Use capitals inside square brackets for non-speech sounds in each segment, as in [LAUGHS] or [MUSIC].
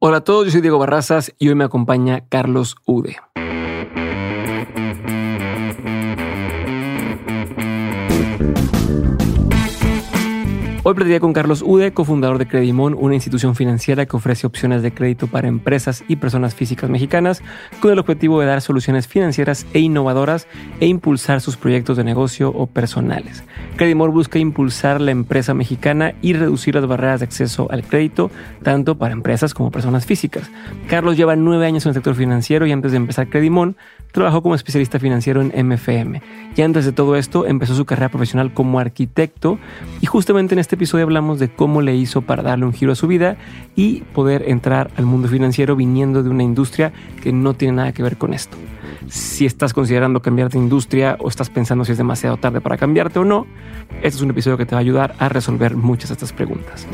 Hola a todos, yo soy Diego Barrazas y hoy me acompaña Carlos Ude. Hoy platiqué con Carlos Ude, cofundador de Credimon, una institución financiera que ofrece opciones de crédito para empresas y personas físicas mexicanas, con el objetivo de dar soluciones financieras e innovadoras e impulsar sus proyectos de negocio o personales. Credimon busca impulsar la empresa mexicana y reducir las barreras de acceso al crédito, tanto para empresas como personas físicas. Carlos lleva nueve años en el sector financiero y antes de empezar Credimon, trabajó como especialista financiero en MFM. Y antes de todo esto, empezó su carrera profesional como arquitecto y justamente en este episodio hablamos de cómo le hizo para darle un giro a su vida y poder entrar al mundo financiero viniendo de una industria que no tiene nada que ver con esto. Si estás considerando cambiar de industria o estás pensando si es demasiado tarde para cambiarte o no, este es un episodio que te va a ayudar a resolver muchas de estas preguntas.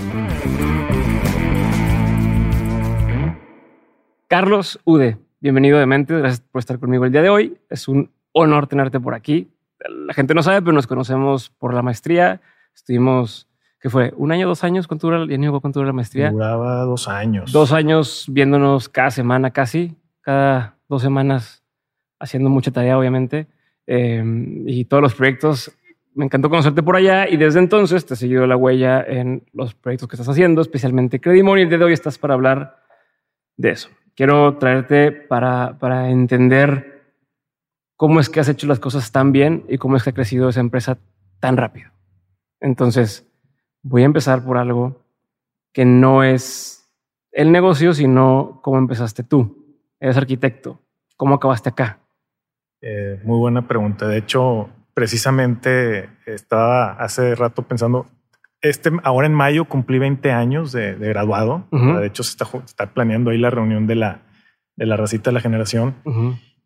Carlos Ude, bienvenido de mente, gracias por estar conmigo el día de hoy. Es un honor tenerte por aquí. La gente no sabe, pero nos conocemos por la maestría. Estuvimos ¿Qué fue? ¿Un año, dos años? ¿Cuánto dura, cuánto dura la maestría? Duraba dos años. Dos años viéndonos cada semana casi, cada dos semanas haciendo mucha tarea, obviamente. Em, y todos los proyectos. Me encantó conocerte por allá y desde entonces te he seguido la huella en los proyectos que estás haciendo, especialmente Credimon. Y el día de hoy estás para hablar de eso. Quiero traerte para, para entender cómo es que has hecho las cosas tan bien y cómo es que ha crecido esa empresa tan rápido. Entonces, voy a empezar por algo que no es el negocio, sino cómo empezaste tú. Eres arquitecto. ¿Cómo acabaste acá? Eh, muy buena pregunta. De hecho, precisamente estaba hace rato pensando, este, ahora en mayo cumplí 20 años de, graduado. De hecho, se está, planeando ahí la reunión de la, de la racita de la generación.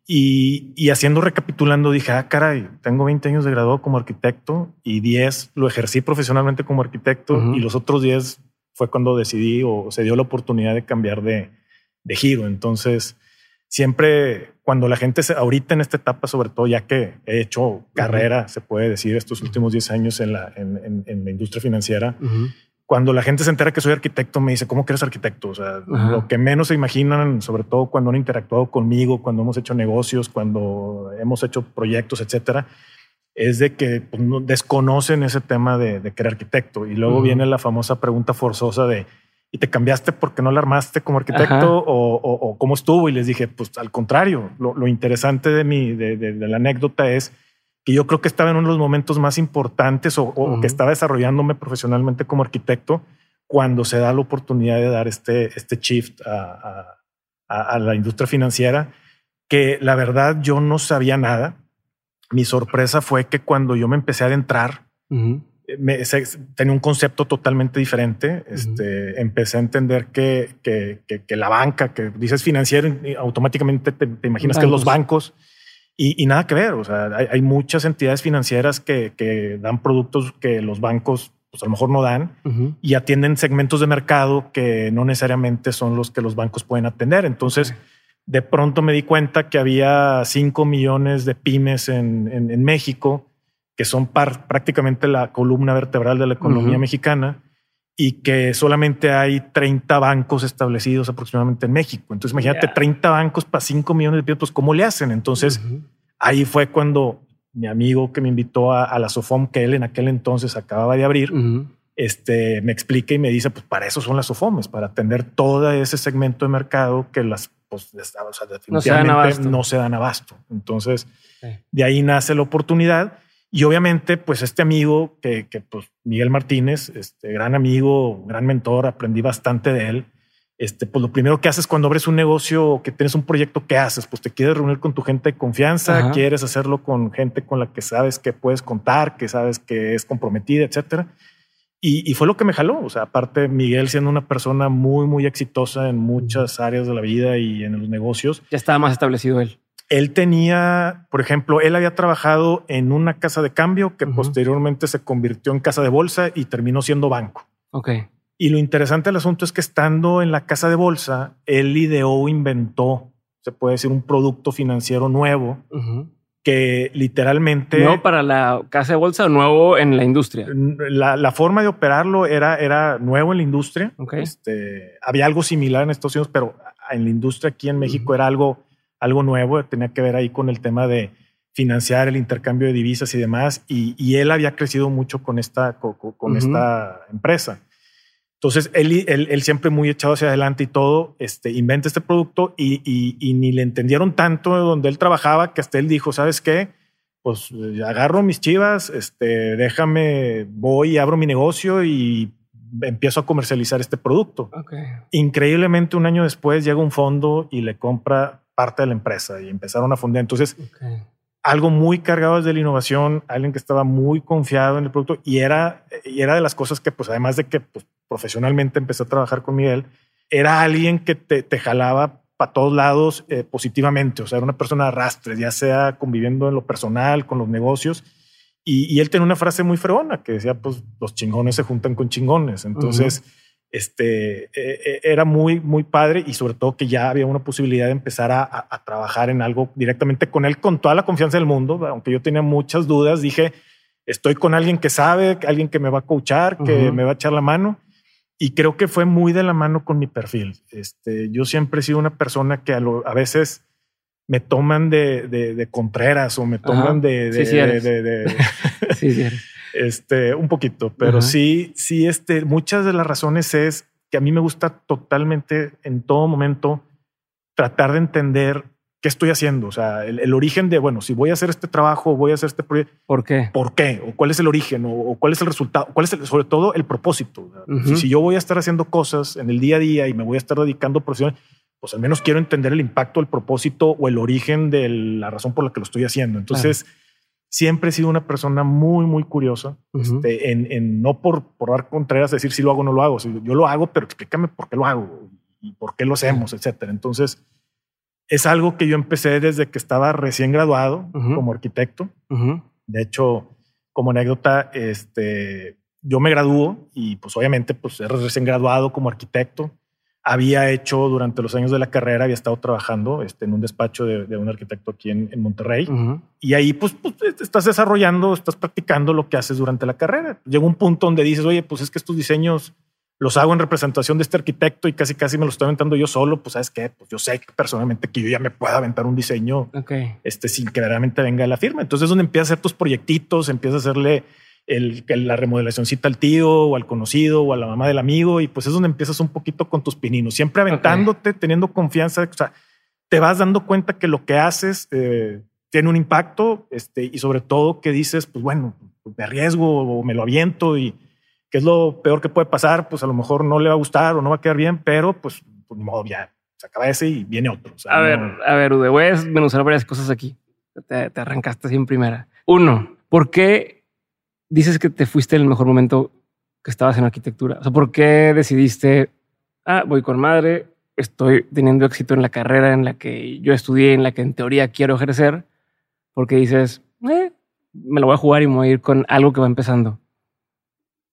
Y, haciendo recapitulando, dije, ah, caray, tengo 20 años de graduado como arquitecto y 10 lo ejercí profesionalmente como arquitecto y los otros 10 fue cuando decidí o se dio la oportunidad de cambiar de, giro. Entonces, siempre cuando la gente, se, ahorita en esta etapa, sobre todo ya que he hecho carrera, se puede decir, estos últimos 10 años en la, en, la industria financiera, cuando la gente se entera que soy arquitecto, me dice, ¿cómo que eres arquitecto? O sea, lo que menos se imaginan, sobre todo cuando han interactuado conmigo, cuando hemos hecho negocios, cuando hemos hecho proyectos, etcétera, es de que pues, desconocen ese tema de, de que arquitecto. Y luego viene la famosa pregunta forzosa de, ¿y te cambiaste porque no la armaste como arquitecto o, cómo estuvo? Y les dije, pues al contrario, lo, interesante de, mi, de, de la anécdota es que yo creo que estaba en uno de los momentos más importantes o, que estaba desarrollándome profesionalmente como arquitecto cuando se da la oportunidad de dar este, este shift a, la industria financiera, que la verdad yo no sabía nada. Mi sorpresa fue que cuando yo me empecé a adentrar, tenía un concepto totalmente diferente. Este, empecé a entender que, que, que, la banca, que dices financiero, automáticamente te, imaginas que los bancos y, nada que ver. O sea, hay, muchas entidades financieras que, dan productos que los bancos pues a lo mejor no dan y atienden segmentos de mercado que no necesariamente son los que los bancos pueden atender. Entonces, de pronto me di cuenta que había 5 millones de pymes en, México, que son prácticamente la columna vertebral de la economía mexicana y que solamente hay 30 bancos establecidos aproximadamente en México. Entonces, imagínate 30 bancos para 5 millones de pesos, pues ¿cómo le hacen? Entonces, ahí fue cuando mi amigo que me invitó a, la Sofom, que él en aquel entonces acababa de abrir, este, me explica y me dice, pues para eso son las Sofomes, para atender todo ese segmento de mercado que las, pues, o sea, definitivamente no se dan abasto. Entonces, de ahí nace la oportunidad y obviamente, pues este amigo que, que pues Miguel Martínez, este gran amigo, gran mentor, aprendí bastante de él. Este, pues lo primero que haces cuando abres un negocio o que tienes un proyecto, ¿qué haces? Pues te quieres reunir con tu gente de confianza, quieres hacerlo con gente con la que sabes que puedes contar, que sabes que es comprometida, etcétera. Y, y, fue lo que me jaló. O sea, aparte Miguel siendo una persona muy, muy exitosa en muchas áreas de la vida y en los negocios. Ya estaba más establecido él. Él tenía, por ejemplo, él había trabajado en una casa de cambio que posteriormente se convirtió en casa de bolsa y terminó siendo banco. Ok. Y lo interesante del asunto es que estando en la casa de bolsa, él ideó, inventó, se puede decir, un producto financiero nuevo que literalmente... ¿Nuevo para la casa de bolsa o nuevo en la industria? La, forma de operarlo era, era nuevo en la industria. Este, había algo similar en Estados Unidos, pero en la industria aquí en México era algo, algo nuevo. Tenía que ver ahí con el tema de financiar el intercambio de divisas y demás. Y, él había crecido mucho con esta, con, esta empresa. Entonces, él, él, siempre muy echado hacia adelante y todo, este, inventa este producto y, y, ni le entendieron tanto donde él trabajaba que hasta él dijo, ¿sabes qué? Pues eh, agarro mis chivas, este, déjame, voy y abro mi negocio y empiezo a comercializar este producto. Increíblemente, un año después llega un fondo y le compra parte de la empresa y empezaron a fundar. Entonces, algo muy cargado desde la innovación, alguien que estaba muy confiado en el producto y era, y era de las cosas que, pues, además de que pues, profesionalmente empecé a trabajar con Miguel, era alguien que te, te jalaba para todos lados eh, positivamente. O sea, era una persona de arrastre, ya sea conviviendo en lo personal, con los negocios. Y, y, él tenía una frase muy fregona que decía, pues los chingones se juntan con chingones. Entonces, este, eh, eh, era muy, muy padre y sobre todo que ya había una posibilidad de empezar a, a, trabajar en algo directamente con él, con toda la confianza del mundo. Aunque yo tenía muchas dudas, dije, estoy con alguien que sabe, alguien que me va a coachar, que me va a echar la mano y creo que fue muy de la mano con mi perfil. Este, yo siempre he sido una persona que a, a veces me toman de, de, contreras o me toman de, sí, sí, [LAUGHS] sí, este, un poquito, pero sí, sí, este, muchas de las razones es que a mí me gusta totalmente en todo momento tratar de entender ¿qué estoy haciendo? O sea, el, origen de, bueno, si voy a hacer este trabajo, voy a hacer este proyecto. ¿Por qué? ¿Por qué? ¿O cuál es el origen? ¿O, cuál es el resultado? ¿Cuál es sobre todo el propósito? si, yo voy a estar haciendo cosas en el día a día y me voy a estar dedicando profesión, pues al menos quiero entender el impacto, el propósito o el origen de la razón por la que lo estoy haciendo. Entonces, siempre he sido una persona muy, muy curiosa, este, en, no por, por dar contreras, decir si lo hago o no lo hago. yo lo hago, pero explícame por qué lo hago y por qué lo hacemos, etcétera. Entonces, es algo que yo empecé desde que estaba recién graduado como arquitecto. De hecho, como anécdota, este, yo me graduó y pues obviamente pues era recién graduado como arquitecto. Había hecho durante los años de la carrera, había estado trabajando este, en un despacho de, un arquitecto aquí en, Monterrey. Y ahí pues, pues, estás desarrollando, estás practicando lo que haces durante la carrera. Llega un punto donde dices, oye, pues es que estos diseños los hago en representación de este arquitecto y casi casi me lo estoy aventando yo solo, pues sabes qué, pues yo sé personalmente que yo ya me puedo aventar un diseño este, sin que realmente venga la firma. Entonces es donde empiezas a hacer tus proyectitos, empiezas a hacerle el, la remodelacióncita al tío o al conocido o a la mamá del amigo y pues es donde empiezas un poquito con tus pininos, siempre aventándote, teniendo confianza, o sea, te vas dando cuenta que lo que haces eh, tiene un impacto este, y sobre todo que dices, pues bueno, me arriesgo o me lo aviento y ¿Qué es lo peor que puede pasar? Pues a lo mejor no le va a gustar o no va a quedar bien, pero pues, pues modo, ya se acaba ese y viene otro. a ver, a ver, Ude, voy a desmenuzar varias cosas aquí. Te, arrancaste así en primera. Uno, ¿por qué dices que te fuiste en el mejor momento que estabas en arquitectura? O sea, ¿por qué decidiste, ah, voy con madre, estoy teniendo éxito en la carrera en la que yo estudié, en la que en teoría quiero ejercer? Porque dices, eh, me lo voy a jugar y me voy a ir con algo que va empezando.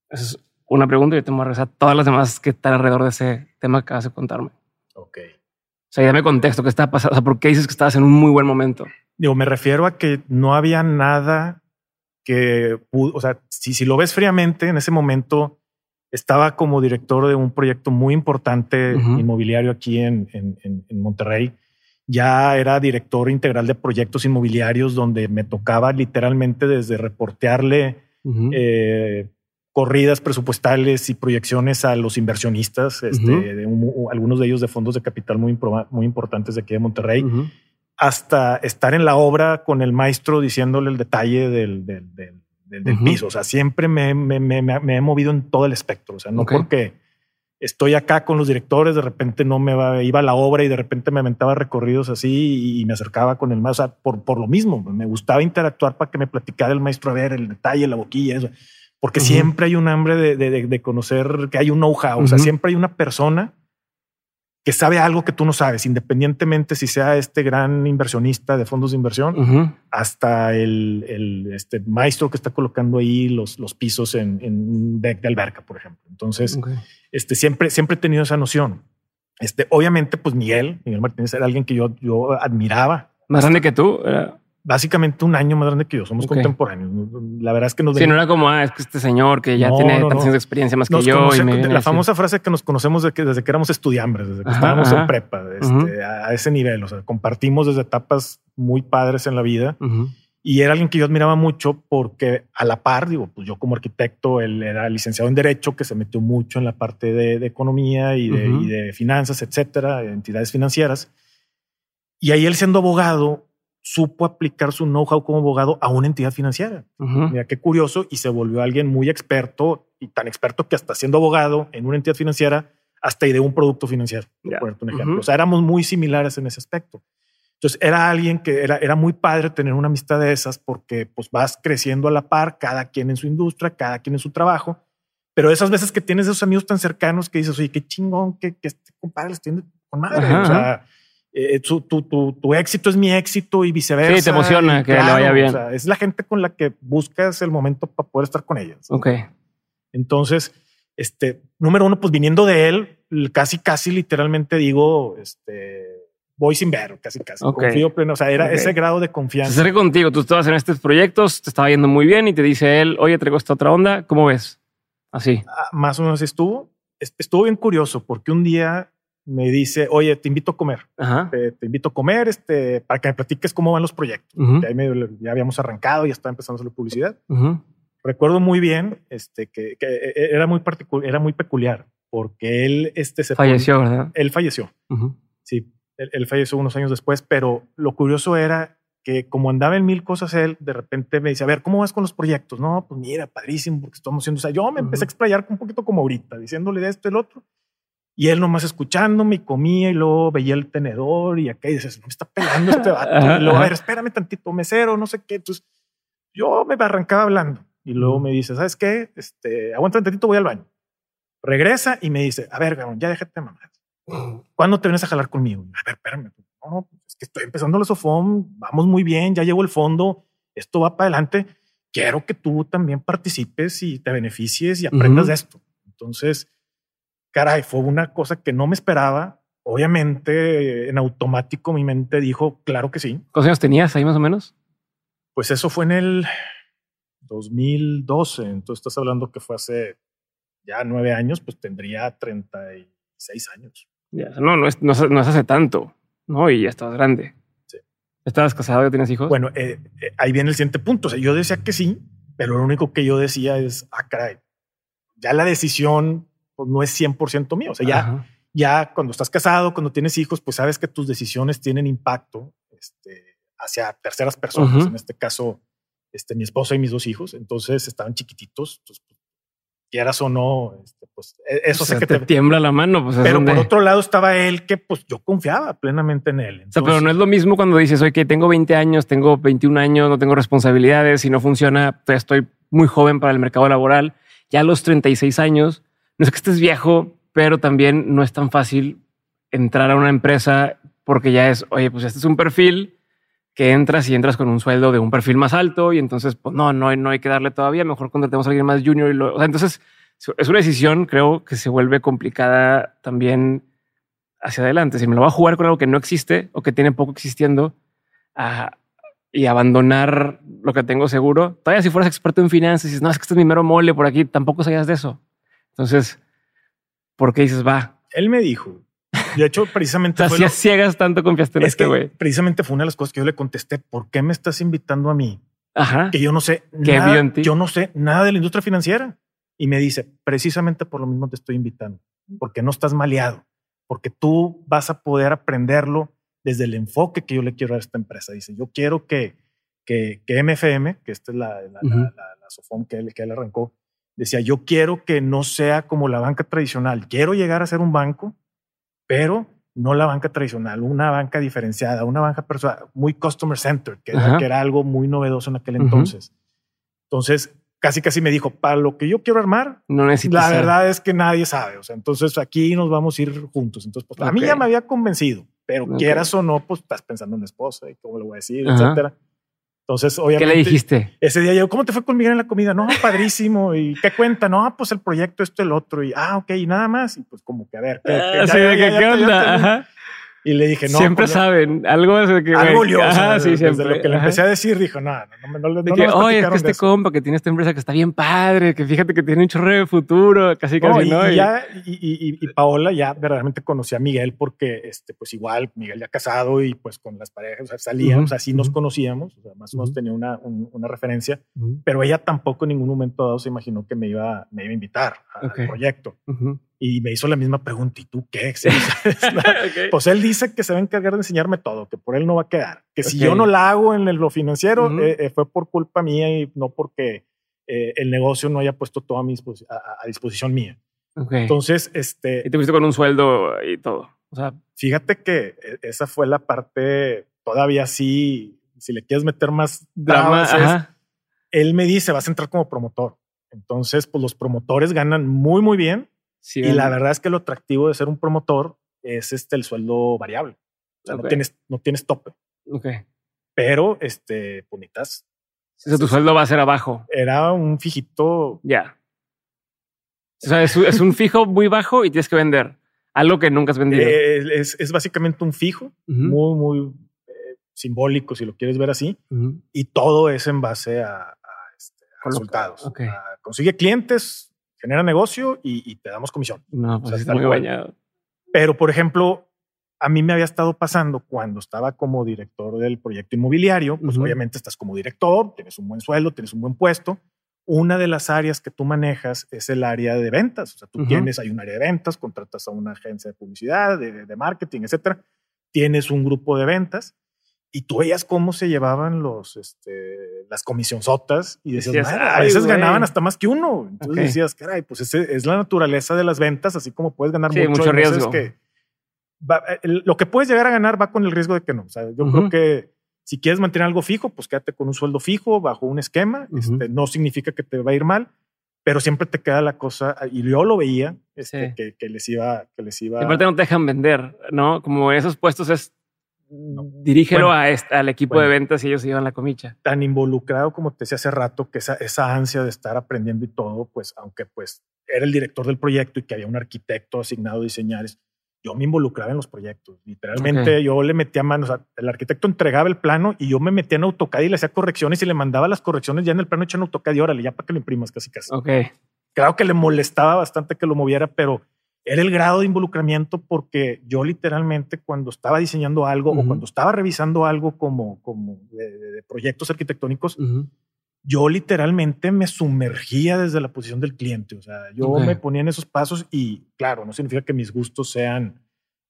Esa es una pregunta y yo te voy a regresar todas las demás que están alrededor de ese tema que acabas de contarme. Ok. O sea, dame contexto, ¿qué está pasando? O sea, ¿por qué dices que estabas en un muy buen momento? Digo, me refiero a que no había nada que, o sea, si, si lo ves fríamente, en ese momento estaba como director de un proyecto muy importante inmobiliario aquí en, en, en, Monterrey. Ya era director integral de proyectos inmobiliarios donde me tocaba literalmente desde reportearle eh, corridas presupuestales y proyecciones a los inversionistas, este, algunos de ellos de fondos de capital muy, muy importantes de aquí de Monterrey, hasta estar en la obra con el maestro diciéndole el detalle del, del, piso. O sea, siempre me, he movido en todo el espectro. O sea, no porque estoy acá con los directores, de repente no me iba a la obra y de repente me aventaba recorridos así y me acercaba con el maestro. O sea, por, por lo mismo, me gustaba interactuar para que me platicara el maestro a ver el detalle, la boquilla, eso porque siempre hay un hambre de, conocer que hay un know-how. O sea, siempre hay una persona que sabe algo que tú no sabes, independientemente si sea este gran inversionista de fondos de inversión hasta el, este maestro que está colocando ahí los, los pisos en, un deck de alberca, por ejemplo. Entonces, este, siempre, siempre he tenido esa noción. Este, obviamente, pues Miguel, Miguel Martínez era alguien que yo, yo admiraba. Más grande que tú. Básicamente un año más grande que yo. Somos contemporáneos. La verdad es que nos. Sí, no era como, ah, es que este señor que ya tiene tantos años de experiencia más que yo. la famosa frase que nos conocemos desde que, desde que éramos estudiantes, desde que estábamos en prepa, este, a, ese nivel. O sea, compartimos desde etapas muy padres en la vida. Y era alguien que yo admiraba mucho porque a la par, digo, pues yo como arquitecto, él era licenciado en Derecho, que se metió mucho en la parte de, economía y de, y de, finanzas, etcétera, entidades financieras. Y ahí él siendo abogado, supo aplicar su know-how como abogado a una entidad financiera. Mira qué curioso y se volvió alguien muy experto y tan experto que hasta siendo abogado en una entidad financiera hasta ideó un producto financiero, por un ejemplo. O sea, éramos muy similares en ese aspecto. Entonces era alguien que era, era muy padre tener una amistad de esas porque pues vas creciendo a la par, cada quien en su industria, cada quien en su trabajo. Pero esas veces que tienes esos amigos tan cercanos que dices, oye, qué chingón que, que este compadre con madre. o sea, eh, tu, tu, tu, éxito es mi éxito y viceversa. Sí, te emociona que le vaya bien. es la gente con la que buscas el momento para poder estar con ellas. Ok. Entonces, este, número uno, pues viniendo de él, casi, casi literalmente digo, este, voy sin ver, casi, casi. Confío pleno. O sea, era ese grado de confianza. Se acerca contigo, tú estabas en estos proyectos, te estaba yendo muy bien y te dice él, oye, traigo esta otra onda, ¿cómo ves? Así. Ah, más o menos estuvo. Estuvo bien curioso porque un día me dice, oye, te invito a comer. Te, invito a comer este, para que me platiques cómo van los proyectos. ahí medio, ya habíamos arrancado y ya estaba empezando a hacer publicidad. Recuerdo muy bien este, que, que e, e, era, muy era muy peculiar porque él este, se falleció, ¿verdad? Él falleció. Sí, él, falleció unos años después, pero lo curioso era que como andaba en mil cosas él, de repente me dice, a ver, ¿cómo vas con los proyectos? No, pues mira, padrísimo, porque estamos haciendo, o sea, yo me empecé a explayar un poquito como ahorita, diciéndole de esto y el otro. Y él nomás escuchándome y comía y luego veía el tenedor y acá y dices, no me está pelando este vato. y luego, a ver, espérame tantito, mesero, no sé qué. Entonces yo me arrancaba hablando y luego me dice, ¿sabes qué? Este, aguanta un tantito, voy al baño. Regresa y me dice, a ver, ya déjate mamar. ¿Cuándo te vienes a jalar conmigo? A ver, espérame. No, es que estoy empezando el sofón, vamos muy bien, ya llevo el fondo, esto va para adelante. Quiero que tú también participes y te beneficies y aprendas de esto. Entonces, caray, fue una cosa que no me esperaba. Obviamente, en automático mi mente dijo, claro que sí. ¿Cuántos años tenías ahí más o menos? Pues eso fue en el 2012. Entonces estás hablando que fue hace ya nueve años, pues tendría 36 años. Ya, no, no es, no, es hace tanto, ¿no? Y ya estabas grande. Sí. ¿Estabas casado? ¿Ya tienes hijos? Bueno, eh, eh, ahí viene el siguiente punto. O sea, yo decía que sí, pero lo único que yo decía es, ah, caray, ya la decisión pues no es 100% mío. O sea, ya, ya cuando estás casado, cuando tienes hijos, pues sabes que tus decisiones tienen impacto este, hacia terceras personas. En este caso, este, mi esposa y mis dos hijos. Entonces estaban chiquititos. Entonces, pues, quieras o no, este, pues e, eso sé que te, tiembla la mano. Pues, pero por otro lado estaba él que pues yo confiaba plenamente en él. o sea, pero no es lo mismo cuando dices, oye, que tengo 20 años, tengo 21 años, no tengo responsabilidades y no funciona, estoy muy joven para el mercado laboral. Ya a los 36 años, no es que estés viejo, pero también no es tan fácil entrar a una empresa porque ya es, oye, pues este es un perfil que entras y entras con un sueldo de un perfil más alto y entonces, pues no, no, no hay que darle todavía, mejor contratemos a alguien más junior. Y lo, o sea, entonces es una decisión, creo, que se vuelve complicada también hacia adelante. Si me lo voy a jugar con algo que no existe o que tiene poco existiendo y abandonar lo que tengo seguro, todavía si fueras experto en finanzas y dices, no, es que este es mi mero mole por aquí, tampoco sabías de eso. Entonces, ¿por qué dices va? Él me dijo. De hecho, precisamente. [LAUGHS] Hacías ciegas tanto confiaste en este güey. Precisamente fue una de las cosas que yo le contesté. ¿Por qué me estás invitando a mí? Ajá. Que yo no sé nada. Yo no sé nada de la industria financiera. Y me dice, precisamente por lo mismo te estoy invitando, porque no estás maleado, porque tú vas a poder aprenderlo desde el enfoque que yo le quiero a esta empresa. Dice, yo quiero que, que, que MFM, que esta es la, la, la, que él, que él arrancó, decía, yo quiero que no sea como la banca tradicional, quiero llegar a ser un banco, pero no la banca tradicional, una banca diferenciada, una banca muy customer centered, que, era, algo muy novedoso en aquel entonces. Entonces, casi casi me dijo, para lo que yo quiero armar, no la verdad es que nadie sabe. O sea, entonces aquí nos vamos a ir juntos. Entonces, pues, a mí ya me había convencido, pero quieras o no, pues estás pensando en esposa y cómo le voy a decir, etcétera. Entonces, obviamente. ¿Qué le dijiste? Ese día yo, ¿cómo te fue con Miguel en la comida? No, padrísimo. ¿Y qué cuenta? No, pues el proyecto, esto, el otro. Y, ah, ok, y nada más. Y pues como que a ver. ¿qué, ah, ¿qué, onda? Y le dije, no. Siempre pues, saben. Algo es que. Algo olió. Ajá, sí, desde siempre. lo que le empecé a decir, dijo, no, no, no, no, no, De no que, nos oye, es que de este eso". compa que tiene esta empresa que está bien padre, que fíjate que tiene un chorro de futuro, casi No, casi, y, ¿no? y ya, y, y- Paola ya verdaderamente conocía a Miguel porque, este, pues igual, Miguel ya casado y pues con las parejas, o sea, salíamos, Ujú, así nos conocíamos, o sea, más o menos tenía una, un- una referencia, Ujú, pero ella tampoco en ningún momento dado se imaginó que me iba, me iba a invitar al Ok. proyecto. ujú. Y me hizo la misma pregunta, ¿y tú qué? Sí, [LAUGHS] [LAUGHS] Ok. pues él dice que se va a encargar de enseñarme todo, que por él no va a quedar, que si yo no la hago en el- lo financiero, Ujú. eh, eh, fue por culpa mía y no porque eh, el negocio no haya puesto todo a, mi a- a- disposición mía. Ok. Entonces, este, y te fuiste con un sueldo y todo. O sea, Fíjate que eh, esa fue la parte todavía sí, si le quieres meter más drama. trabas, él me dice, vas a entrar como promotor. Entonces, pues los promotores ganan muy, muy bien. Sí, y la verdad es que lo atractivo de ser un promotor es este el sueldo variable. O sea, no, tienes, no tienes tope. Ok. Pero, este, bonitas. O sea, tu sueldo va a ser abajo. Era un fijito. Ya. O sea, es, es un fijo muy bajo y tienes que vender algo que nunca has vendido. eh, es, es básicamente un fijo, muy, muy eh, simbólico, si lo quieres ver así. y todo es en base a, a, este, a resultados. ok. A- consigue clientes, genera negocio y, y te damos comisión. No, pues O sea, está tal muy bañado. Pero, por ejemplo, a mí me había estado pasando cuando estaba como director del proyecto inmobiliario, pues Ujú. obviamente estás como director, tienes un buen sueldo, tienes un buen puesto. Una de las áreas que tú manejas es el área de ventas. O sea, tú Ujú. tienes, hay un área de ventas, contratas a una agencia de publicidad, de, de marketing, etcétera. Tienes un grupo de ventas y tú veías cómo se llevaban los, este, las comisionzotas y decías, Decías, "Madre, a "Ay, veces güey". ganaban hasta más que uno. Entonces Ok. decías, caray, pues ese es la naturaleza de las ventas, así como puedes ganar Sí, mucho, mucho riesgo. que va- el- lo que puedes llegar a ganar va con el riesgo de que no. O sea, yo Ujú. creo que si quieres mantener algo fijo, pues quédate con un sueldo fijo bajo un esquema. Ujú. Este, no significa que te va a ir mal, pero siempre te queda la cosa. Y yo lo veía este, Sí. que, que les iba, que les iba. Y aparte no te dejan vender, ¿no? Como esos puestos es dirígelo Bueno. a este- al equipo Bueno. de ventas y ellos se llevan la comicha. tan involucrado como te decía hace rato que esa, esa ansia de estar aprendiendo y todo, pues aunque pues era el director del proyecto y que había un arquitecto asignado a diseñar, yo me involucraba en los proyectos. Literalmente yo le metía manos, o sea, el arquitecto entregaba el plano y yo me metía en AutoCAD y le hacía correcciones y le mandaba las correcciones ya en el plano hecho en AutoCAD y órale, ya para que lo imprimas casi casi. Ok. Claro que le molestaba bastante que lo moviera, pero era el grado de involucramiento porque yo literalmente cuando estaba diseñando algo o Ujú. cuando estaba revisando algo como, como de- de- proyectos arquitectónicos, Ujú. yo literalmente me sumergía desde la posición del cliente. O sea, yo Ok. me ponía en esos pasos y claro, no significa que mis gustos sean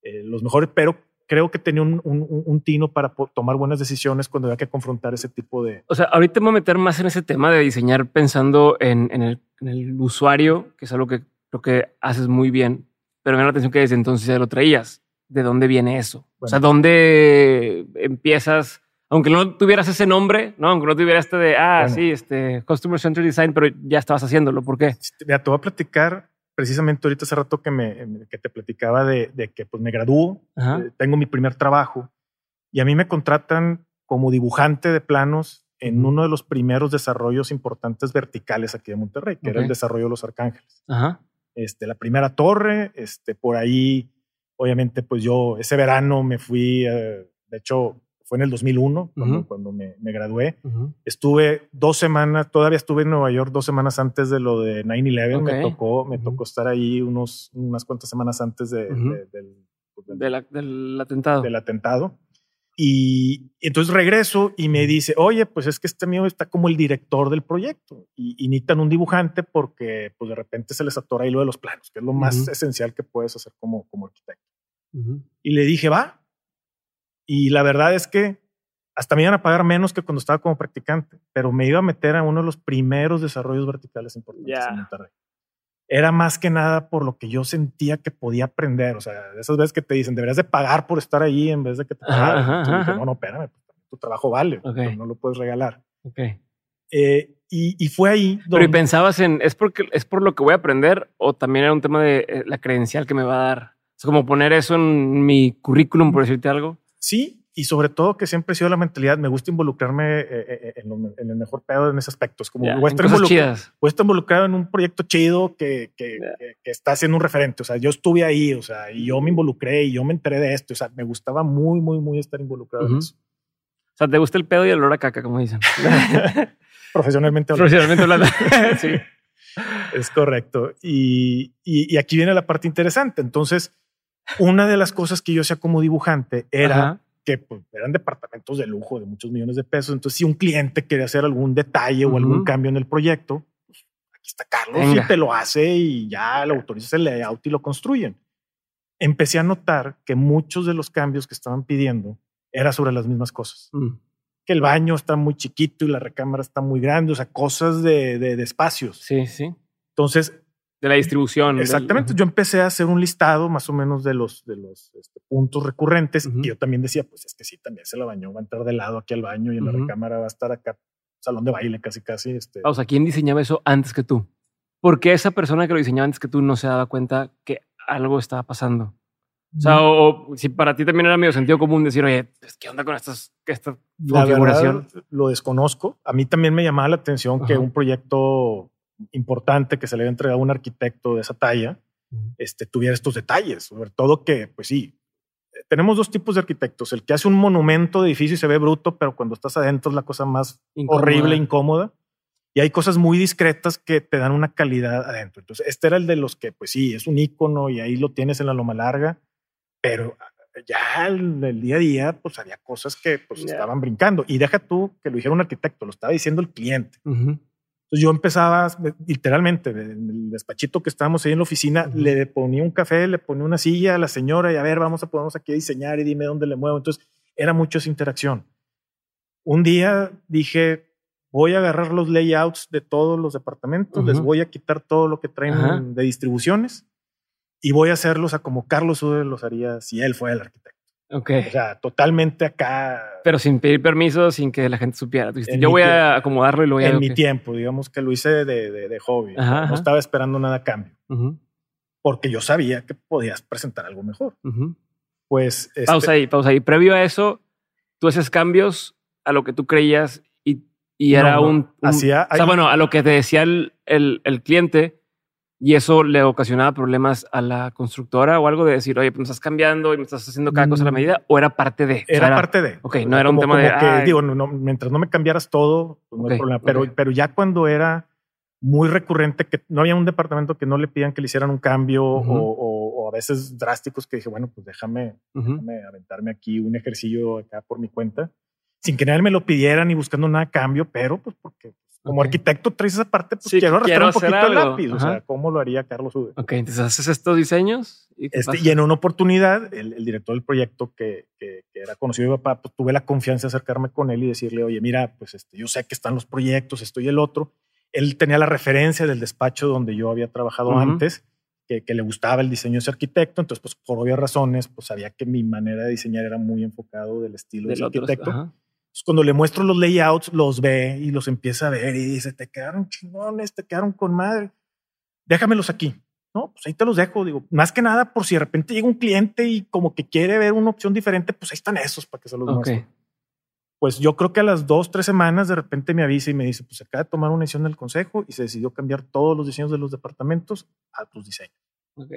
eh, los mejores, pero creo que tenía un, un- un- tino para tomar buenas decisiones cuando había que confrontar ese tipo de... O sea, ahorita me voy a meter más en ese tema de diseñar pensando en, en el, en el usuario, que es algo que creo que haces muy bien, pero me da la atención que desde entonces ya lo traías. ¿De dónde viene eso? O sea, Bueno. ¿dónde empiezas? Aunque no tuvieras ese nombre, ¿no? Aunque no tuvieras este de, ah, Bueno. sí, este Customer Centered Design, pero ya estabas haciéndolo. ¿Por qué? Te voy a platicar precisamente ahorita hace rato que, me, que te platicaba de, de que pues me gradúo, eh, tengo mi primer trabajo y a mí me contratan como dibujante de planos en uno de los primeros desarrollos importantes verticales aquí de Monterrey, que era el desarrollo de los Arcángeles. Ajá. Este, la primera torre, este, por ahí, obviamente, pues yo ese verano me fui, eh, de hecho, fue en el 2001, cuando, Ujú. cuando me, me gradué. Ujú. Estuve dos semanas, todavía estuve en Nueva York dos semanas antes de lo de 9-11. Me Ok. tocó, me Ujú. tocó estar ahí unos, unas cuantas semanas antes de- de- del, pues, del- De la- del atentado. del atentado. Y entonces regreso y me dice, oye, pues es que este mío está como el director del proyecto y, y necesitan un dibujante porque pues de repente se les atora ahí lo de los planos, que es lo más esencial que puedes hacer como, como arquitecto. Y le dije, va. Y la verdad es que hasta me iban a pagar menos que cuando estaba como practicante, pero me iba a meter a uno de los primeros desarrollos verticales importantes Ya. en Monterrey. Era más que nada por lo que yo sentía que podía aprender. O sea, esas veces que te dicen, deberías de pagar por estar ahí en vez de que te pagaran. ajá, dije, no, no, espérame, pues, tu trabajo vale, Ok. pues, no lo puedes regalar. Ok. Eh, y, y fue ahí Pero y donde pensabas en, ¿es, porque, ¿es por lo que voy a aprender o también era un tema de eh, la credencial que me va a dar? Es como poner eso en mi currículum, por decirte algo. sí, y sobre todo que siempre he sido la mentalidad, me gusta involucrarme eh, eh, en, el mejor pedo en ese aspecto. Es como, Ya, voy, a en estar involucrado, voy a estar involucrado en un proyecto chido que, que, Ya. que- que está haciendo un referente. O sea, yo estuve ahí, o sea, y yo me involucré y yo me enteré de esto. O sea, me gustaba muy, muy, muy estar involucrado Ujú. en eso. O sea, te gusta el pedo y el olor a caca, como dicen. [LAUGHS] Profesionalmente hablando. Profesionalmente hablando. [LAUGHS] sí. Es correcto. Y, y- y aquí viene la parte interesante. Entonces, una de las cosas que yo hacía como dibujante era Ajá. Que pues, eran departamentos de lujo de muchos millones de pesos. Entonces, si un cliente quería hacer algún detalle o Ujú. algún cambio en el proyecto, pues, aquí está Carlos Venga. y te lo hace y ya le autoriza el layout y lo construyen. Empecé a notar que muchos de los cambios que estaban pidiendo era sobre las mismas cosas. Mm. Que el baño está muy chiquito y la recámara está muy grande, o sea, cosas de, de- de espacios. Sí, sí. Entonces, De la distribución. del- Exactamente. Yo empecé a hacer un listado más o menos de los, de los este, puntos recurrentes Ujú. y yo también decía, pues es que sí, también se la bañó, va a entrar de lado aquí al baño y en Ujú. la recámara va a estar acá, salón de baile casi, casi. Este. O sea, ¿quién diseñaba eso antes que tú? ¿Por qué esa persona que lo diseñaba antes que tú no se daba cuenta que algo estaba pasando? O sea, o, o si para ti también era medio sentido común decir, oye, pues, ¿qué onda con estas, esta la configuración? verdad, lo desconozco. A mí también me llamaba la atención que Ajá. un proyecto importante que se le había entregado a un arquitecto de esa talla este, tuviera estos detalles, sobre todo que, pues sí, tenemos dos tipos de arquitectos, el que hace un monumento de edificio y se ve bruto, pero cuando estás adentro es la cosa más Incómoda. horrible, incómoda. Y hay cosas muy discretas que te dan una calidad adentro. Entonces, este era el de los que, pues sí, es un icono y ahí lo tienes en la loma larga, pero ya el, el día a día, pues había cosas que pues estaban brincando. Y deja tú que lo dijera un arquitecto, lo estaba diciendo el cliente. Entonces yo empezaba literalmente en el despachito que estábamos ahí en la oficina, le ponía un café, le ponía una silla a la señora y a ver, vamos a ponernos aquí a diseñar y dime dónde le muevo. Entonces era mucho esa interacción. Un día dije, voy a agarrar los layouts de todos los departamentos, les voy a quitar todo lo que traen Ajá. de distribuciones y voy a hacerlos a como Carlos Ude los haría si él fuera el arquitecto. Ok. O sea, totalmente acá Pero sin pedir permiso, sin que la gente supiera. Dijiste, yo voy a acomodarlo y lo voy a... en mi tiempo, digamos que lo hice de, de- de hobby. Ajá, no ajá. estaba esperando nada a cambio. Ujú, porque yo sabía que podías presentar algo mejor. ujú. Pues este, Pausa ahí, pausa ahí. Previo a eso, tú haces cambios a lo que tú creías y, y No, era no. un, un- Hacía- o sea, hay- bueno, a lo que te decía el, el- el cliente y eso le ocasionaba problemas a la constructora o algo de decir, oye, pues me estás cambiando y me estás haciendo cada cosa a la Mm. medida o era parte de. o sea, era, parte de. ok, no era un tema de, que, "Ay". digo, no, no, mientras no me cambiaras todo, pues no hay problema. Pero, pero ya cuando era muy recurrente, que no había un departamento que no le pidan que le hicieran un cambio o, o- o a veces drásticos que dije, bueno, pues déjame aventarme aquí un ejercicio acá por mi cuenta, sin que nadie me lo pidiera ni buscando nada a cambio, pero pues porque como Ok. arquitecto traes esa parte, pues Sí, quiero arrastrar quiero un poquito el lápiz. O Ajá. sea, ¿cómo lo haría Carlos Ude? Ok, entonces haces estos diseños y, ¿qué Este, y en una oportunidad, el, el director del proyecto, que, que- que era conocido de mi papá, pues tuve la confianza de acercarme con él y decirle, oye, mira, pues este, yo sé que están los proyectos, esto y el otro. Él tenía la referencia del despacho donde yo había trabajado Ujú. antes, que, que le gustaba el diseño de ese arquitecto. Entonces, pues por obvias razones, pues sabía que mi manera de diseñar era muy enfocado del estilo de Del ese otro- arquitecto. ajá. Cuando le muestro los layouts, los ve y los empieza a ver y dice, te quedaron chingones, te quedaron con madre. Déjamelos aquí. No, pues ahí te los dejo. Digo, más que nada por si de repente llega un cliente y como que quiere ver una opción diferente, pues ahí están esos para que se los Ok. muestre. Pues yo creo que a las dos, tres semanas de repente me avisa y me dice, pues acaba de tomar una decisión del consejo y se decidió cambiar todos los diseños de los departamentos a tus diseños. Ok.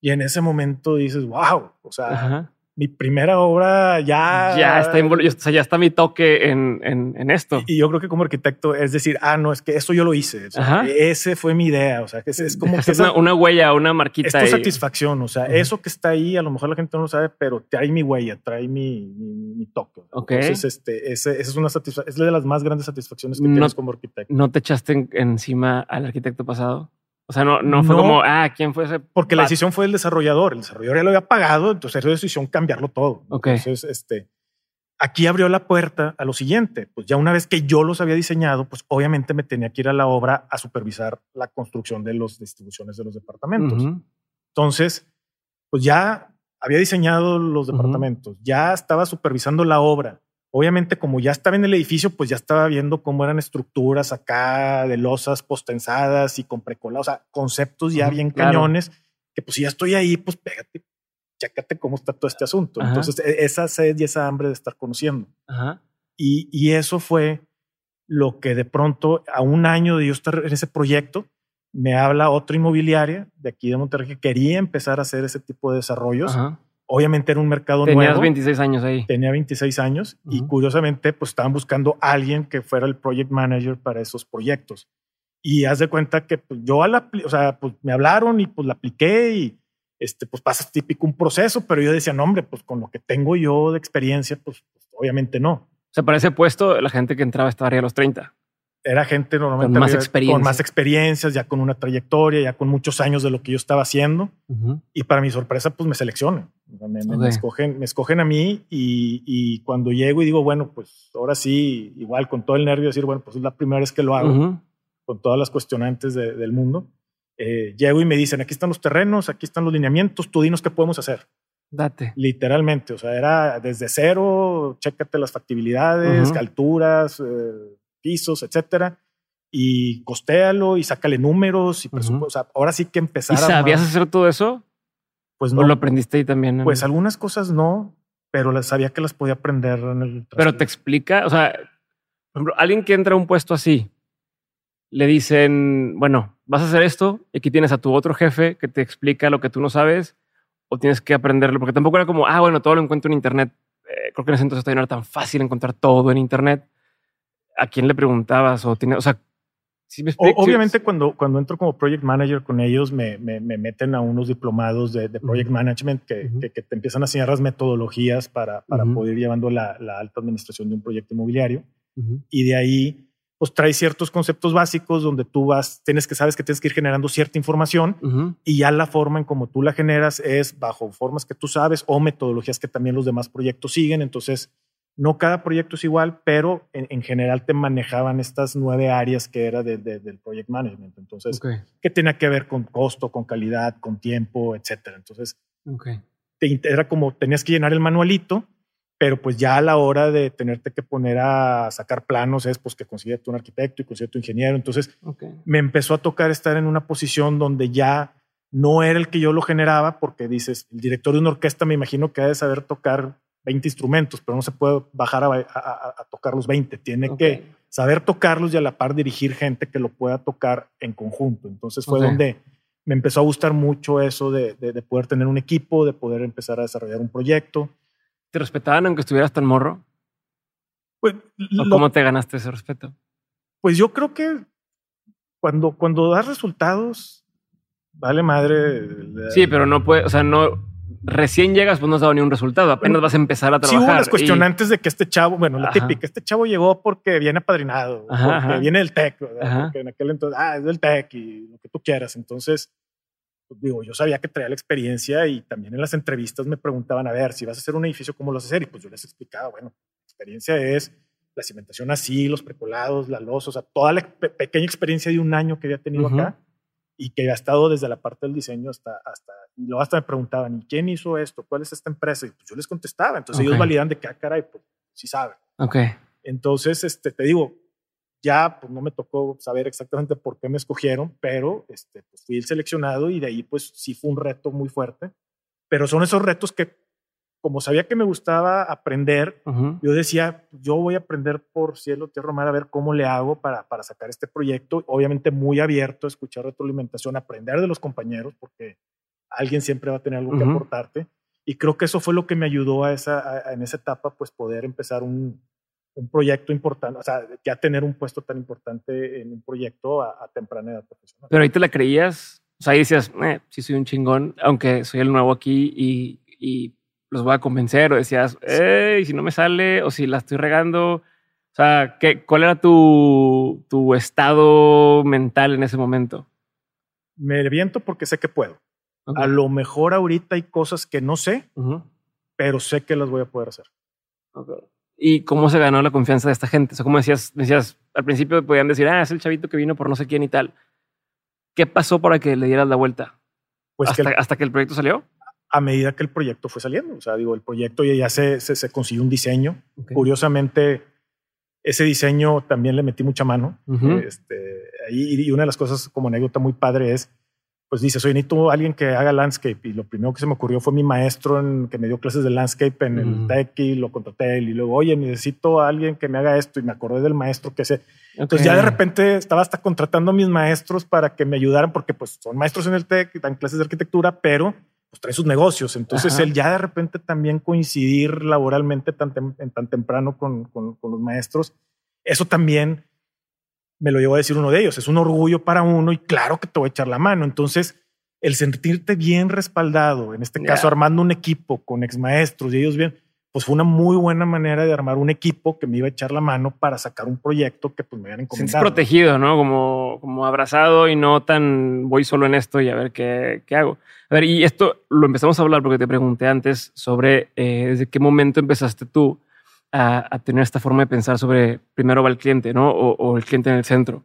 Y en ese momento dices, wow, o sea, Ajá. Mi primera obra ya... Ya está o sea, ya está mi toque en, en, en esto. Y yo creo que como arquitecto es decir, ah, no, es que eso yo lo hice. O sea, ese fue mi idea. O sea, que es, es como que esa- una, una huella, una marquita. es tu ahí. satisfacción. O sea, eso que está ahí, a lo mejor la gente no lo sabe, pero trae mi huella, trae mi, mi, mi toque. Ok. Entonces, este, ese, esa es una satisfacción, es de las más grandes satisfacciones que No- tienes como arquitecto. ¿No te echaste en- encima al arquitecto pasado? O sea, no, no fue No. como, ah, ¿quién fue ese? Porque la decisión fue del desarrollador. El desarrollador ya lo había pagado, entonces era decisión cambiarlo todo. Ok. Entonces, este, aquí abrió la puerta a lo siguiente. Pues ya una vez que yo los había diseñado, pues obviamente me tenía que ir a la obra a supervisar la construcción de las distribuciones de los departamentos. Entonces, pues ya había diseñado los departamentos, ya estaba supervisando la obra. Obviamente, como ya estaba en el edificio, pues ya estaba viendo cómo eran estructuras acá de losas postensadas y con precola, o sea, conceptos ya Ujú, bien claro. cañones, que pues si ya estoy ahí, pues pégate, chécate cómo está todo este asunto. Entonces, e, esa sed y esa hambre de estar conociendo. Y, y eso fue lo que de pronto, a un año de yo estar en ese proyecto, me habla otra inmobiliaria de aquí de Monterrey que quería empezar a hacer ese tipo de desarrollos. Obviamente era un mercado nuevo. Tenías 26 años ahí. Tenía 26 años y curiosamente pues estaban buscando a alguien que fuera el project manager para esos proyectos. Y haz de cuenta que pues, yo, a la, o sea, pues me hablaron y pues la apliqué y este, pues pasa típico un proceso, pero yo decía, no, hombre, pues con lo que tengo yo de experiencia, pues, pues obviamente no. O sea, para ese puesto, la gente que entraba estaba a los 30 era gente normalmente con más, con más, experiencias, ya con una trayectoria, ya con muchos años de lo que yo estaba haciendo. Y para mi sorpresa, pues me seleccionan. me, escogen, me escogen a mí y, y, cuando llego y digo, bueno, pues ahora sí, igual con todo el nervio, decir, bueno, pues es la primera vez que lo hago, con todas las cuestionantes del mundo. Eh, llego y me dicen, aquí están los terrenos, aquí están los lineamientos, tú dinos qué podemos hacer. Date. Literalmente, o sea, era desde cero, chécate las factibilidades, alturas, eh, pisos, etcétera, y costéalo y sácale números y presupuesto. ahora sí que empezar. ¿Y sabías hacer todo eso? Pues no. ¿O lo aprendiste ahí también? Pues algunas cosas no, pero sabía que las podía aprender en el. Pero te explica, o sea, por ejemplo, alguien que entra a un puesto así, le dicen, bueno, vas a hacer esto y aquí tienes a tu otro jefe que te explica lo que tú no sabes o tienes que aprenderlo, porque tampoco era como, ah, bueno, todo lo encuentro en Internet. Eh, creo que en ese entonces no era tan fácil encontrar todo en Internet. ¿A quién le preguntabas? O, tiene, o sea, Obviamente cuando, cuando entro como project manager con ellos me, me, meten a unos diplomados de, project management que, que, te empiezan a enseñar las metodologías para, para poder ir llevando la, la, alta administración de un proyecto inmobiliario. Y de ahí pues trae ciertos conceptos básicos donde tú vas, tienes que sabes que tienes que ir generando cierta información y ya la forma en como tú la generas es bajo formas que tú sabes o metodologías que también los demás proyectos siguen. Entonces no cada proyecto es igual, pero en, general te manejaban estas nueve áreas que era de, del project management. Entonces, que tenía que ver con costo, con calidad, con tiempo, etcétera. Entonces, era como tenías que llenar el manualito, pero pues ya a la hora de tenerte que poner a sacar planos es pues que consigues un arquitecto y consigues tu ingeniero. Entonces, me empezó a tocar estar en una posición donde ya no era el que yo lo generaba, porque dices, el director de una orquesta me imagino que ha de saber tocar 20 instrumentos, pero no se puede bajar a, tocar los 20. Tiene que saber tocarlos y a la par dirigir gente que lo pueda tocar en conjunto. Entonces fue donde me empezó a gustar mucho eso de, poder tener un equipo, de poder empezar a desarrollar un proyecto. ¿Te respetaban aunque estuvieras tan morro? Pues, ¿Cómo te ganaste ese respeto? Pues yo creo que cuando, cuando das resultados, vale madre. Sí, pero no puede, o sea, no, recién llegas, pues no has dado ni un resultado, apenas vas a empezar a trabajar. Sí, hubo unas cuestionantes de que este chavo, bueno, la típica, este chavo llegó porque viene apadrinado, porque viene del TEC, porque en aquel entonces, ah, es del TEC y lo que tú quieras. Entonces, pues, digo, yo sabía que traía la experiencia y también en las entrevistas me preguntaban, a ver, si vas a hacer un edificio, ¿cómo lo vas a hacer? Y pues yo les explicaba, bueno, la experiencia es la cimentación así, los precolados, la losa, o sea, toda la pequeña experiencia de un año que había tenido acá y que ha estado desde la parte del diseño hasta, hasta y luego hasta me preguntaban, ¿y quién hizo esto? ¿Cuál es esta empresa? Y pues yo les contestaba. Entonces ellos validan de que, ah, caray, pues sí saben. Ok. Entonces, este, te digo, ya pues no me tocó saber exactamente por qué me escogieron, pero este, pues, fui el seleccionado y de ahí pues sí fue un reto muy fuerte. Pero son esos retos que como sabía que me gustaba aprender, yo decía, yo voy a aprender por cielo, tierra, mar, a ver cómo le hago para, para sacar este proyecto. Obviamente muy abierto a escuchar retroalimentación, aprender de los compañeros, porque alguien siempre va a tener algo que aportarte. Y creo que eso fue lo que me ayudó a esa, en esa etapa, pues poder empezar un, un, proyecto importante, o sea, ya tener un puesto tan importante en un proyecto a, temprana edad profesional. Pero ahí te la creías, o sea, ahí decías, eh, sí soy un chingón, aunque soy el nuevo aquí y, y los voy a convencer o decías, hey, si no me sale o si la estoy regando. O sea, ¿qué, ¿cuál era tu, tu estado mental en ese momento? Me viento porque sé que puedo. A lo mejor ahorita hay cosas que no sé, pero sé que las voy a poder hacer. ¿Y cómo se ganó la confianza de esta gente? O sea, como decías, decías, al principio podían decir, ah, es el chavito que vino por no sé quién y tal. ¿Qué pasó para que le dieras la vuelta? Pues hasta que, hasta que el proyecto salió a medida que el proyecto fue saliendo. O sea, digo, el proyecto ya se, se, consiguió un diseño. Curiosamente, ese diseño también le metí mucha mano. este, y una de las cosas como anécdota muy padre es, pues dices, soy necesito alguien que haga landscape. Y lo primero que se me ocurrió fue mi maestro en, que me dio clases de landscape en el TEC y lo contraté. Y luego, oye, necesito a alguien que me haga esto. Y me acordé del maestro que sé. Entonces ya de repente estaba hasta contratando a mis maestros para que me ayudaran, porque pues son maestros en el TEC y dan clases de arquitectura, pero pues trae sus negocios. Entonces él ya de repente también coincidir laboralmente tan, tan temprano con, con, con los maestros, eso también me lo llevo a decir uno de ellos, es un orgullo para uno y claro que te voy a echar la mano. Entonces, el sentirte bien respaldado, en este caso armando un equipo con ex maestros y ellos bien, pues fue una muy buena manera de armar un equipo que me iba a echar la mano para sacar un proyecto que pues me habían encomendado. protegido, ¿no? Como, como abrazado y no tan voy solo en esto y a ver qué, qué hago. A ver, y esto lo empezamos a hablar porque te pregunté antes sobre eh, desde qué momento empezaste tú a, tener esta forma de pensar sobre primero va el cliente, ¿no? O, el cliente en el centro.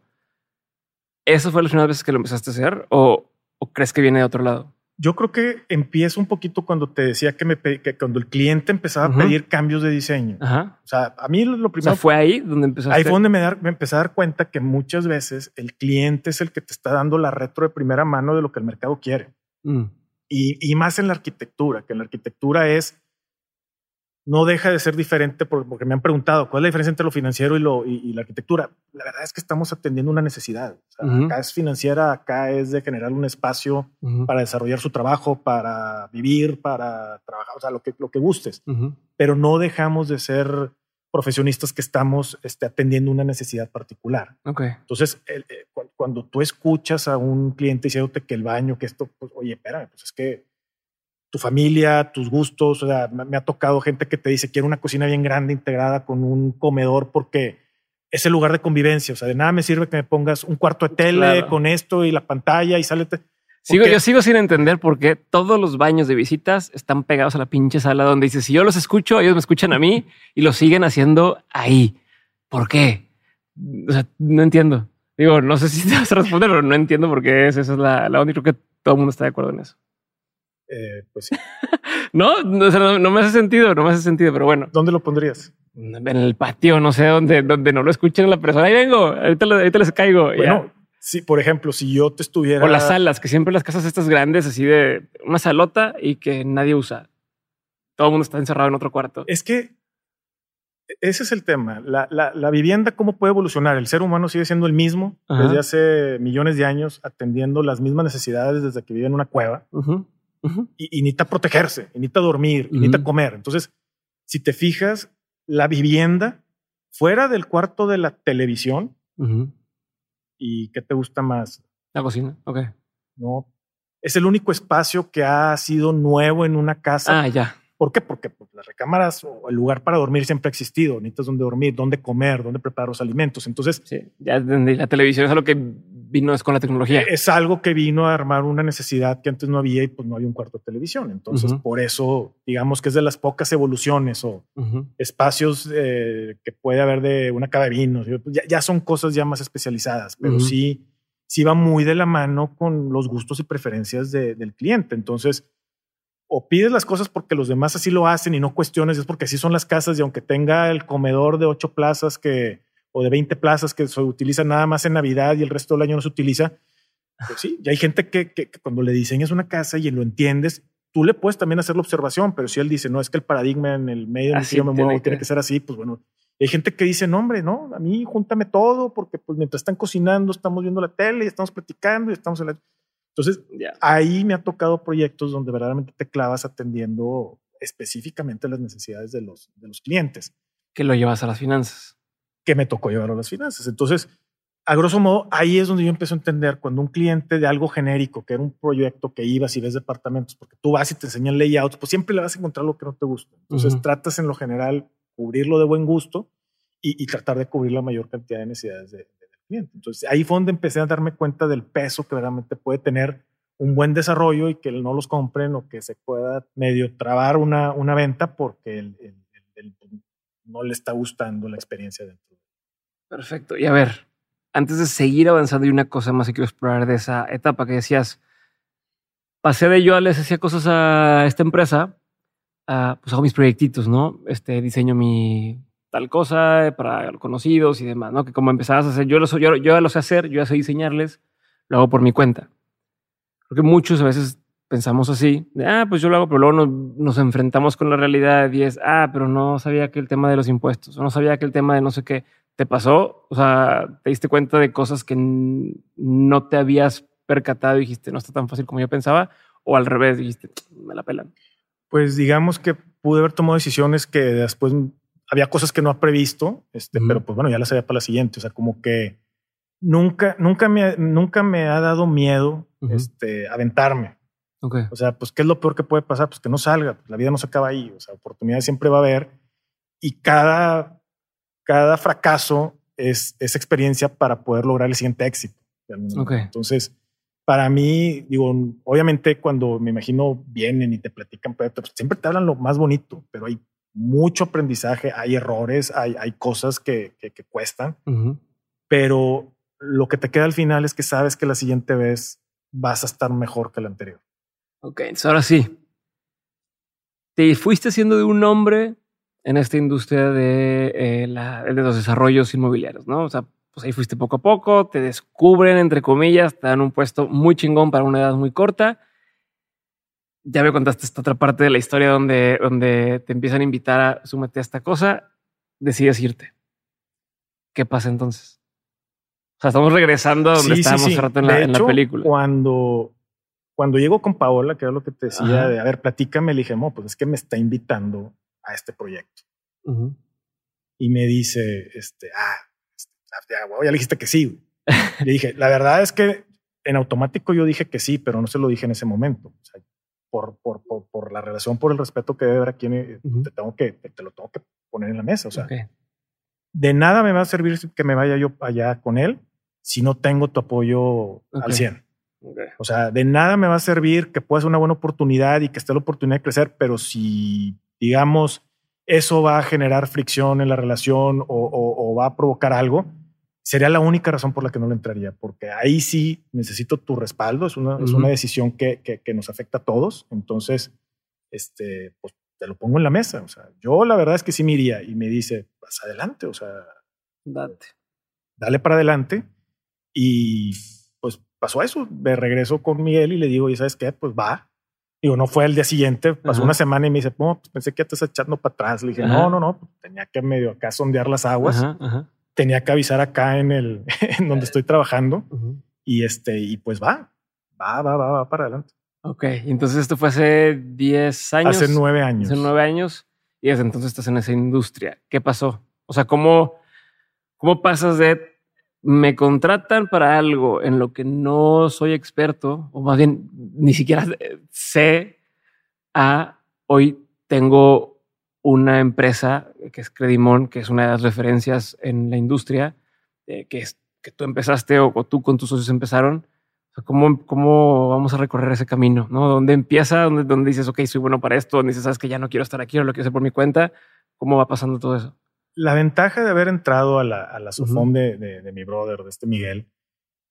¿Eso fue las primeras veces que lo empezaste a hacer o, crees que viene de otro lado? Yo creo que empieza un poquito cuando te decía que, me que cuando el cliente empezaba a pedir cambios de diseño. O sea, a mí lo primero. fue ahí donde empezaste. Ahí fue donde me, dar, me, empecé a dar cuenta que muchas veces el cliente es el que te está dando la retro de primera mano de lo que el mercado quiere. Mm. Y, y, más en la arquitectura, que en la arquitectura es no deja de ser diferente porque me han preguntado cuál es la diferencia entre lo financiero y, lo, y, la arquitectura. La verdad es que estamos atendiendo una necesidad. Acá es financiera, acá es de generar un espacio para desarrollar su trabajo, para vivir, para trabajar, o sea, lo que, lo que gustes. Pero no dejamos de ser profesionistas que estamos este, atendiendo una necesidad particular. Okay. Entonces, eh, cuando tú escuchas a un cliente diciéndote que el baño, que esto, pues, oye, espérame, pues es que tu familia, tus gustos. O sea, me, ha tocado gente que te dice quiero una cocina bien grande integrada con un comedor porque es el lugar de convivencia. O sea, de nada me sirve que me pongas un cuarto de tele con esto y la pantalla y sale. Sigo, yo sigo sin entender por qué todos los baños de visitas están pegados a la pinche sala donde dice si yo los escucho, ellos me escuchan a mí y lo siguen haciendo ahí. ¿Por qué? O sea, no entiendo. Digo, no sé si te vas a responder, pero no entiendo por qué es, esa es la, la única. Creo que todo el mundo está de acuerdo en eso. Eh, pues [LAUGHS] no, no, me hace sentido, no me hace sentido, pero bueno. ¿Dónde lo pondrías? En el patio, no sé, donde, donde no lo escuchen la persona. Ahí vengo, ahorita, les caigo. Bueno, si por ejemplo, si yo te estuviera. O las salas, que siempre las casas estas grandes, así de una salota y que nadie usa. Todo el mundo está encerrado en otro cuarto. Es que ese es el tema. La, la, vivienda, ¿cómo puede evolucionar? El ser humano sigue siendo el mismo desde hace millones de años, atendiendo las mismas necesidades desde que vive en una cueva y, necesita protegerse, y necesita dormir, y necesita comer. Entonces, si te fijas, la vivienda fuera del cuarto de la televisión, ¿y qué te gusta más? La cocina, ok. No, es el único espacio que ha sido nuevo en una casa. Ah, ya. ¿Por qué? Porque pues, las recámaras o el lugar para dormir siempre ha existido. Necesitas dónde dormir, dónde comer, dónde preparar los alimentos. Entonces, sí, ya la televisión es algo que vino con la tecnología. Es algo que vino a armar una necesidad que antes no había y pues no había un cuarto de televisión. Entonces, por eso, digamos que es de las pocas evoluciones o espacios eh, que puede haber de una cava de vinos. Ya, son cosas ya más especializadas, pero sí, sí va muy de la mano con los gustos y preferencias del cliente. Entonces, o pides las cosas porque los demás así lo hacen y no cuestiones, es porque así son las casas y aunque tenga el comedor de ocho plazas que o de 20 plazas que se utilizan nada más en Navidad y el resto del año no se utiliza. Pues sí, y hay gente que, que, cuando le diseñas una casa y lo entiendes, tú le puedes también hacer la observación, pero si él dice, no, es que el paradigma en el medio en el que yo me muevo tiene que ser así, pues bueno, hay gente que dice, no, hombre, no, a mí júntame todo, porque pues mientras están cocinando, estamos viendo la tele y estamos platicando y estamos en la... Entonces, ahí me ha tocado proyectos donde verdaderamente te clavas atendiendo específicamente las necesidades de los, de los clientes. Que lo llevas a las finanzas que me tocó llevar a las finanzas. Entonces, a grosso modo, ahí es donde yo empiezo a entender cuando un cliente de algo genérico, que era un proyecto que ibas y ves departamentos, porque tú vas y te enseñan layouts, pues siempre le vas a encontrar lo que no te gusta. Entonces, tratas en lo general cubrirlo de buen gusto y, tratar de cubrir la mayor cantidad de necesidades del cliente. Entonces, ahí fue donde empecé a darme cuenta del peso que realmente puede tener un buen desarrollo y que no los compren o que se pueda medio trabar una, una venta porque el, no le está gustando la experiencia dentro. Perfecto. Y a ver, antes de seguir avanzando, y una cosa más que quiero explorar de esa etapa que decías, pasé de yo les hacía cosas a esta empresa, pues hago mis proyectitos, ¿no? Este diseño mi tal cosa para conocidos y demás, ¿no? Que como empezabas a hacer, yo lo, yo, yo lo sé hacer, yo ya sé diseñarles, lo hago por mi cuenta. Creo muchos a veces pensamos así, de, ah, pues yo lo hago, pero luego nos, nos, enfrentamos con la realidad y es, ah, pero no sabía que el tema de los impuestos, o no sabía que el tema de no sé qué te pasó, o sea, te diste cuenta de cosas que no te habías percatado y dijiste, no está tan fácil como yo pensaba, o al revés, dijiste, me la pelan. Pues digamos que pude haber tomado decisiones que después había cosas que no ha previsto, este, pero pues bueno, ya las había para la siguiente, o sea, como que nunca, nunca me, nunca me ha dado miedo, este, aventarme. O sea, pues, ¿qué es lo peor que puede pasar? Pues que no salga, pues, la vida no se acaba ahí, o sea, oportunidades siempre va a haber y cada, cada fracaso es, es experiencia para poder lograr el siguiente éxito. Entonces, para mí, digo, obviamente cuando me imagino vienen y te platican, pues, siempre te hablan lo más bonito, pero hay mucho aprendizaje, hay errores, hay, hay cosas que, que, cuestan, pero lo que te queda al final es que sabes que la siguiente vez vas a estar mejor que la anterior. Ok, entonces ahora sí. Te fuiste haciendo de un hombre en esta industria de, eh, de los desarrollos inmobiliarios, ¿no? O sea, pues ahí fuiste poco a poco, te descubren, entre comillas, te dan un puesto muy chingón para una edad muy corta. Ya me contaste esta otra parte de la historia donde, donde te empiezan a invitar a sumete a esta cosa, decides irte. ¿Qué pasa entonces? O sea, estamos regresando a donde estábamos hace rato en, la, en la película. Cuando cuando llego con Paola, que era lo que te decía, de a ver, platícame, le dije, no, pues es que me está invitando a este proyecto. Y me dice, este, ah, este, ya, ya, le dijiste que sí. le dije, la verdad es que en automático yo dije que sí, pero no se lo dije en ese momento. O sea, por, por, por, la relación, por el respeto que debe haber aquí, te, tengo que, te lo tengo que poner en la mesa. O sea, de nada me va a servir que me vaya yo allá con él si no tengo tu apoyo al 100. O sea, de nada me va a servir que pueda ser una buena oportunidad y que esté la oportunidad de crecer, pero si, digamos, eso va a generar fricción en la relación o, va a provocar algo, sería la única razón por la que no le entraría, porque ahí sí necesito tu respaldo, es una, es una decisión que, que, nos afecta a todos, entonces, este, pues te lo pongo en la mesa, o sea, yo la verdad es que sí me iría y me dice, vas adelante, o sea, Date. dale para adelante y pasó eso. Me regreso con Miguel y le digo, ¿y sabes qué? Pues va. Digo, no fue el día siguiente, pasó una semana y me dice, no, pues pensé que ya te estás echando para atrás. Le dije, no, no, no, tenía que medio acá sondear las aguas. Tenía que avisar acá en el, [LAUGHS] en donde estoy trabajando. Y este, y pues va, va, va, va, va para adelante. Ok, entonces esto fue hace 10 años. Hace nueve años. Hace nueve años. Y desde entonces estás en esa industria. ¿Qué pasó? O sea, ¿cómo, cómo pasas de me contratan para algo en lo que no soy experto, o más bien ni siquiera sé, a hoy tengo una empresa que es Credimon, que es una de las referencias en la industria, eh, que es que tú empezaste o, tú con tus socios empezaron. ¿cómo, ¿Cómo vamos a recorrer ese camino? ¿no? ¿Dónde empieza? ¿Dónde, ¿Dónde dices, ok, soy bueno para esto? ¿Dónde dices, sabes que ya no quiero estar aquí o lo quiero hacer por mi cuenta? ¿Cómo va pasando todo eso? La ventaja de haber entrado a la, a la sofón de, de, mi brother, de este Miguel,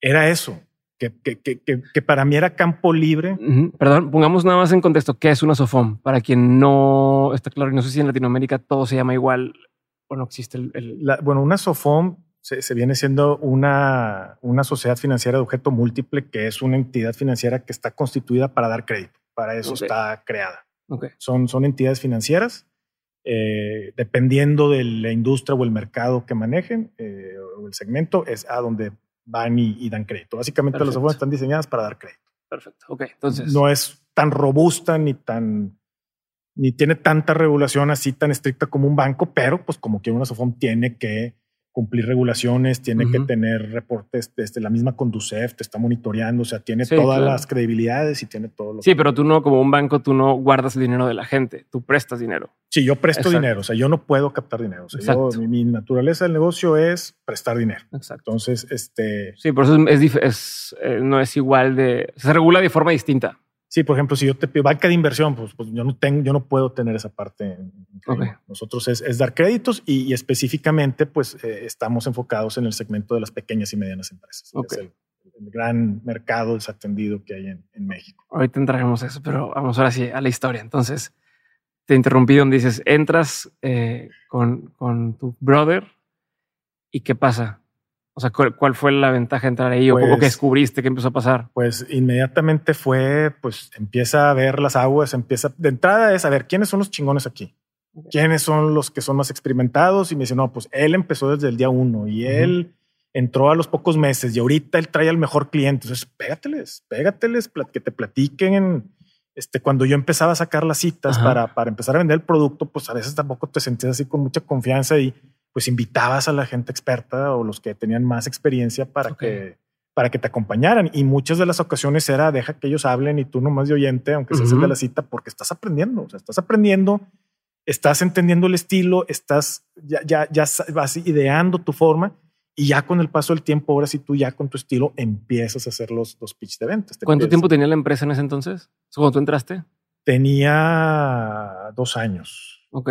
era eso, que, que, que, que para mí era campo libre. Perdón, pongamos nada más en contexto, ¿qué es una sofón? Para quien no está claro, y no sé si en Latinoamérica todo se llama igual o no existe el... bueno, una sofón se, se, viene siendo una, una sociedad financiera de objeto múltiple, que es una entidad financiera que está constituida para dar crédito. Para eso está creada. Okay. Son, son entidades financieras eh, dependiendo de la industria o el mercado que manejen eh, o el segmento, es a donde van y, dan crédito. Básicamente las ofertas están diseñadas para dar crédito. Perfecto. Ok, entonces. No es tan robusta ni tan ni tiene tanta regulación así tan estricta como un banco, pero pues como que una SOFOM tiene que cumplir regulaciones, tiene que tener reportes desde la misma Conducef, te está monitoreando, o sea, tiene todas las credibilidades y tiene todo lo Sí, pero tú no, como un banco, tú no guardas el dinero de la gente, tú prestas dinero. Sí, yo presto dinero, o sea, yo no puedo captar dinero. O sea, mi, naturaleza del negocio es prestar dinero. Exacto. Entonces, este... Sí, por eso es, eh, no es igual de... Se regula de forma distinta. Sí, por ejemplo, si yo te pido banca de inversión, pues, pues yo no tengo, yo no puedo tener esa parte. Nosotros es, dar créditos y, específicamente, pues eh, estamos enfocados en el segmento de las pequeñas y medianas empresas. Es el, gran mercado desatendido que hay en, México. Ahorita entraremos a eso, pero vamos ahora sí a la historia. Entonces, te interrumpí donde dices, entras eh, con, con tu brother y qué pasa. O sea, ¿cuál, fue la ventaja de entrar ahí? ¿O qué pues descubriste? ¿Qué empezó a pasar? Pues inmediatamente fue, pues empieza a ver las aguas, empieza, de entrada es a ver quiénes son los chingones aquí. ¿Quiénes son los que son más experimentados? Y me dice, no, pues él empezó desde el día uno y él entró a los pocos meses y ahorita él trae al mejor cliente. Entonces, pégateles, pégateles, que te platiquen. Este, cuando yo empezaba a sacar las citas para, para empezar a vender el producto, pues a veces tampoco te sentías así con mucha confianza y pues invitabas a la gente experta o los que tenían más experiencia para que para que te acompañaran. Y muchas de las ocasiones era deja que ellos hablen y tú nomás de oyente, aunque seas el de la cita, porque estás aprendiendo. O sea, estás aprendiendo, estás entendiendo el estilo, estás ya, ya, ya vas ideando tu forma y ya con el paso del tiempo, ahora sí tú ya con tu estilo empiezas a hacer los, los pitch de ventas. ¿Cuánto tiempo tenía la empresa en ese entonces? ¿Cuándo tú entraste? Tenía dos años. Ok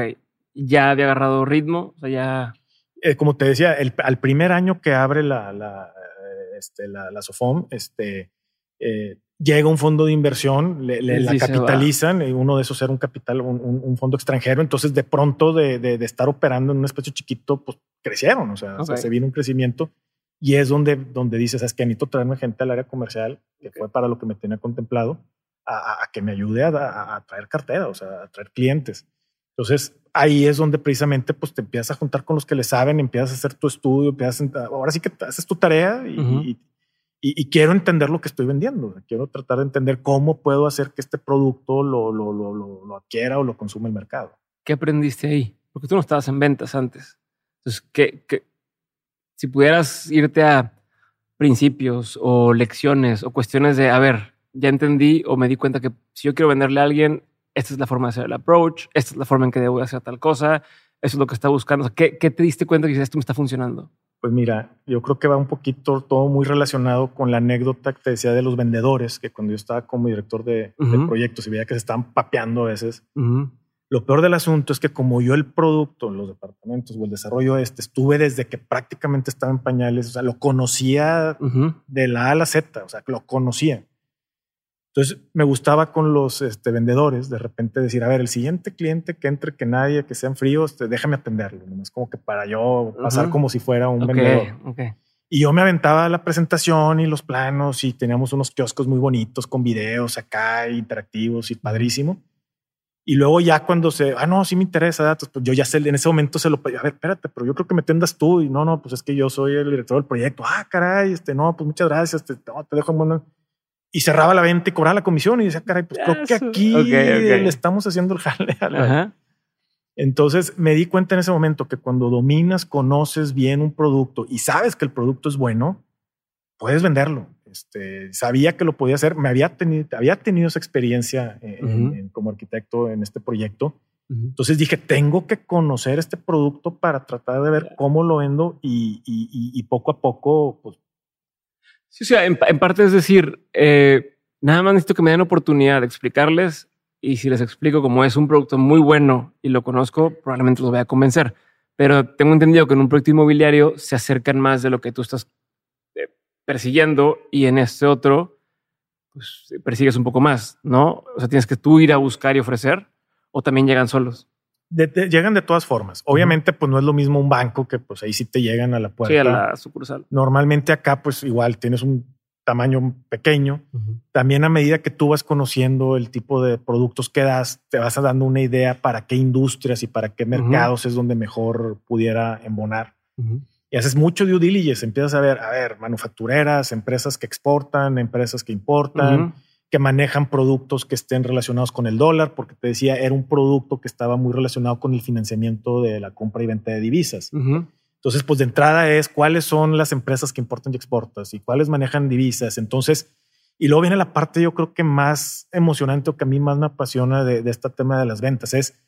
ya había agarrado ritmo, o sea, ya... Eh, como te decía, el, al primer año que abre la, la, eh, este, la, la SOFOM, este, eh, llega un fondo de inversión, le, la capitalizan, y uno de esos era un capital, un, un, fondo extranjero, entonces de pronto de, de, estar operando en un espacio chiquito, pues crecieron, o sea, se vino un crecimiento y es donde, donde dices, es que necesito traerme gente al área comercial, que fue para lo que me tenía contemplado, a, a que me ayude a, a, traer cartera, o sea, a traer clientes. Entonces, ahí es donde precisamente pues te empiezas a juntar con los que le saben, empiezas a hacer tu estudio, empiezas a, ahora sí que haces tu tarea y, y, quiero entender lo que estoy vendiendo. Quiero tratar de entender cómo puedo hacer que este producto lo, lo, lo, lo, adquiera o lo consuma el mercado. ¿Qué aprendiste ahí? Porque tú no estabas en ventas antes. Entonces, ¿qué, qué, si pudieras irte a principios o lecciones o cuestiones de, a ver, ya entendí o me di cuenta que si yo quiero venderle a alguien, esta es la forma de hacer el approach, esta es la forma en que debo hacer tal cosa, eso es lo que está buscando. ¿qué, te diste cuenta que esto me está funcionando? Pues mira, yo creo que va un poquito todo muy relacionado con la anécdota que te decía de los vendedores, que cuando yo estaba como director de, proyectos y veía que se estaban papeando a veces. Lo peor del asunto es que como yo el producto, los departamentos o el desarrollo este, estuve desde que prácticamente estaba en pañales, o sea, lo conocía de la A a la Z, o sea, lo conocía. Entonces me gustaba con los este, vendedores de repente decir, a ver, el siguiente cliente que entre, que nadie, que sean fríos, este, déjame atenderlo. Es como que para yo pasar como si fuera un vendedor. Y yo me aventaba la presentación y los planos y teníamos unos kioscos muy bonitos con videos acá interactivos y padrísimo. Y luego ya cuando se, ah, no, sí me interesa datos, pues yo ya sé, en ese momento se lo pedí, a ver, espérate, pero yo creo que me tendas tú. Y no, no, pues es que yo soy el director del proyecto. Ah, caray, este, no, pues muchas gracias, te, te dejo en buena y cerraba la venta y cobraba la comisión y decía, caray, pues creo que aquí le estamos haciendo el jale. Entonces me di cuenta en ese momento que cuando dominas, conoces bien un producto y sabes que el producto es bueno, puedes venderlo. Este, sabía que lo podía hacer, me había tenido, había tenido esa experiencia como arquitecto en este proyecto. Entonces dije, tengo que conocer este producto para tratar de ver cómo lo vendo y, y poco a poco pues, Sí, o sea, en, parte es decir, eh, nada más necesito que me den oportunidad de explicarles y si les explico cómo es un producto muy bueno y lo conozco, probablemente los voy a convencer. Pero tengo entendido que en un proyecto inmobiliario se acercan más de lo que tú estás eh, persiguiendo y en este otro, pues persigues un poco más, ¿no? O sea, tienes que tú ir a buscar y ofrecer o también llegan solos llegan de todas formas. Obviamente, pues no es lo mismo un banco que pues ahí sí te llegan a la puerta. Sí, a la sucursal. Normalmente acá, pues igual tienes un tamaño pequeño. También a medida que tú vas conociendo el tipo de productos que das, te vas dando una idea para qué industrias y para qué mercados es donde mejor pudiera embonar. Y haces mucho due diligence, empiezas a ver, a ver, manufactureras, empresas que exportan, empresas que importan que manejan productos que estén relacionados con el dólar, porque te decía, era un producto que estaba muy relacionado con el financiamiento de la compra y venta de divisas. Entonces, pues de entrada es cuáles son las empresas que importan y exportas y cuáles manejan divisas. Entonces, y luego viene la parte yo creo que más emocionante o que a mí más me apasiona de, este tema de las ventas es,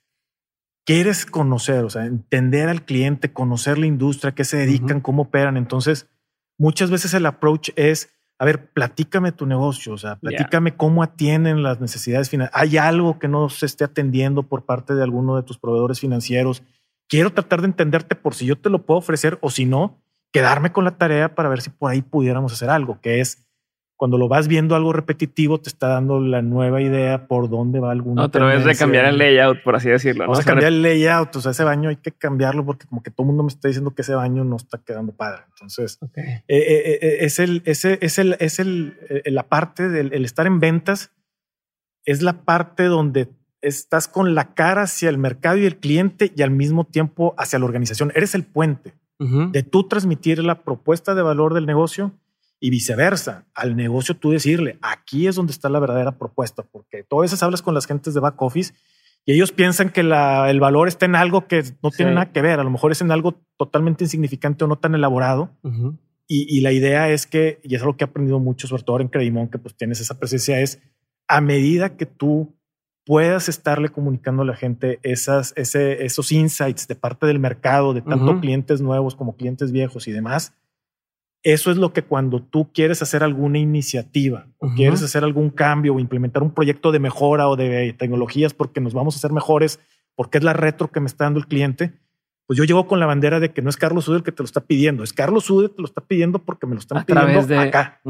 quieres conocer, o sea, entender al cliente, conocer la industria, qué se dedican, cómo operan. Entonces, muchas veces el approach es, a ver, platícame tu negocio, o sea, platícame cómo atienden las necesidades financieras. ¿Hay algo que no se esté atendiendo por parte de alguno de tus proveedores financieros? Quiero tratar de entenderte por si yo te lo puedo ofrecer o si no, quedarme con la tarea para ver si por ahí pudiéramos hacer algo, que es cuando lo vas viendo algo repetitivo, te está dando la nueva idea por dónde va alguna. Otra vez de cambiar el layout, por así decirlo. Vamos [LAUGHS] a cambiar el layout. O sea, ese baño hay que cambiarlo porque como que todo el mundo me está diciendo que ese baño no está quedando padre. Entonces, eh, eh, eh, es el, ese, es el, es el, la parte del estar en ventas. Es la parte donde estás con la cara hacia el mercado y el cliente y al mismo tiempo hacia la organización. Eres el puente de tú transmitir la propuesta de valor del negocio y viceversa, al negocio tú decirle, aquí es donde está la verdadera propuesta, porque todas veces hablas con las gentes de back office y ellos piensan que la, el valor está en algo que no tiene nada que ver, a lo mejor es en algo totalmente insignificante o no tan elaborado. y, y, la idea es que, y es algo que he aprendido mucho, sobre todo en Credimon, que pues tienes esa presencia, es a medida que tú puedas estarle comunicando a la gente esas, ese, esos insights de parte del mercado, de tanto clientes nuevos como clientes viejos y demás, eso es lo que cuando tú quieres hacer alguna iniciativa o quieres hacer algún cambio o implementar un proyecto de mejora o de tecnologías porque nos vamos a hacer mejores, porque es la retro que me está dando el cliente, pues yo llego con la bandera de que no es Carlos Ude el que te lo está pidiendo, es Carlos Ude te lo está pidiendo porque me lo están pidiendo de... acá.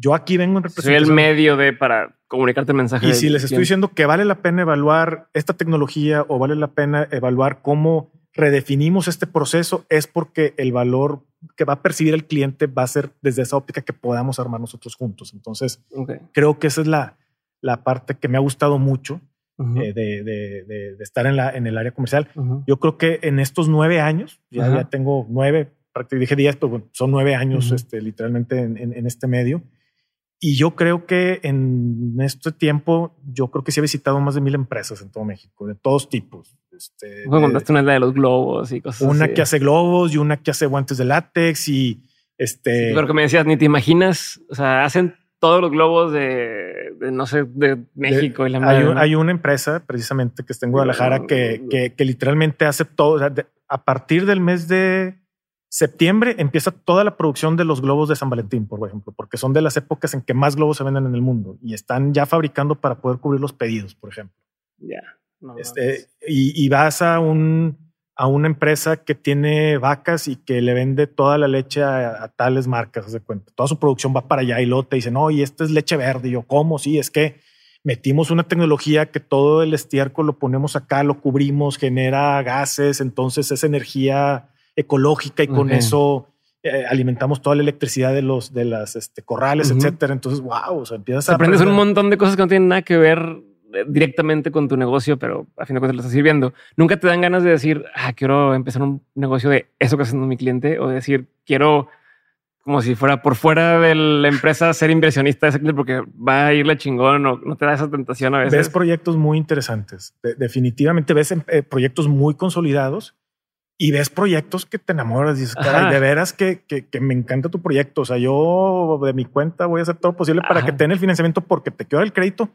Yo aquí vengo en representación. Soy el medio de para comunicarte mensajes. Y si les estoy diciendo que vale la pena evaluar esta tecnología o vale la pena evaluar cómo redefinimos este proceso, es porque el valor que va a percibir el cliente va a ser desde esa óptica que podamos armar nosotros juntos. Entonces, creo que esa es la, la parte que me ha gustado mucho eh, de, de, de, estar en, la, en el área comercial. Yo creo que en estos nueve años, ya, ya tengo nueve, prácticamente dije diez, pero son nueve años este, literalmente en, en, este medio. Y yo creo que en este tiempo, yo creo que sí he visitado más de mil empresas en todo México, de todos tipos. Este, contaste una de los globos y cosas Una que hace globos y una que hace guantes de látex y este. pero que me decías, ni te imaginas, o sea, hacen todos los globos de, no sé, de México y la hay, hay, una empresa precisamente que está en Guadalajara que, que, que literalmente hace todo. a partir del mes de septiembre empieza toda la producción de los globos de San Valentín, por ejemplo, porque son de las épocas en que más globos se venden en el mundo y están ya fabricando para poder cubrir los pedidos, por ejemplo. Ya. Este, y, vas a un a una empresa que tiene vacas y que le vende toda la leche a, tales marcas, de cuenta. Toda su producción va para allá y luego te dicen, no, y esta es leche verde. Y yo, ¿cómo? Sí, es que metimos una tecnología que todo el estiércol lo ponemos acá, lo cubrimos, genera gases, entonces es energía ecológica y con eso eh, alimentamos toda la electricidad de los de las este, corrales, etcétera. Entonces, wow, o sea, empiezas a aprendes un montón de cosas que no tienen nada que ver directamente con tu negocio, pero a fin de cuentas lo estás sirviendo. Nunca te dan ganas de decir, ah, quiero empezar un negocio de eso que está haciendo mi cliente o decir, quiero como si fuera por fuera de la empresa ser inversionista de ese cliente porque va a irle chingón o no te da esa tentación a veces. Ves proyectos muy interesantes. definitivamente ves eh, proyectos muy consolidados y ves proyectos que te enamoras y dices, caray, de veras que, que, me encanta tu proyecto. O sea, yo de mi cuenta voy a hacer todo posible para que te den el financiamiento porque te quiero el crédito,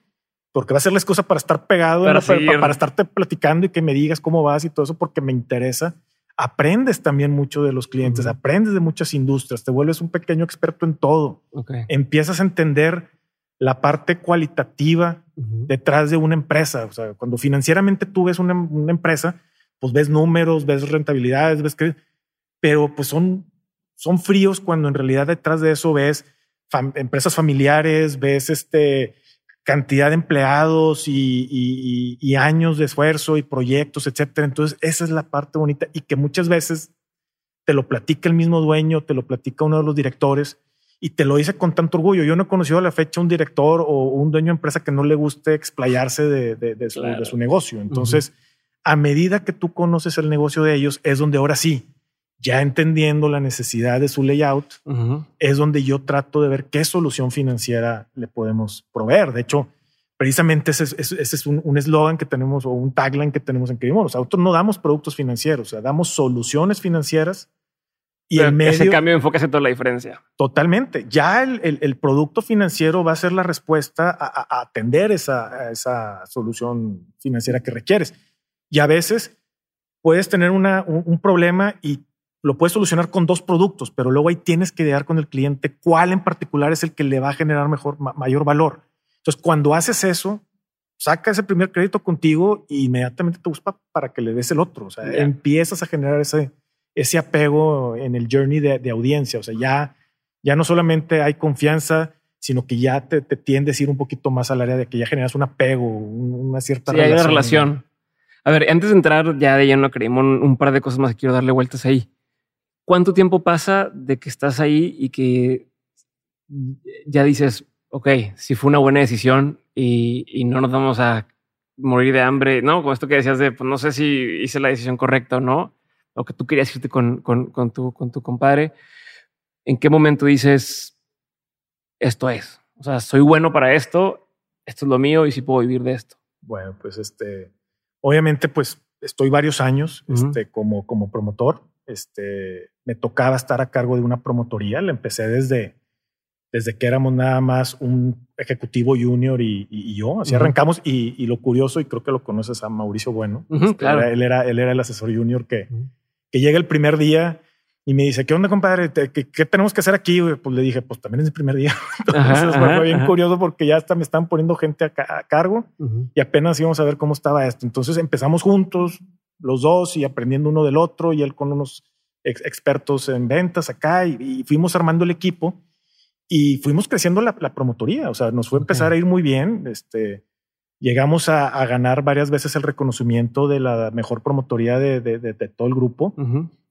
porque va a ser la excusa para estar pegado, para, para, estarte platicando y que me digas cómo vas y todo eso, porque me interesa. Aprendes también mucho de los clientes, aprendes de muchas industrias, te vuelves un pequeño experto en todo. Empiezas a entender la parte cualitativa detrás de una empresa. O sea, cuando financieramente tú ves una, una empresa, pues ves números, ves rentabilidades, ves que, pero pues son, son fríos cuando en realidad detrás de eso ves empresas familiares, ves este cantidad de empleados y, y, años de esfuerzo y proyectos, etcétera. Entonces, esa es la parte bonita y que muchas veces te lo platica el mismo dueño, te lo platica uno de los directores y te lo dice con tanto orgullo. Yo no he conocido a la fecha un director o un dueño de empresa que no le guste explayarse de, de, su, negocio. Entonces, a medida que tú conoces el negocio de ellos, es donde ahora sí, ya entendiendo la necesidad de su layout, es donde yo trato de ver qué solución financiera le podemos proveer. De hecho, precisamente ese, es un eslogan que tenemos o un tagline que tenemos en Credimon. O sea, nosotros no damos productos financieros, o sea, damos soluciones financieras. Y el medio, ese cambio de enfoque hace toda la diferencia. Totalmente. Ya el, producto financiero va a ser la respuesta a, atender esa, esa solución financiera que requieres. Y a veces puedes tener una, un, problema y lo puedes solucionar con dos productos, pero luego ahí tienes que idear con el cliente cuál en particular es el que le va a generar mejor, mayor valor. Entonces, cuando haces eso, saca ese primer crédito contigo e inmediatamente te busca para que le des el otro. O sea, empiezas a generar ese, ese apego en el journey de, de, audiencia. O sea, ya, ya no solamente hay confianza, sino que ya te, te tiendes a ir un poquito más al área de que ya generas un apego, una cierta sí, relación. Hay una relación. A ver, antes de entrar ya de lleno creemos un par de cosas más que quiero darle vueltas ahí. ¿Cuánto tiempo pasa de que estás ahí y que ya dices, ok, si fue una buena decisión y, y, no nos vamos a morir de hambre, ¿no? Con esto que decías de, pues no sé si hice la decisión correcta o no, o que tú querías irte con, con, con, tu, con tu compadre. ¿En qué momento dices, esto es? O sea, soy bueno para esto, esto es lo mío y si sí puedo vivir de esto. Bueno, pues este, obviamente, pues estoy varios años este, como, como promotor. Este, me tocaba estar a cargo de una promotoría. La empecé desde, desde que éramos nada más un ejecutivo junior y, yo. Así arrancamos. Y, lo curioso, y creo que lo conoces a Mauricio Bueno, este, él, era, él era el asesor junior que, que llega el primer día y me dice, ¿qué onda, compadre? ¿Qué, tenemos que hacer aquí? Pues le dije, pues también es el primer día. [LAUGHS] Entonces fue bien curioso porque ya hasta me estaban poniendo gente a, cargo y apenas íbamos a ver cómo estaba esto. Entonces empezamos juntos, los dos, y aprendiendo uno del otro, y él con unos expertos en ventas acá, y, fuimos armando el equipo y fuimos creciendo la, promotoría. O sea, nos fue a empezar a ir muy bien. Este, llegamos a, ganar varias veces el reconocimiento de la mejor promotoría de, de, todo el grupo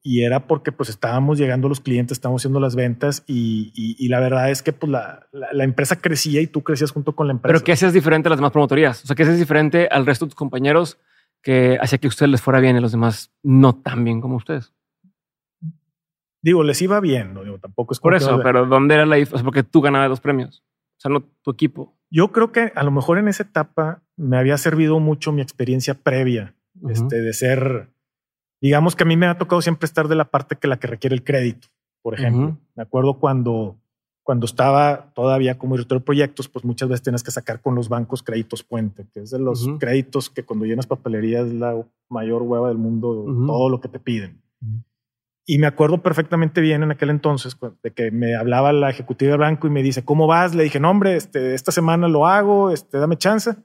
y era porque pues estábamos llegando a los clientes, estábamos haciendo las ventas y, y, la verdad es que pues la, la, empresa crecía y tú crecías junto con la empresa. Pero ¿qué hacías diferente a las demás promotorías? O sea, ¿qué haces diferente al resto de tus compañeros que hacía que a ustedes les fuera bien y a los demás no tan bien como ustedes? Digo, les iba bien, no digo, tampoco es por eso, pero ¿dónde era la diferencia? porque tú ganabas los premios, o sea, no tu equipo. Yo creo que a lo mejor en esa etapa me había servido mucho mi experiencia previa, este, de ser digamos que a mí me ha tocado siempre estar de la parte que la que requiere el crédito. Por ejemplo, me acuerdo cuando, cuando estaba todavía como director de proyectos, pues muchas veces tienes que sacar con los bancos créditos puente, que es de los créditos que cuando llenas papelería es la mayor hueva del mundo, todo lo que te piden. Y me acuerdo perfectamente bien en aquel entonces de que me hablaba la ejecutiva del banco y me dice, ¿cómo vas? Le dije, no, hombre, este, esta semana lo hago, este, dame chance.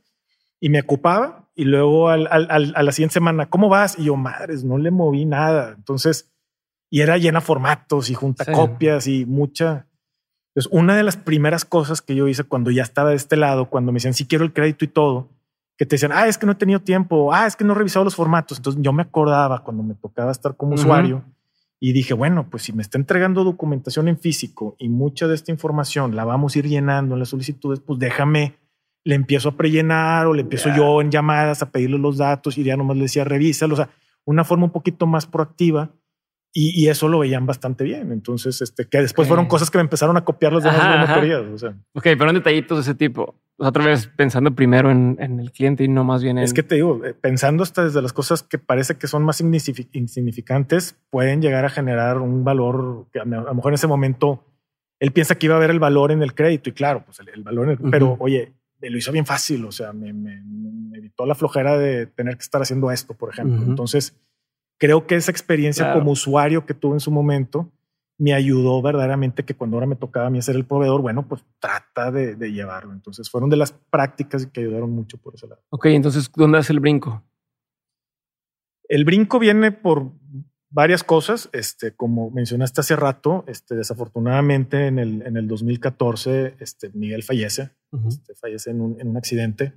Y me ocupaba y luego al, al, a la siguiente semana, ¿cómo vas? Y yo, madres, no le moví nada. Entonces, y era llena formatos y junta copias y mucha. Entonces, una de las primeras cosas que yo hice cuando ya estaba de este lado, cuando me decían, sí quiero el crédito y todo, que te decían, ah, es que no he tenido tiempo, ah, es que no he revisado los formatos. Entonces, yo me acordaba cuando me tocaba estar como usuario y dije, bueno, pues si me está entregando documentación en físico y mucha de esta información la vamos a ir llenando en las solicitudes, pues déjame le empiezo a prellenar o le empiezo yo en llamadas a pedirle los datos y ya nomás le decía revísalo. O sea, una forma un poquito más proactiva y, eso lo veían bastante bien. Entonces, este, que después fueron cosas que me empezaron a copiar las demás promotorías. O sea. Ok, pero en detallitos de ese tipo. Otra vez pensando primero en, el cliente y no más bien en... Es que te digo, eh, pensando hasta desde las cosas que parece que son más insignificantes, pueden llegar a generar un valor que a lo mejor en ese momento él piensa que iba a haber el valor en el crédito y claro, pues el, valor, en el, pero oye, me lo hizo bien fácil, o sea, me, evitó la flojera de tener que estar haciendo esto, por ejemplo. Entonces, creo que esa experiencia como usuario que tuve en su momento me ayudó verdaderamente que cuando ahora me tocaba a mí hacer el proveedor, bueno, pues trata de, llevarlo. Entonces, fueron de las prácticas que ayudaron mucho por ese lado. Ok, entonces, ¿dónde hace el brinco? El brinco viene por varias cosas. Este, como mencionaste hace rato, este, desafortunadamente en el, en el 2014, este, Miguel fallece, este, fallece en un, en un, accidente.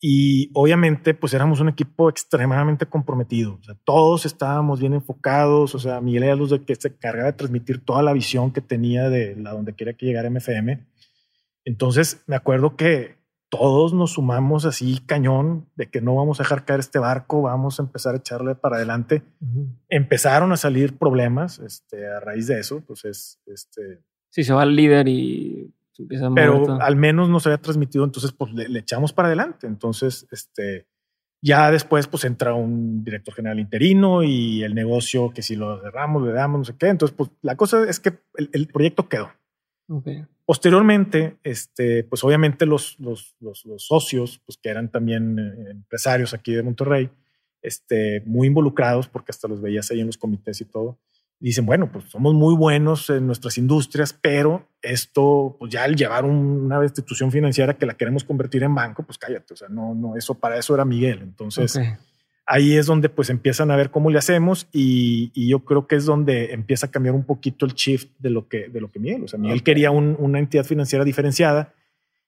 Y obviamente, pues éramos un equipo extremadamente comprometido. O sea, todos estábamos bien enfocados. O sea, Miguel era los de que se encargaba de transmitir toda la visión que tenía de la donde quería que llegara MFM. Entonces, me acuerdo que todos nos sumamos así cañón de que no vamos a dejar caer este barco, vamos a empezar a echarle para adelante. Empezaron a salir problemas este, a raíz de eso, pues es este. Sí, se va el líder y Pero al menos nos había transmitido, entonces pues le, echamos para adelante. Entonces, este, ya después pues entra un director general interino y el negocio que si lo cerramos, le damos, no sé qué. Entonces, pues la cosa es que el proyecto quedó. Posteriormente, este, pues obviamente los, los, los, socios, pues que eran también eh, empresarios aquí de Monterrey, este, muy involucrados, porque hasta los veías ahí en los comités y todo, dicen, bueno, pues somos muy buenos en nuestras industrias, pero esto, pues ya al llevar una institución financiera que la queremos convertir en banco, pues cállate, o sea, no, no, eso para eso era Miguel. Entonces, ahí es donde pues empiezan a ver cómo le hacemos y, yo creo que es donde empieza a cambiar un poquito el shift de lo que, de lo que Miguel, o sea, Miguel quería una entidad financiera diferenciada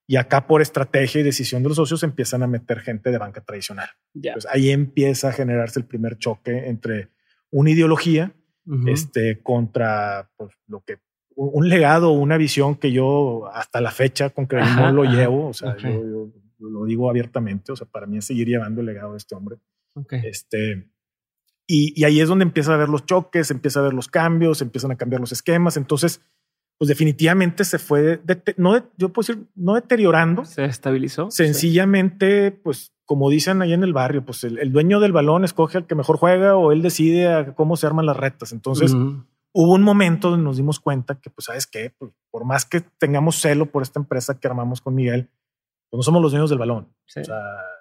y acá por estrategia y decisión de los socios empiezan a meter gente de banca tradicional. Pues ahí empieza a generarse el primer choque entre una ideología este, contra pues, lo que un legado, una visión que yo hasta la fecha con que no lo llevo, o sea, yo, lo digo abiertamente, o sea, para mí es seguir llevando el legado de este hombre. Este, y, ahí es donde empieza a ver los choques, empieza a ver los cambios, empiezan a cambiar los esquemas. Entonces, pues definitivamente se fue, no, yo puedo decir, no deteriorando. Se estabilizó. Sencillamente, pues como dicen ahí en el barrio, pues el, dueño del balón escoge al que mejor juega o él decide cómo se arman las retas. Entonces, hubo un momento donde nos dimos cuenta que, pues, ¿sabes qué? Pues, por más que tengamos celo por esta empresa que armamos con Miguel, pues no somos los dueños del balón.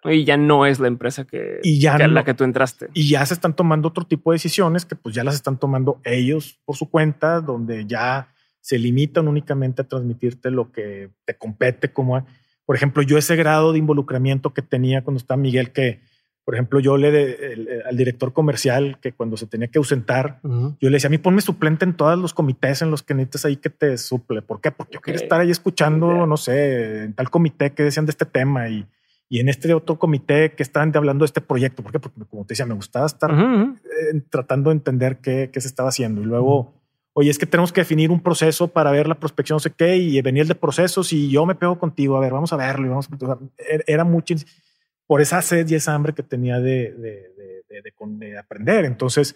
y ya no es la empresa que, y ya la que tú entraste. Y ya se están tomando otro tipo de decisiones que pues ya las están tomando ellos por su cuenta, donde ya se limitan únicamente a transmitirte lo que te compete como... Por ejemplo, yo ese grado de involucramiento que tenía cuando estaba Miguel, que por ejemplo, yo le de, al director comercial que cuando se tenía que ausentar, yo le decía a mí ponme suplente en todos los comités en los que necesites ahí que te suple. ¿Por qué? Porque yo quiero estar ahí escuchando, no sé, en tal comité que decían de este tema y, y en este otro comité que estaban hablando de este proyecto. ¿Por qué? Porque como te decía, me gustaba estar eh, tratando de entender qué, qué, se estaba haciendo. Y luego, oye, es que tenemos que definir un proceso para ver la prospección, no sé qué, y venir el de procesos y yo me pego contigo. A ver, vamos a verlo. Y vamos a, era mucho por esa sed y esa hambre que tenía de, de, aprender. Entonces,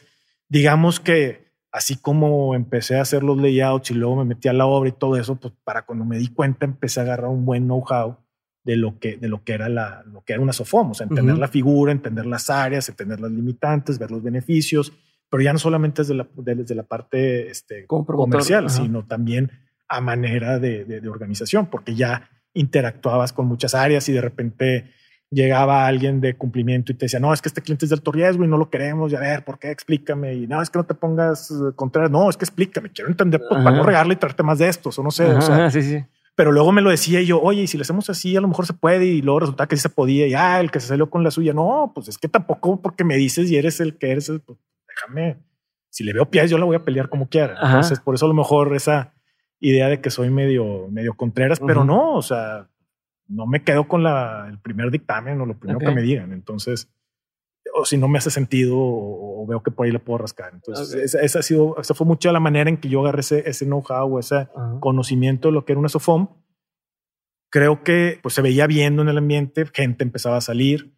digamos que así como empecé a hacer los layouts y luego me metí a la obra y todo eso, pues para cuando me di cuenta empecé a agarrar un buen know-how de lo que de lo que era la lo que era una SOFOM, o sea, entender la figura, entender las áreas, entender las limitantes, ver los beneficios, pero ya no solamente desde la, desde la parte este, comercial, sino también a manera de, de, organización, porque ya interactuabas con muchas áreas y de repente llegaba alguien de cumplimiento y te decía, no, es que este cliente es de alto riesgo y no lo queremos, y a ver, ¿por qué? Explícame. Y no, es que no te pongas eh, contrario. No, es que explícame, quiero entender pues, para no regarle y traerte más de estos, o no sé. o sea, sí, sí. Pero luego me lo decía yo, oye, y si le hacemos así, a lo mejor se puede, y luego resulta que sí se podía, y ah, el que se salió con la suya, no, pues es que tampoco porque me dices y eres el que eres, pues déjame, si le veo pies, yo la voy a pelear como quiera. Entonces, por eso a lo mejor esa idea de que soy medio, medio contreras, pero no, o sea, no me quedo con la, el primer dictamen o lo primero que me digan. Entonces, o si no me hace sentido o, veo que por ahí le puedo rascar. Entonces, esa, ha sido, esa fue mucho la manera en que yo agarré ese, ese know-how o ese conocimiento de lo que era una SOFOM. Creo que pues se veía viendo en el ambiente, gente empezaba a salir.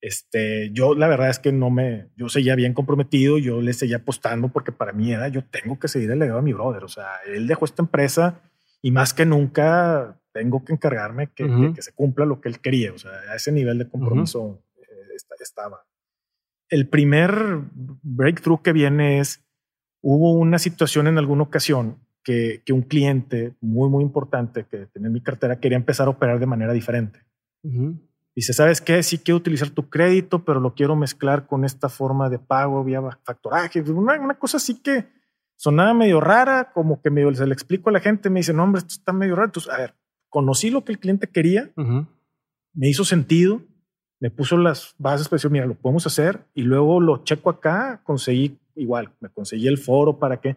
Este, yo la verdad es que no me, yo seguía bien comprometido, yo le seguía apostando porque para mí era, yo tengo que seguir el legado a mi brother. O sea, él dejó esta empresa y más que nunca tengo que encargarme que, que, se cumpla lo que él quería. O sea, a ese nivel de compromiso eh, estaba. El primer breakthrough que viene es, hubo una situación en alguna ocasión que, que un cliente muy, muy importante que tenía en mi cartera quería empezar a operar de manera diferente. Dice, ¿sabes qué? Sí quiero utilizar tu crédito, pero lo quiero mezclar con esta forma de pago vía factoraje. Una, una cosa así que sonaba medio rara, como que medio se le explico a la gente, me dice, no, hombre, esto está medio raro. Entonces, a ver, conocí lo que el cliente quería, me hizo sentido, me puso las bases para decir, mira, lo podemos hacer y luego lo checo acá, conseguí igual, me conseguí el foro para que...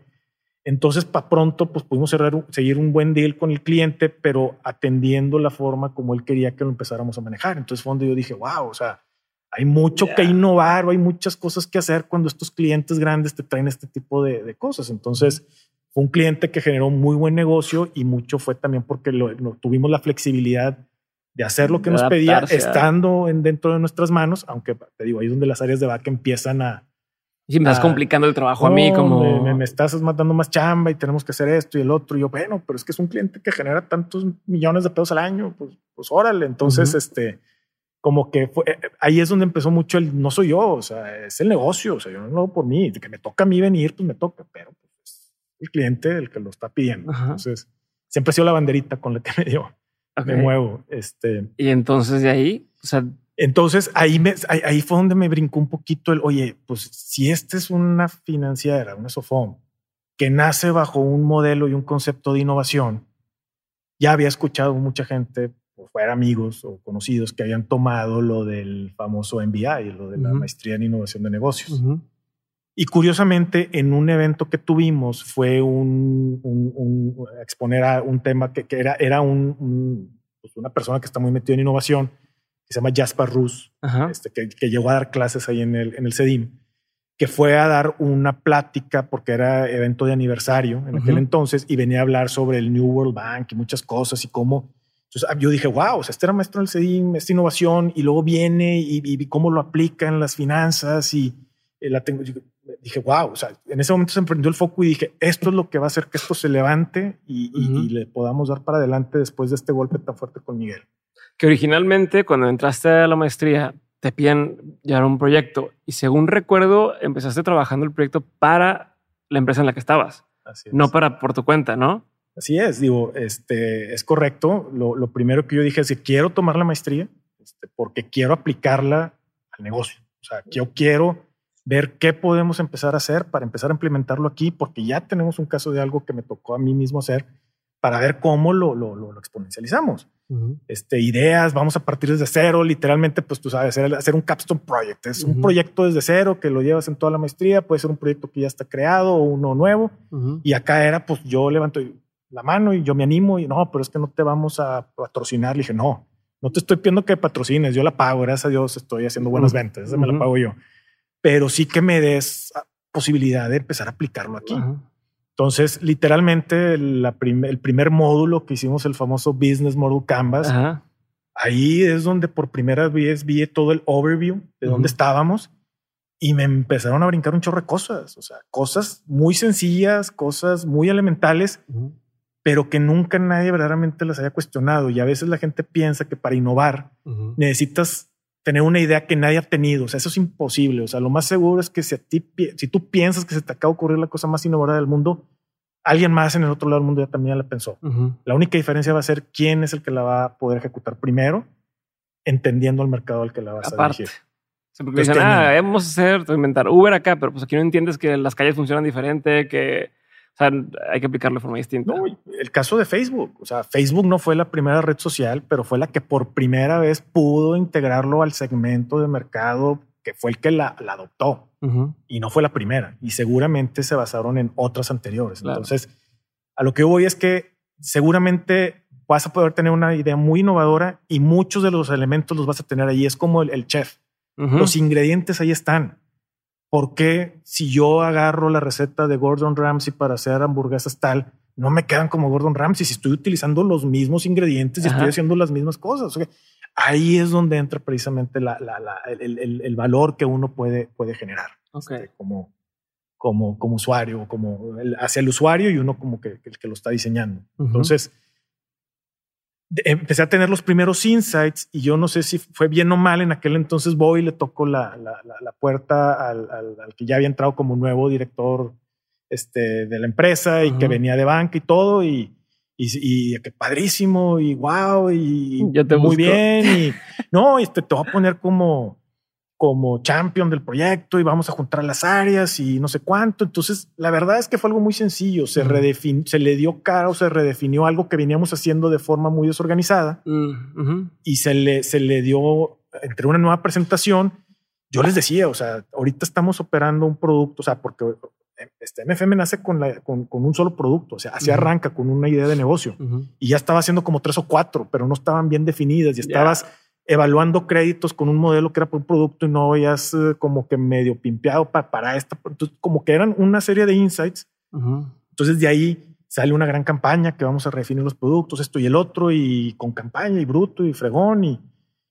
Entonces, para pronto, pues pudimos cerrar, seguir un buen deal con el cliente, pero atendiendo la forma como él quería que lo empezáramos a manejar. Entonces fue donde yo dije, wow, o sea, hay mucho que innovar, hay muchas cosas que hacer cuando estos clientes grandes te traen este tipo de, de cosas. Entonces, fue un cliente que generó muy buen negocio y mucho fue también porque lo, tuvimos la flexibilidad de hacer lo que nos pedía estando en, dentro de nuestras manos, aunque te digo, ahí es donde las áreas de vaca empiezan a... Y me estás complicando el trabajo a mí como... Me, estás matando más chamba y tenemos que hacer esto y el otro. Y yo, bueno, pero es que es un cliente que genera tantos millones de pesos al año, pues, pues órale. Entonces, este, como que fue, eh, ahí es donde empezó mucho el no soy yo, o sea, es el negocio, o sea, yo no lo hago por mí, de que me toca a mí venir, pues me toca, pero el cliente el que lo está pidiendo. Entonces, siempre ha sido la banderita con la que [LAUGHS] me dio. Me muevo. Este, y entonces de ahí, o sea, entonces ahí, me, ahí, fue donde me brincó un poquito el, oye, pues si esta es una financiera, una SOFOM, que nace bajo un modelo y un concepto de innovación, ya había escuchado mucha gente fuera amigos o conocidos que habían tomado lo del famoso MBI, lo de la maestría en innovación de negocios. Y curiosamente, en un evento que tuvimos fue un, exponer a un tema que, era, era un, pues una persona que está muy metida en innovación, que se llama Jasper Rus, este, que, llegó a dar clases ahí en el, en el CEDIM que fue a dar una plática porque era evento de aniversario en aquel entonces y venía a hablar sobre el New World Bank y muchas cosas y cómo. Entonces yo dije, wow, o sea, este era maestro del CEDIM, esta innovación y luego viene y, vi cómo lo aplica en las finanzas y eh, la tengo. Dije, wow, o sea, en ese momento se emprendió el foco y dije, esto es lo que va a hacer que esto se levante y, y le podamos dar para adelante después de este golpe tan fuerte con Miguel. Que originalmente, cuando entraste a la maestría, te piden llevar un proyecto y según recuerdo empezaste trabajando el proyecto para la empresa en la que estabas, no para por tu cuenta, ¿no? Así es, digo, este es correcto. Lo, primero que yo dije es que quiero tomar la maestría este, porque quiero aplicarla al negocio. O sea, yo quiero ver qué podemos empezar a hacer para empezar a implementarlo aquí, porque ya tenemos un caso de algo que me tocó a mí mismo hacer para ver cómo lo, lo, lo exponencializamos este, ideas, vamos a partir desde cero, literalmente, pues tú sabes, hacer, un capstone project. Es un proyecto desde cero que lo llevas en toda la maestría, puede ser un proyecto que ya está creado o uno nuevo. Y acá era, pues yo levanto la mano y yo me animo y no, pero es que no te vamos a patrocinar. Le dije, no, no te estoy pidiendo que patrocines, yo la pago, gracias a Dios estoy haciendo buenas ventas, esa me la pago yo. Pero sí que me des posibilidad de empezar a aplicarlo aquí. Entonces, literalmente, el primer módulo que hicimos, el famoso Business Model Canvas, ahí es donde por primera vez vi todo el overview de dónde estábamos y me empezaron a brincar un chorro de cosas, o sea, cosas muy sencillas, cosas muy elementales, pero que nunca nadie verdaderamente las haya cuestionado. Y a veces la gente piensa que para innovar necesitas tener una idea que nadie ha tenido. O sea, eso es imposible. O sea, lo más seguro es que si, a ti, si tú piensas que se te acaba de ocurrir la cosa más innovadora del mundo, alguien más en el otro lado del mundo ya también la pensó. La única diferencia va a ser quién es el que la va a poder ejecutar primero, entendiendo el mercado al que la vas a dirigir. porque dicen, ah, vamos a hacer, inventar Uber acá, pero pues aquí no entiendes que las calles funcionan diferente, que sea, hay que aplicarlo de forma distinta. el caso de Facebook, o sea, Facebook no fue la primera red social, pero fue la que por primera vez pudo integrarlo al segmento de mercado que fue el que la, adoptó y no fue la primera. Y seguramente se basaron en otras anteriores. Entonces, a lo que voy es que seguramente vas a poder tener una idea muy innovadora y muchos de los elementos los vas a tener ahí. Es como el, chef. Los ingredientes ahí están. ¿Por qué si yo agarro la receta de Gordon Ramsay para hacer hamburguesas tal, no me quedan como Gordon Ramsay si estoy utilizando los mismos ingredientes y estoy haciendo las mismas cosas? ahí es donde entra precisamente el, valor que uno puede, puede generar este, como, como, como usuario, como hacia el usuario y uno como que, el que lo está diseñando. Entonces, empecé a tener los primeros insights y yo no sé si fue bien o mal. En aquel entonces voy y le toco la, la, puerta al, al, que ya había entrado como nuevo director este, de la empresa y que venía de banca y todo. Y, y, y que padrísimo y wow y muy bien. Y [LAUGHS] no, este, te voy a poner como como champion del proyecto y vamos a juntar las áreas y no sé cuánto. Entonces, la verdad es que fue algo muy sencillo. Se, se le dio cara o se redefinió algo que veníamos haciendo de forma muy desorganizada mm, y se le, se le dio entre una nueva presentación. Yo les decía, o sea, ahorita estamos operando un producto, o sea, porque este MFM nace con, la, con, un solo producto, o sea, así arranca con una idea de negocio y ya estaba haciendo como tres o cuatro, pero no estaban bien definidas y estabas evaluando créditos con un modelo que era por un producto y no habías eh, como que medio pimpeado para, para esta. Entonces, como que eran una serie de insights. Entonces, de ahí sale una gran campaña que vamos a redefinir los productos, esto y el otro, y con campaña y bruto y fregón. Y,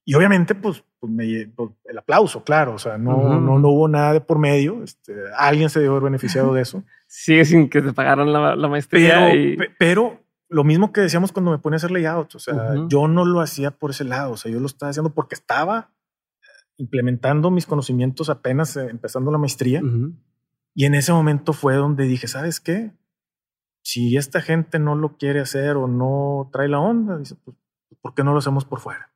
y obviamente, pues, pues, pues el aplauso, claro. O sea, no, no, no, hubo nada de por medio. Este, alguien se dio haber beneficiado de eso. [LAUGHS] Sigue sin que te pagaran la, la maestría. pero lo mismo que decíamos cuando me ponía a hacer layouts, o sea, yo no lo hacía por ese lado, o sea, yo lo estaba haciendo porque estaba eh, implementando mis conocimientos apenas eh, empezando la maestría. Y en ese momento fue donde dije, ¿sabes qué? Si esta gente no lo quiere hacer o no trae la onda, dice, pues, ¿por qué no lo hacemos por fuera?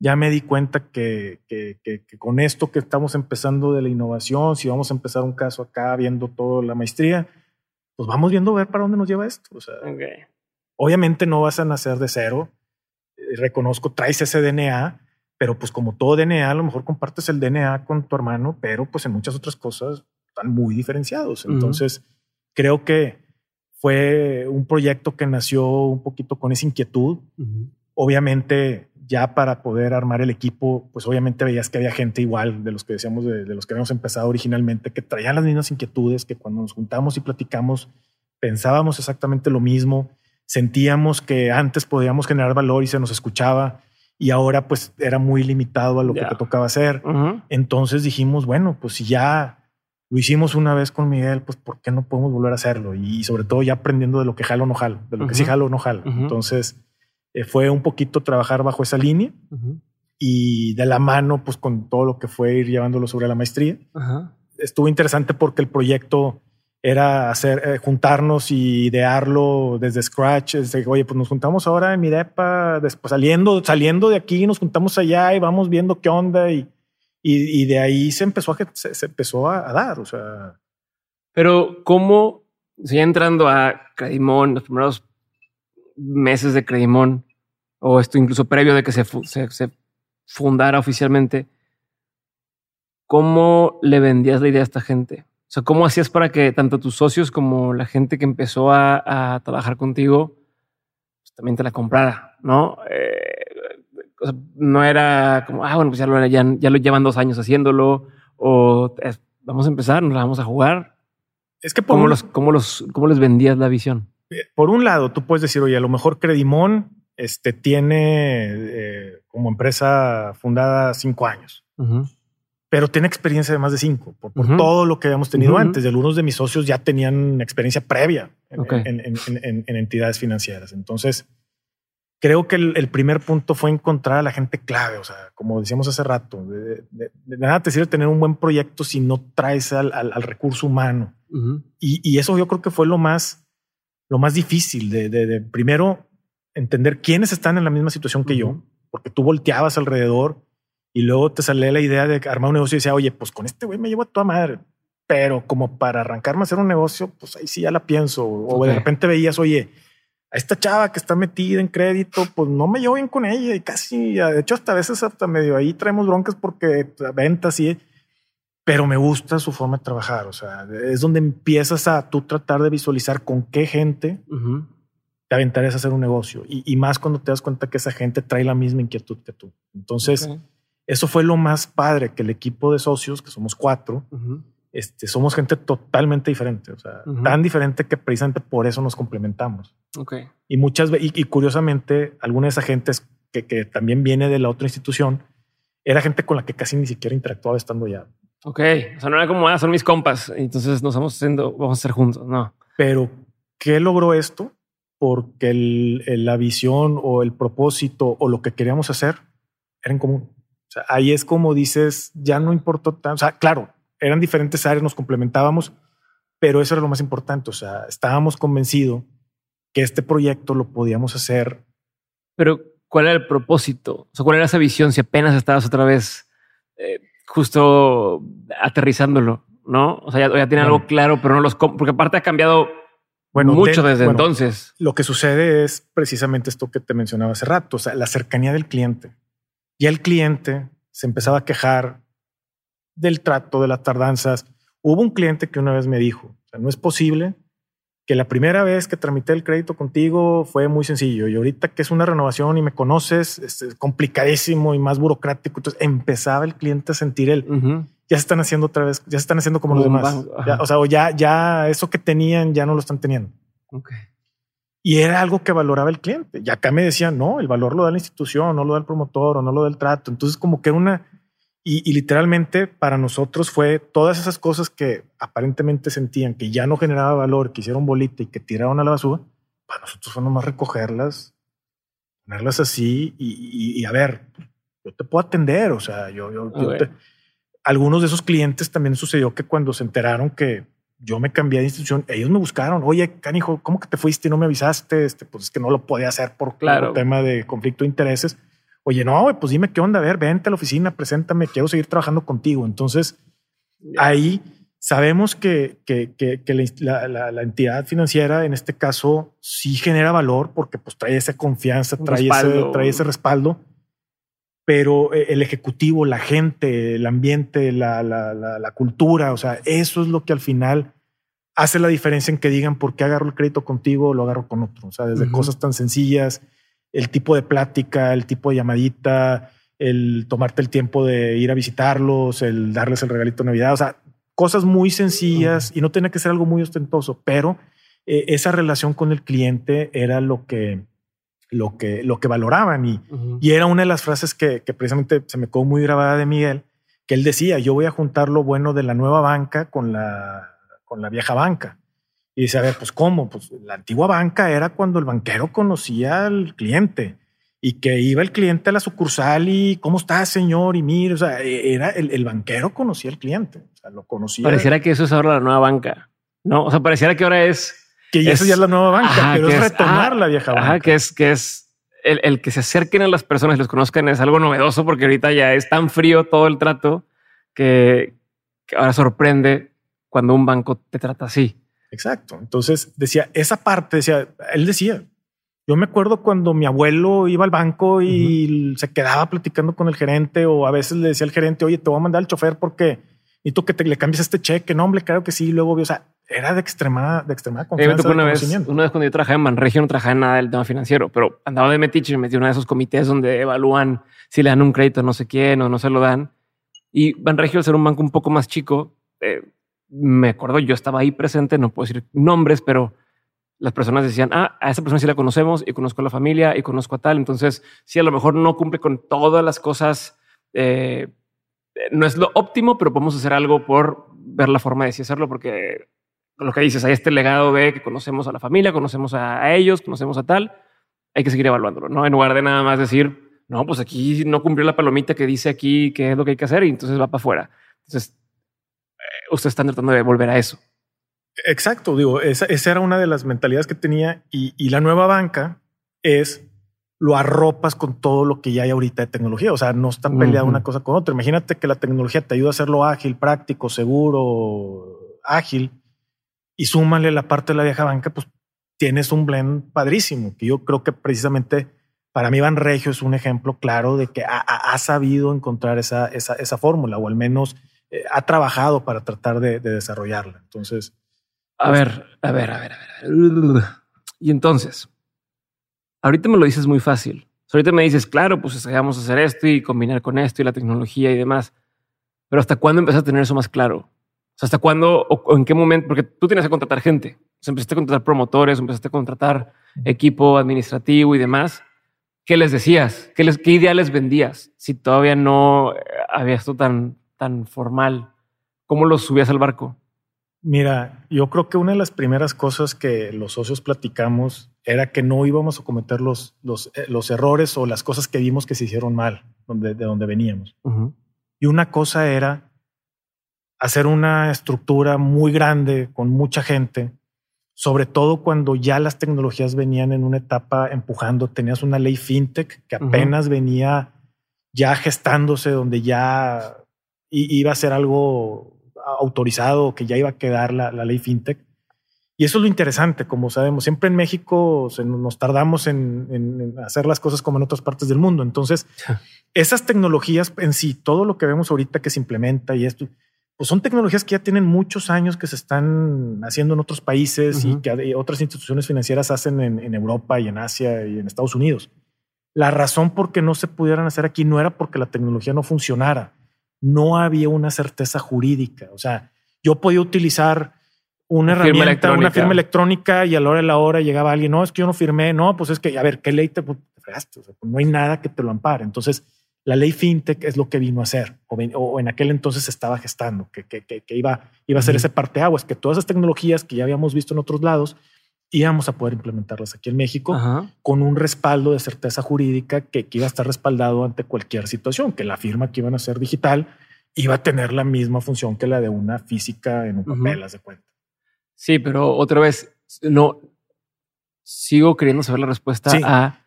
Ya me di cuenta que, que, que, que, con esto que estamos empezando de la innovación, si vamos a empezar un caso acá viendo toda la maestría, pues vamos viendo a ver para dónde nos lleva esto. O sea, Obviamente no vas a nacer de cero. Eh, reconozco, traes ese DNA, pero pues como todo DNA, a lo mejor compartes el DNA con tu hermano, pero pues en muchas otras cosas están muy diferenciados. Entonces, creo que fue un proyecto que nació un poquito con esa inquietud. Obviamente, ya para poder armar el equipo, pues obviamente veías que había gente igual de los que decíamos, de, los que habíamos empezado originalmente, que traían las mismas inquietudes, que cuando nos juntamos y platicamos, pensábamos exactamente lo mismo, sentíamos que antes podíamos generar valor y se nos escuchaba y ahora pues era muy limitado a lo que te tocaba hacer. Entonces dijimos, bueno, pues si ya lo hicimos una vez con Miguel, pues ¿por qué no podemos volver a hacerlo? Y sobre todo ya aprendiendo de lo que jalo o no jalo, de lo que sí jalo o no jalo. Entonces eh, fue un poquito trabajar bajo esa línea y de la mano pues con todo lo que fue ir llevándolo sobre la maestría. Estuvo interesante porque el proyecto era hacer, eh, juntarnos y idearlo desde scratch. Desde, Oye, pues nos juntamos ahora en mi depa, después saliendo, saliendo de aquí, nos juntamos allá y vamos viendo qué onda y, y, de ahí se empezó a, se, empezó a, dar, o sea. Pero cómo, si entrando a Credimón, los primeros meses de Credimón, o esto incluso previo de que se, se, se fundara oficialmente, ¿cómo le vendías la idea a esta gente? O sea, ¿cómo hacías para que tanto tus socios como la gente que empezó a, trabajar contigo pues, también te la comprara? ¿No? Eh, no era como, ah, bueno, pues ya lo, ya, lo llevan dos años haciéndolo o vamos a empezar, nos la vamos a jugar. Es que por ¿Cómo, los, cómo, los, ¿Cómo les vendías la visión? Eh, por un lado, tú puedes decir, oye, a lo mejor Credimón este, tiene eh, como empresa fundada cinco años pero tiene experiencia de más de cinco por, todo lo que habíamos tenido antes. De algunos de mis socios ya tenían experiencia previa en, entidades financieras. Entonces, creo que el, primer punto fue encontrar a la gente clave. O sea, como decíamos hace rato, de, nada te sirve tener un buen proyecto si no traes al, recurso humano. y, eso yo creo que fue lo más, lo más difícil de, primero entender quiénes están en la misma situación que yo, porque tú volteabas alrededor y luego te sale la idea de armar un negocio y decía, oye, pues con este güey me llevo a toda madre. Pero como para arrancarme a hacer un negocio, pues ahí sí ya la pienso. O de repente veías, oye, a esta chava que está metida en crédito, pues no me llevo bien con ella y casi, de hecho, hasta a veces hasta medio ahí traemos broncas porque ventas y, pero me gusta su forma de trabajar. O sea, es donde empiezas a tú tratar de visualizar con qué gente te aventarías a hacer un negocio y, más cuando te das cuenta que esa gente trae la misma inquietud que tú. Entonces, eso fue lo más padre, que el equipo de socios, que somos cuatro, este, somos gente totalmente diferente, o sea, tan diferente que precisamente por eso nos complementamos. Okay. Y muchas y, curiosamente, alguna de esas gentes que, que, también viene de la otra institución, era gente con la que casi ni siquiera interactuaba estando ya. Ok, o sea, no era como, ah, son mis compas, entonces nos vamos haciendo, vamos a ser juntos, no. Pero, ¿qué logró esto? Porque el, la visión o el propósito o lo que queríamos hacer era en común. O sea, ahí es como dices, ya no importó tanto. O sea, claro, eran diferentes áreas, nos complementábamos, pero eso era lo más importante. O sea, estábamos convencidos que este proyecto lo podíamos hacer. Pero, ¿cuál era el propósito? O sea, ¿cuál era esa visión si apenas estabas otra vez eh, justo aterrizándolo? ¿No? O sea, ya, ya tiene algo claro, pero no los... Porque aparte ha cambiado bueno, mucho desde entonces. Lo que sucede es precisamente esto que te mencionaba hace rato, o sea, la cercanía del cliente. Y el cliente se empezaba a quejar del trato, de las tardanzas. Hubo un cliente que una vez me dijo, o sea, no es posible que la primera vez que tramité el crédito contigo fue muy sencillo y ahorita que es una renovación y me conoces, es complicadísimo y más burocrático. Entonces empezaba el cliente a sentir el, ya se están haciendo otra vez, ya se están haciendo como, los demás. o sea, o ya, ya eso que tenían ya no lo están teniendo. Okay. Y era algo que valoraba el cliente. Y acá me decían, no, el valor lo da la institución, no lo da el promotor o no lo da el trato. Entonces como que era una... Y, literalmente para nosotros fue todas esas cosas que aparentemente sentían que ya no generaba valor, que hicieron bolita y que tiraron a la basura, para nosotros fue nomás recogerlas, ponerlas así y, a ver, yo te puedo atender. O sea, yo, yo, algunos de esos clientes también sucedió que cuando se enteraron que yo me cambié de institución, ellos me buscaron, oye, canijo, ¿cómo que te fuiste y no me avisaste? Este, pues es que no lo podía hacer por claro. tema de conflicto de intereses. Oye, no, pues dime qué onda, a ver, vente a la oficina, preséntame, quiero seguir trabajando contigo. Entonces, ahí sabemos que, que, que, la, la, entidad financiera en este caso sí genera valor porque pues trae esa confianza, trae ese, trae ese respaldo, pero eh, el ejecutivo, la gente, el ambiente, la, la, cultura, o sea, eso es lo que al final hace la diferencia en que digan por qué agarro el crédito contigo o lo agarro con otro. O sea, desde cosas tan sencillas, el tipo de plática, el tipo de llamadita, el tomarte el tiempo de ir a visitarlos, el darles el regalito de Navidad, o sea, cosas muy sencillas y no tiene que ser algo muy ostentoso, pero eh, esa relación con el cliente era lo que, lo que, lo que valoraban y, y era una de las frases que, que, precisamente se me quedó muy grabada de Miguel, que él decía, yo voy a juntar lo bueno de la nueva banca con la, con la vieja banca. Y dice, a ver, pues cómo, pues la antigua banca era cuando el banquero conocía al cliente y que iba el cliente a la sucursal y cómo está señor y mire, o sea, e, era el, banquero conocía al cliente, o sea, lo conocía. Pareciera que eso es ahora la nueva banca, ¿no? O sea, pareciera que ahora es... Que eso ya es la nueva banca, pero es, retomar la vieja banca. que es, que es el, que se acerquen a las personas y los conozcan es algo novedoso porque ahorita ya es tan frío todo el trato que, que ahora sorprende cuando un banco te trata así. Exacto. Entonces decía esa parte, decía, él decía, yo me acuerdo cuando mi abuelo iba al banco y se quedaba platicando con el gerente o a veces le decía al gerente, oye, te voy a mandar al chofer porque y tú que te le cambies este cheque. No, hombre, claro que sí. luego o sea, era de extremada, de extremada confianza. una, vez, una vez cuando yo trabajaba en Manregio no trabajaba en nada del tema financiero, pero andaba de metiche y me metí en uno de esos comités donde evalúan si le dan un crédito a no sé quién o no se lo dan. Y Banregio, al ser un banco un poco más chico, eh, me acuerdo, yo estaba ahí presente, no puedo decir nombres, pero las personas decían, ah, a esa persona sí la conocemos y conozco a la familia y conozco a tal. Entonces, si a lo mejor no cumple con todas las cosas, eh, no es lo óptimo, pero podemos hacer algo por ver la forma de sí hacerlo, porque lo que dices, hay este legado de que conocemos a la familia, conocemos a, ellos, conocemos a tal, hay que seguir evaluándolo, ¿no? En lugar de nada más decir, no, pues aquí no cumplió la palomita que dice aquí que es lo que hay que hacer y entonces va para afuera. Entonces, ustedes están tratando de volver a eso. Exacto, digo, esa, era una de las mentalidades que tenía y, la nueva banca es lo arropas con todo lo que ya hay ahorita de tecnología. O sea, no está peleada una cosa con otra. Imagínate que la tecnología te ayuda a hacerlo ágil, práctico, seguro, ágil y súmale la parte de la vieja banca, pues tienes un blend padrísimo. Que yo creo que precisamente para mí Van Regio es un ejemplo claro de que ha, sabido encontrar esa, esa, esa, fórmula o al menos eh, ha trabajado para tratar de, de desarrollarla. Entonces, a ver, a ver, a ver, a ver. Y entonces, ahorita me lo dices muy fácil. ahorita me dices, claro, pues vamos a hacer esto y combinar con esto y la tecnología y demás. Pero ¿hasta cuándo empezaste a tener eso más claro? O sea, ¿hasta cuándo o, en qué momento? Porque tú tienes que contratar gente. O empezaste a contratar promotores, empezaste a contratar equipo administrativo y demás. ¿Qué les decías? ¿Qué, les, qué ideales vendías? Si todavía no eh, había esto tan, tan formal, ¿cómo los subías al barco? Mira, yo creo que una de las primeras cosas que los socios platicamos era que no íbamos a cometer los, los, eh, los errores o las cosas que vimos que se hicieron mal donde, de donde veníamos. Y una cosa era hacer una estructura muy grande con mucha gente, sobre todo cuando ya las tecnologías venían en una etapa empujando. Tenías una ley fintech que apenas venía ya gestándose, donde ya iba a ser algo autorizado que ya iba a quedar la, ley fintech. Y eso es lo interesante, como sabemos, siempre en México nos tardamos en, hacer las cosas como en otras partes del mundo. Entonces, [LAUGHS] esas tecnologías en sí, todo lo que vemos ahorita que se implementa y esto, pues son tecnologías que ya tienen muchos años que se están haciendo en otros países y que otras instituciones financieras hacen en, en, Europa y en Asia y en Estados Unidos. La razón por qué no se pudieran hacer aquí no era porque la tecnología no funcionara, no había una certeza jurídica. O sea, yo podía utilizar una, herramienta, una firma electrónica y a la hora de la hora llegaba alguien, no, es que yo no firmé, no, pues es que, a ver, ¿qué ley te, pues, fregaste? Pues, no hay nada que te lo ampare. Entonces, la ley fintech es lo que vino a hacer, o, en aquel entonces estaba gestando, que, que, iba, iba a ser ese parteaguas, que todas esas tecnologías que ya habíamos visto en otros lados, íbamos a poder implementarlas aquí en México con un respaldo de certeza jurídica que, iba a estar respaldado ante cualquier situación, que la firma que iban a ser digital iba a tener la misma función que la de una física en un papel, de cuenta. Sí, pero otra vez, no sigo queriendo saber la respuesta a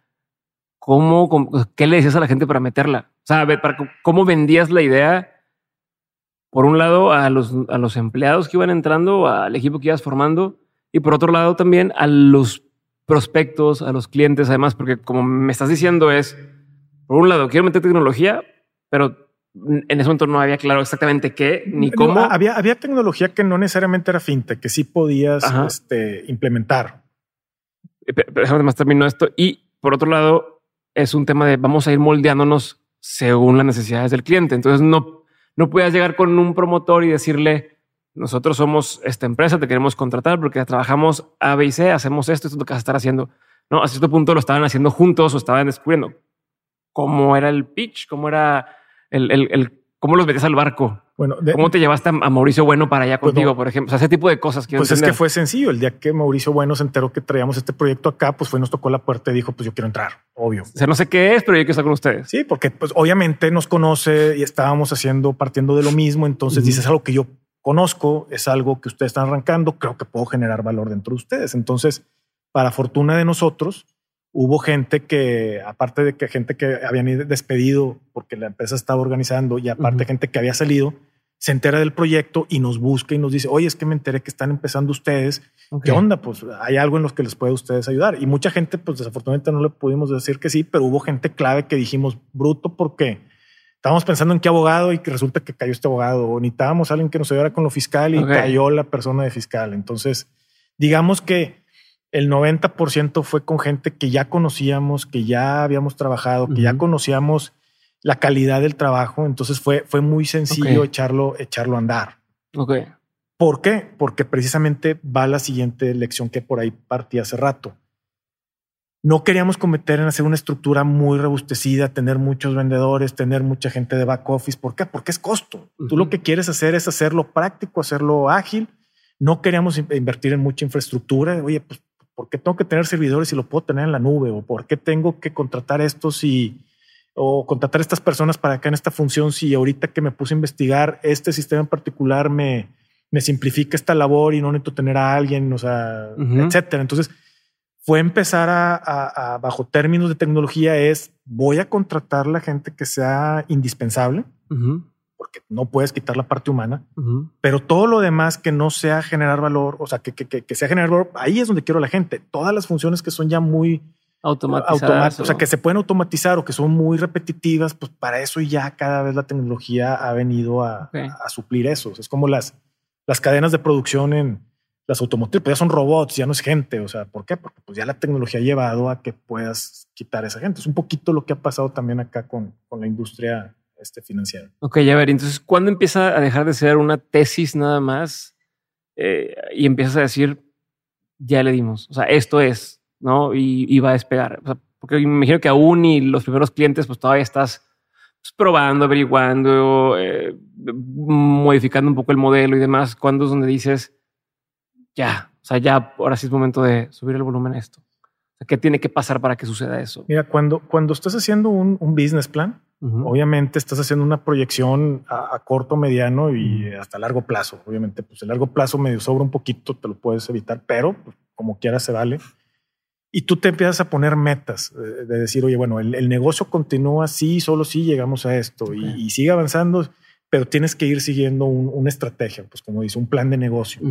cómo, cómo, qué le decías a la gente para meterla. O sea, para, cómo vendías la idea por un lado a los, a los empleados que iban entrando, al equipo que ibas formando, y por otro lado también a los prospectos, a los clientes, además, porque como me estás diciendo es, por un lado, quiero meter tecnología, pero en ese momento no había claro exactamente qué ni cómo. había, había tecnología que no necesariamente era fintech, que sí podías este, implementar. Eh, pero además terminó esto. Y por otro lado, es un tema de vamos a ir moldeándonos según las necesidades del cliente. Entonces no, no puedas llegar con un promotor y decirle, nosotros somos esta empresa, te queremos contratar porque trabajamos A, B y C, hacemos esto, esto es lo que vas a estar haciendo. No, a cierto punto lo estaban haciendo juntos o estaban descubriendo cómo era el pitch, cómo era el, el, cómo los metías al barco. Bueno, ¿cómo te llevaste a, Mauricio Bueno para allá pues contigo, por ejemplo? O sea, ese tipo de cosas. Pues es que fue sencillo. El día que Mauricio Bueno se enteró que traíamos este proyecto acá, pues fue, nos tocó la puerta y dijo, pues yo quiero entrar, obvio. O sea, no sé qué es, pero yo quiero estar con ustedes. Sí, porque pues obviamente nos conoce y estábamos haciendo, partiendo de lo mismo. Entonces dices algo que yo conozco, es algo que ustedes están arrancando, creo que puedo generar valor dentro de ustedes. Entonces, para fortuna de nosotros, hubo gente que, aparte de que gente que habían despedido porque la empresa estaba organizando y aparte gente que había salido, se entera del proyecto y nos busca y nos dice, oye, es que me enteré que están empezando ustedes. ¿Qué onda? Pues hay algo en los que les puede ustedes ayudar. Y mucha gente, pues desafortunadamente no le pudimos decir que sí, pero hubo gente clave que dijimos, bruto, porque estábamos pensando en qué abogado y que resulta que cayó este abogado. O necesitábamos a alguien que nos ayudara con lo fiscal y cayó la persona de fiscal. Entonces, digamos que el 90% fue con gente que ya conocíamos, que ya habíamos trabajado, que ya conocíamos la calidad del trabajo. Entonces fue, fue muy sencillo echarlo, echarlo a andar. Ok. ¿Por qué? Porque precisamente va la siguiente lección que por ahí partí hace rato. No queríamos cometer en hacer una estructura muy robustecida, tener muchos vendedores, tener mucha gente de back office. ¿Por qué? Porque es costo. Tú lo que quieres hacer es hacerlo práctico, hacerlo ágil. No queríamos invertir en mucha infraestructura. Oye, pues ¿Por qué tengo que tener servidores si lo puedo tener en la nube? ¿O por qué tengo que contratar estos y o contratar estas personas para acá en esta función si ahorita que me puse a investigar este sistema en particular me, me simplifica esta labor y no necesito tener a alguien, o sea, etcétera. Entonces fue empezar a, bajo términos de tecnología es voy a contratar la gente que sea indispensable porque no puedes quitar la parte humana, pero todo lo demás que no sea generar valor, o sea, que, que, que, sea generar valor, ahí es donde quiero la gente. Todas las funciones que son ya muy automatizadas, o... sea, que se pueden automatizar o que son muy repetitivas, pues para eso ya cada vez la tecnología ha venido a, a suplir eso. es como las, las cadenas de producción en las automotrices, pues ya son robots, ya no es gente. O sea, ¿por qué? Porque pues ya la tecnología ha llevado a que puedas quitar a esa gente. Es un poquito lo que ha pasado también acá con, con la industria este, financiero. Ok, ya ver, entonces, ¿cuándo empieza a dejar de ser una tesis nada más eh, y empiezas a decir, ya le dimos, o sea, esto es, ¿no? Y, va a despegar. porque me imagino que aún y los primeros clientes, pues todavía estás pues, probando, averiguando, eh, modificando un poco el modelo y demás. ¿Cuándo es donde dices, ya, o sea, ya ahora sí es momento de subir el volumen a esto? ¿Qué tiene que pasar para que suceda eso? Mira, cuando, cuando estás haciendo un, un business plan, obviamente estás haciendo una proyección a, corto, mediano y hasta largo plazo. Obviamente, pues el largo plazo medio sobra un poquito, te lo puedes evitar, pero pues, como quieras se vale. Y tú te empiezas a poner metas eh, de, decir, oye, bueno, el, negocio continúa así, solo si llegamos a esto y, sigue avanzando, pero tienes que ir siguiendo una estrategia, pues como dice, un plan de negocio.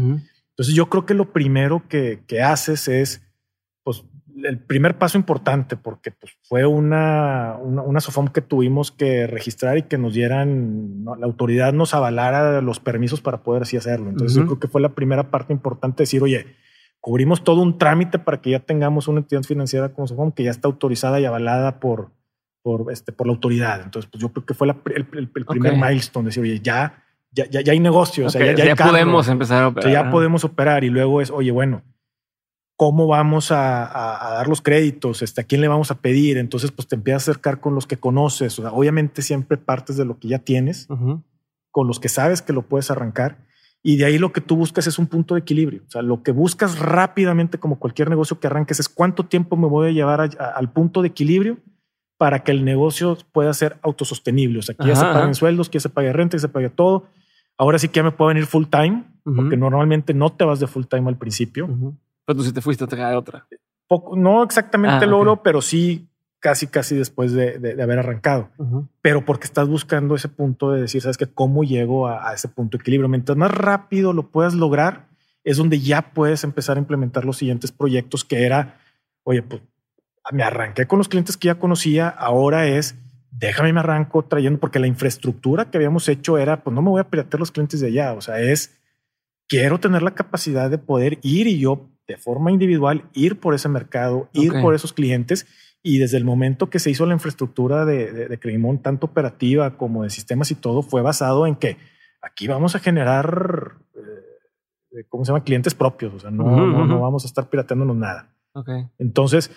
Entonces yo creo que lo primero que, que haces es, pues el primer paso importante porque pues, fue una, una, SOFOM que tuvimos que registrar y que nos dieran, la autoridad nos avalara los permisos para poder así hacerlo. Entonces yo creo que fue la primera parte importante decir, oye, cubrimos todo un trámite para que ya tengamos una entidad financiera como SOFOM que ya está autorizada y avalada por, por, este, por la autoridad. Entonces pues yo creo que fue el, primer milestone, decir, oye, ya, ya, ya, hay negocios, ya, ya, podemos empezar a operar. ya podemos operar y luego es, oye, bueno, cómo vamos a, dar los créditos, este, a quién le vamos a pedir. Entonces, pues te empiezas a acercar con los que conoces. O sea, obviamente siempre partes de lo que ya tienes, con los que sabes que lo puedes arrancar. Y de ahí lo que tú buscas es un punto de equilibrio. O sea, lo que buscas rápidamente, como cualquier negocio que arranques, es cuánto tiempo me voy a llevar al punto de equilibrio para que el negocio pueda ser autosostenible. O sea, que ya se paguen sueldos, que ya se pague renta, que se pague todo. Ahora sí que ya me puedo venir full time, porque normalmente no te vas de full time al principio. Pero tú sí te fuiste a traer otra. Poco, no exactamente ah, pero sí casi, casi después de, haber arrancado, pero porque estás buscando ese punto de decir, sabes que cómo llego a, ese punto de equilibrio. Mientras más rápido lo puedas lograr, es donde ya puedes empezar a implementar los siguientes proyectos que era, oye, pues me arranqué con los clientes que ya conocía, ahora es déjame me arranco trayendo, porque la infraestructura que habíamos hecho era, pues no me voy a piratear los clientes de allá, o sea, es, quiero tener la capacidad de poder ir y yo de forma individual ir por ese mercado, ir por esos clientes. Y desde el momento que se hizo la infraestructura de, de, tanto operativa como de sistemas y todo, fue basado en que aquí vamos a generar, eh, ¿cómo se llama? Clientes propios. O sea, no, no, vamos a estar pirateándonos nada. Entonces,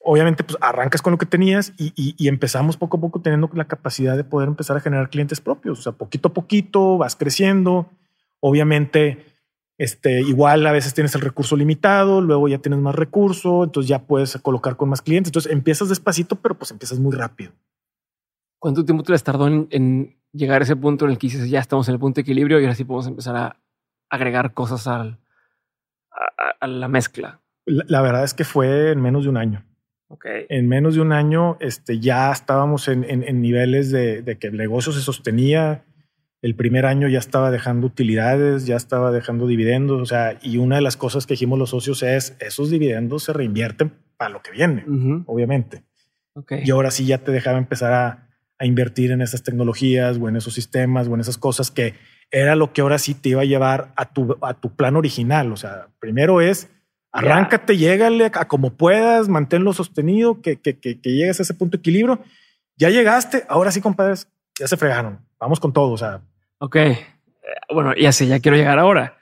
obviamente, pues arrancas con lo que tenías y, y, empezamos poco a poco teniendo la capacidad de poder empezar a generar clientes propios. O sea, poquito a poquito vas creciendo. Obviamente, este, igual a veces tienes el recurso limitado, luego ya tienes más recurso, entonces ya puedes colocar con más clientes. Entonces empiezas despacito, pero pues empiezas muy rápido. ¿Cuánto tiempo te les tardó en, llegar a ese punto en el que dices ya estamos en el punto de equilibrio y ahora sí podemos empezar a agregar cosas al, a, la mezcla? La, verdad es que fue en menos de un año. Okay. En menos de un año este, ya estábamos en, en, niveles de, de, que el negocio se sostenía, el primer año ya estaba dejando utilidades, ya estaba dejando dividendos, o sea, y una de las cosas que dijimos los socios es, esos dividendos se reinvierten para lo que viene, obviamente. Y ahora sí ya te dejaba empezar a, invertir en esas tecnologías o en esos sistemas o en esas cosas que era lo que ahora sí te iba a llevar a tu, a tu plan original. O sea, primero es arráncate, llégale a como puedas, manténlo sostenido, que, que, que, que llegues a ese punto de equilibrio. Ya llegaste, ahora sí, compadres, ya se fregaron. Vamos con todo. O sea, Ok, eh, bueno, ya sé, ya quiero llegar ahora.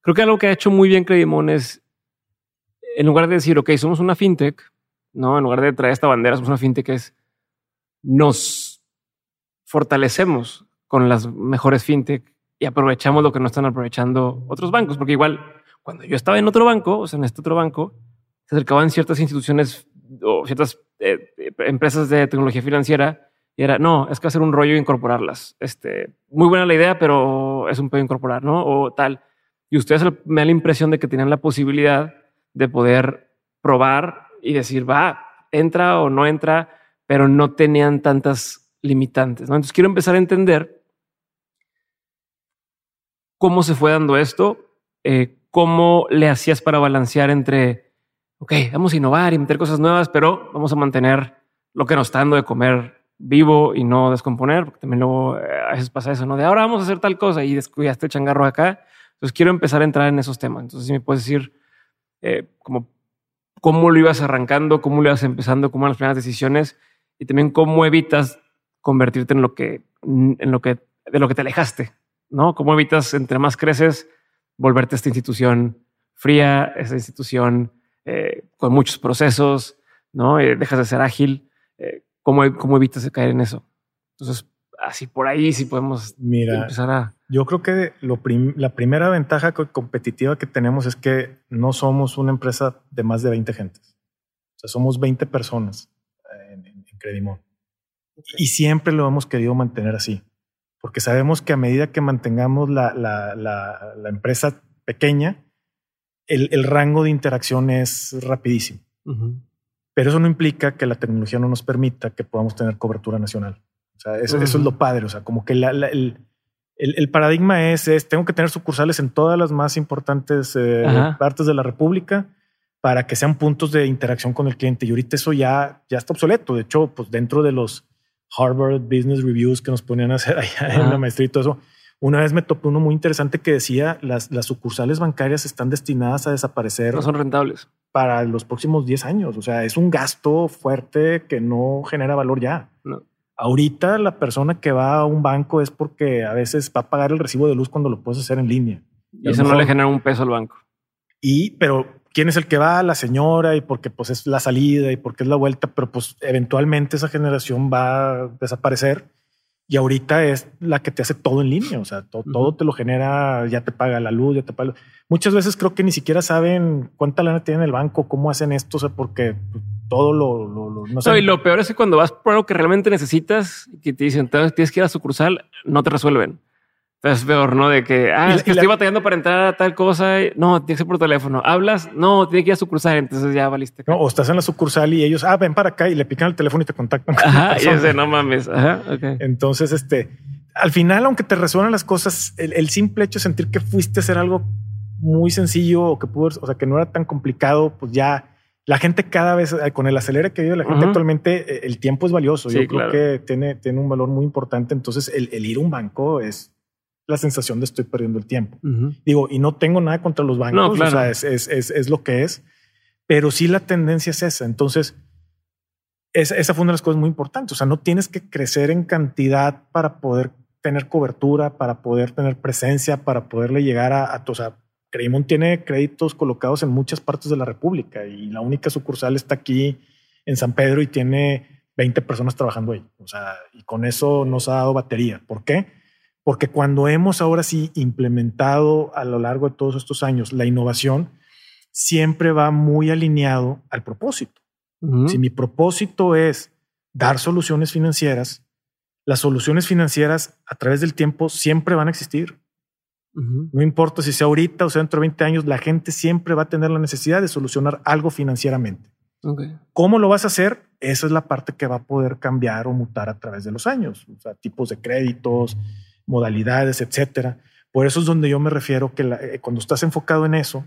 Creo que algo que ha hecho muy bien Credimon es, en lugar de decir, ok, somos una fintech, no, en lugar de traer esta bandera, somos una fintech, es nos fortalecemos con las mejores fintech y aprovechamos lo que no están aprovechando otros bancos, porque igual cuando yo estaba en otro banco, o sea, en este otro banco, se acercaban ciertas instituciones o ciertas eh, empresas de tecnología financiera y era, no, es que hacer un rollo incorporarlas. Este, muy buena la idea, pero es un pedo incorporar, ¿no? O tal. Y ustedes me dan la impresión de que tenían la posibilidad de poder probar y decir, va, entra o no entra, pero no tenían tantas limitantes, ¿no? Entonces quiero empezar a entender cómo se fue dando esto, eh, cómo le hacías para balancear entre, ok, vamos a innovar y meter cosas nuevas, pero vamos a mantener lo que nos está dando de comer vivo y no descomponer, porque también luego eh, a veces pasa eso, ¿no? De ahora vamos a hacer tal cosa y descuidaste el changarro acá. Entonces quiero empezar a entrar en esos temas. Entonces, si me puedes decir eh, cómo lo ibas arrancando, cómo lo ibas empezando, cómo eran las primeras decisiones y también cómo evitas convertirte en lo que, en lo que, de lo que te alejaste, ¿no? Cómo evitas, entre más creces, volverte a esta institución fría, esa institución eh, con muchos procesos, ¿no? dejas de ser ágil. ¿cómo, cómo evitas caer en eso? Entonces, así por ahí sí podemos Mira, empezar a... Yo creo que lo la primera ventaja competitiva que tenemos es que no somos una empresa de más de 20 gentes. O sea, somos 20 personas eh, en, en, Credimon. Y siempre lo hemos querido mantener así, porque sabemos que a medida que mantengamos la, la, la, la empresa pequeña, el, el, rango de interacción es rapidísimo. Pero eso no implica que la tecnología no nos permita que podamos tener cobertura nacional. O sea, eso, es lo padre. O sea, como que el, el, paradigma es, es, tengo que tener sucursales en todas las más importantes eh, partes de la República para que sean puntos de interacción con el cliente. Y ahorita eso ya, ya está obsoleto. De hecho, pues dentro de los Harvard Business Reviews que nos ponían a hacer allá en la maestría y todo eso, una vez me topé uno muy interesante que decía las, las sucursales bancarias están destinadas a desaparecer. No son rentables. Para los próximos 10 años. O sea, es un gasto fuerte que no genera valor ya. No. Ahorita la persona que va a un banco es porque a veces va a pagar el recibo de luz cuando lo puedes hacer en línea. Y, eso no le genera un peso al banco. Y, pero quién es el que va, la señora, y porque pues es la salida y porque es la vuelta, pero pues eventualmente esa generación va a desaparecer y ahorita es la que te hace todo en línea. O sea, todo, te lo genera, ya te paga la luz, ya te paga. Muchas veces creo que ni siquiera saben cuánta lana tiene el banco, cómo hacen esto, o sea, porque todo lo, lo, no, y lo peor es que cuando vas por algo que realmente necesitas, que te dicen tienes que ir a sucursal, no te resuelven. Es peor, ¿no? De que, ah, es que estoy batallando para entrar a tal cosa. No, tiene que ser por teléfono. ¿Hablas? No, tiene que ir a sucursal. Entonces ya valiste. No, o estás en la sucursal y ellos, ah, ven para acá y le pican el teléfono y te contactan. Ajá, y ese no mames. Ajá, okay. Entonces, este, al final, aunque te resuenan las cosas, el, simple hecho de sentir que fuiste a hacer algo muy sencillo o que pudo, o sea, que no era tan complicado, pues ya la gente cada vez con el acelere que vive la gente actualmente, eh, el tiempo es valioso. Yo creo que tiene, tiene un valor muy importante. Entonces, el, el ir a un banco es la sensación de estoy perdiendo el tiempo. Digo, y no tengo nada contra los bancos, o sea, es, es, es, es, lo que es, pero sí la tendencia es esa. Entonces, esa, esa fue una de las cosas muy importantes. O sea, no tienes que crecer en cantidad para poder tener cobertura, para poder tener presencia, para poderle llegar a, a o sea, Creimon tiene créditos colocados en muchas partes de la República y la única sucursal está aquí en San Pedro y tiene 20 personas trabajando ahí. O sea, y con eso nos ha dado batería. ¿Por qué? Porque cuando hemos ahora sí implementado a lo largo de todos estos años la innovación, siempre va muy alineado al propósito. Si mi propósito es dar soluciones financieras, las soluciones financieras a través del tiempo siempre van a existir. No importa si sea ahorita o sea dentro de 20 años, la gente siempre va a tener la necesidad de solucionar algo financieramente. ¿Cómo lo vas a hacer? Esa es la parte que va a poder cambiar o mutar a través de los años. O sea, tipos de créditos, modalidades, etcétera. Por eso es donde yo me refiero que eh, cuando estás enfocado en eso,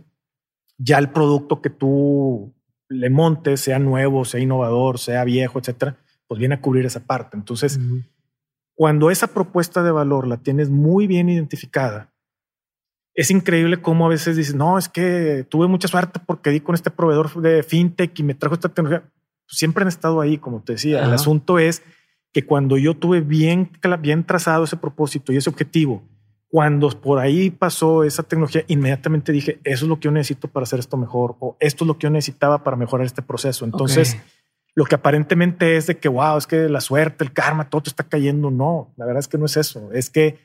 ya el producto que tú le montes, sea nuevo, sea innovador, sea viejo, etcétera, pues viene a cubrir esa parte. Entonces, cuando esa propuesta de valor la tienes muy bien identificada, es increíble cómo a veces dices, no, es que tuve mucha suerte porque di con este proveedor de fintech y me trajo esta tecnología. siempre han estado ahí, como te decía. El asunto es que cuando yo tuve bien, bien trazado ese propósito y ese objetivo, cuando por ahí pasó esa tecnología, inmediatamente dije, eso es lo que yo necesito para hacer esto mejor o esto es lo que yo necesitaba para mejorar este proceso. Entonces, lo que aparentemente es de que, wow, es que la suerte, el karma, todo te está cayendo. No, la verdad es que no es eso. Es que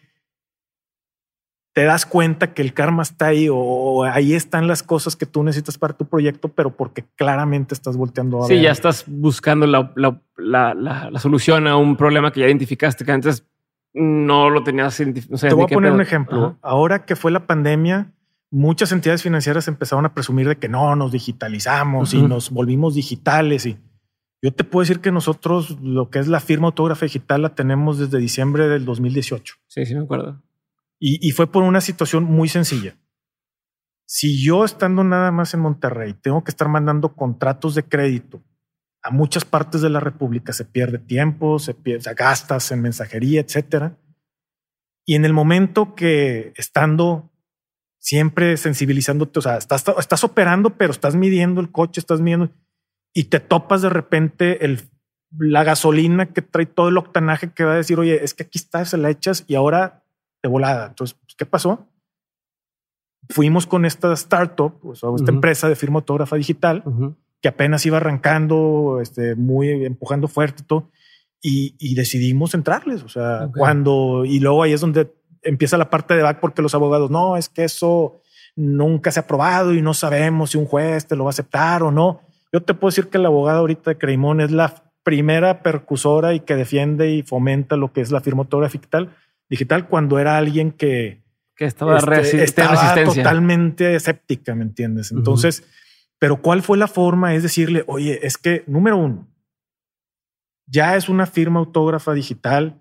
te das cuenta que el karma está ahí o, ahí están las cosas que tú necesitas para tu proyecto, pero porque claramente estás volteando a Sí, ya estás buscando la, solución a un problema que ya identificaste, que antes no lo tenías. No te voy a poner un ejemplo. Ahora que fue la pandemia, muchas entidades financieras empezaron a presumir de que no nos digitalizamos y nos volvimos digitales y yo te puedo decir que nosotros lo que es la firma autógrafa digital la tenemos desde diciembre del 2018. Sí, sí, me acuerdo. Y, fue por una situación muy sencilla. Si yo estando nada más en Monterrey tengo que estar mandando contratos de crédito a muchas partes de la República, se pierde tiempo, se, pierde, gastas en mensajería, etcétera. Y en el momento que estando siempre sensibilizándote, o sea, estás, operando, pero estás midiendo el coche, estás midiendo y te topas de repente el, la gasolina que trae todo el octanaje que va a decir, oye, es que aquí está, se la echas y ahora de volada. Entonces, pues, ¿qué pasó? Fuimos con esta startup, pues, esta empresa de firma autógrafa digital, que apenas iba arrancando, este, muy empujando fuerte y todo, y, decidimos entrarles. O sea, cuando, y luego ahí es donde empieza la parte de back, porque los abogados, no, es que eso nunca se ha aprobado y no sabemos si un juez te lo va a aceptar o no. Yo te puedo decir que el abogado ahorita de Creimón es la primera percusora y que defiende y fomenta lo que es la firma autógrafa digital digital cuando era alguien que, que estaba, este, totalmente escéptica, ¿me entiendes? Entonces, pero ¿cuál fue la forma? Es decirle, oye, es que número uno, ya es una firma autógrafa digital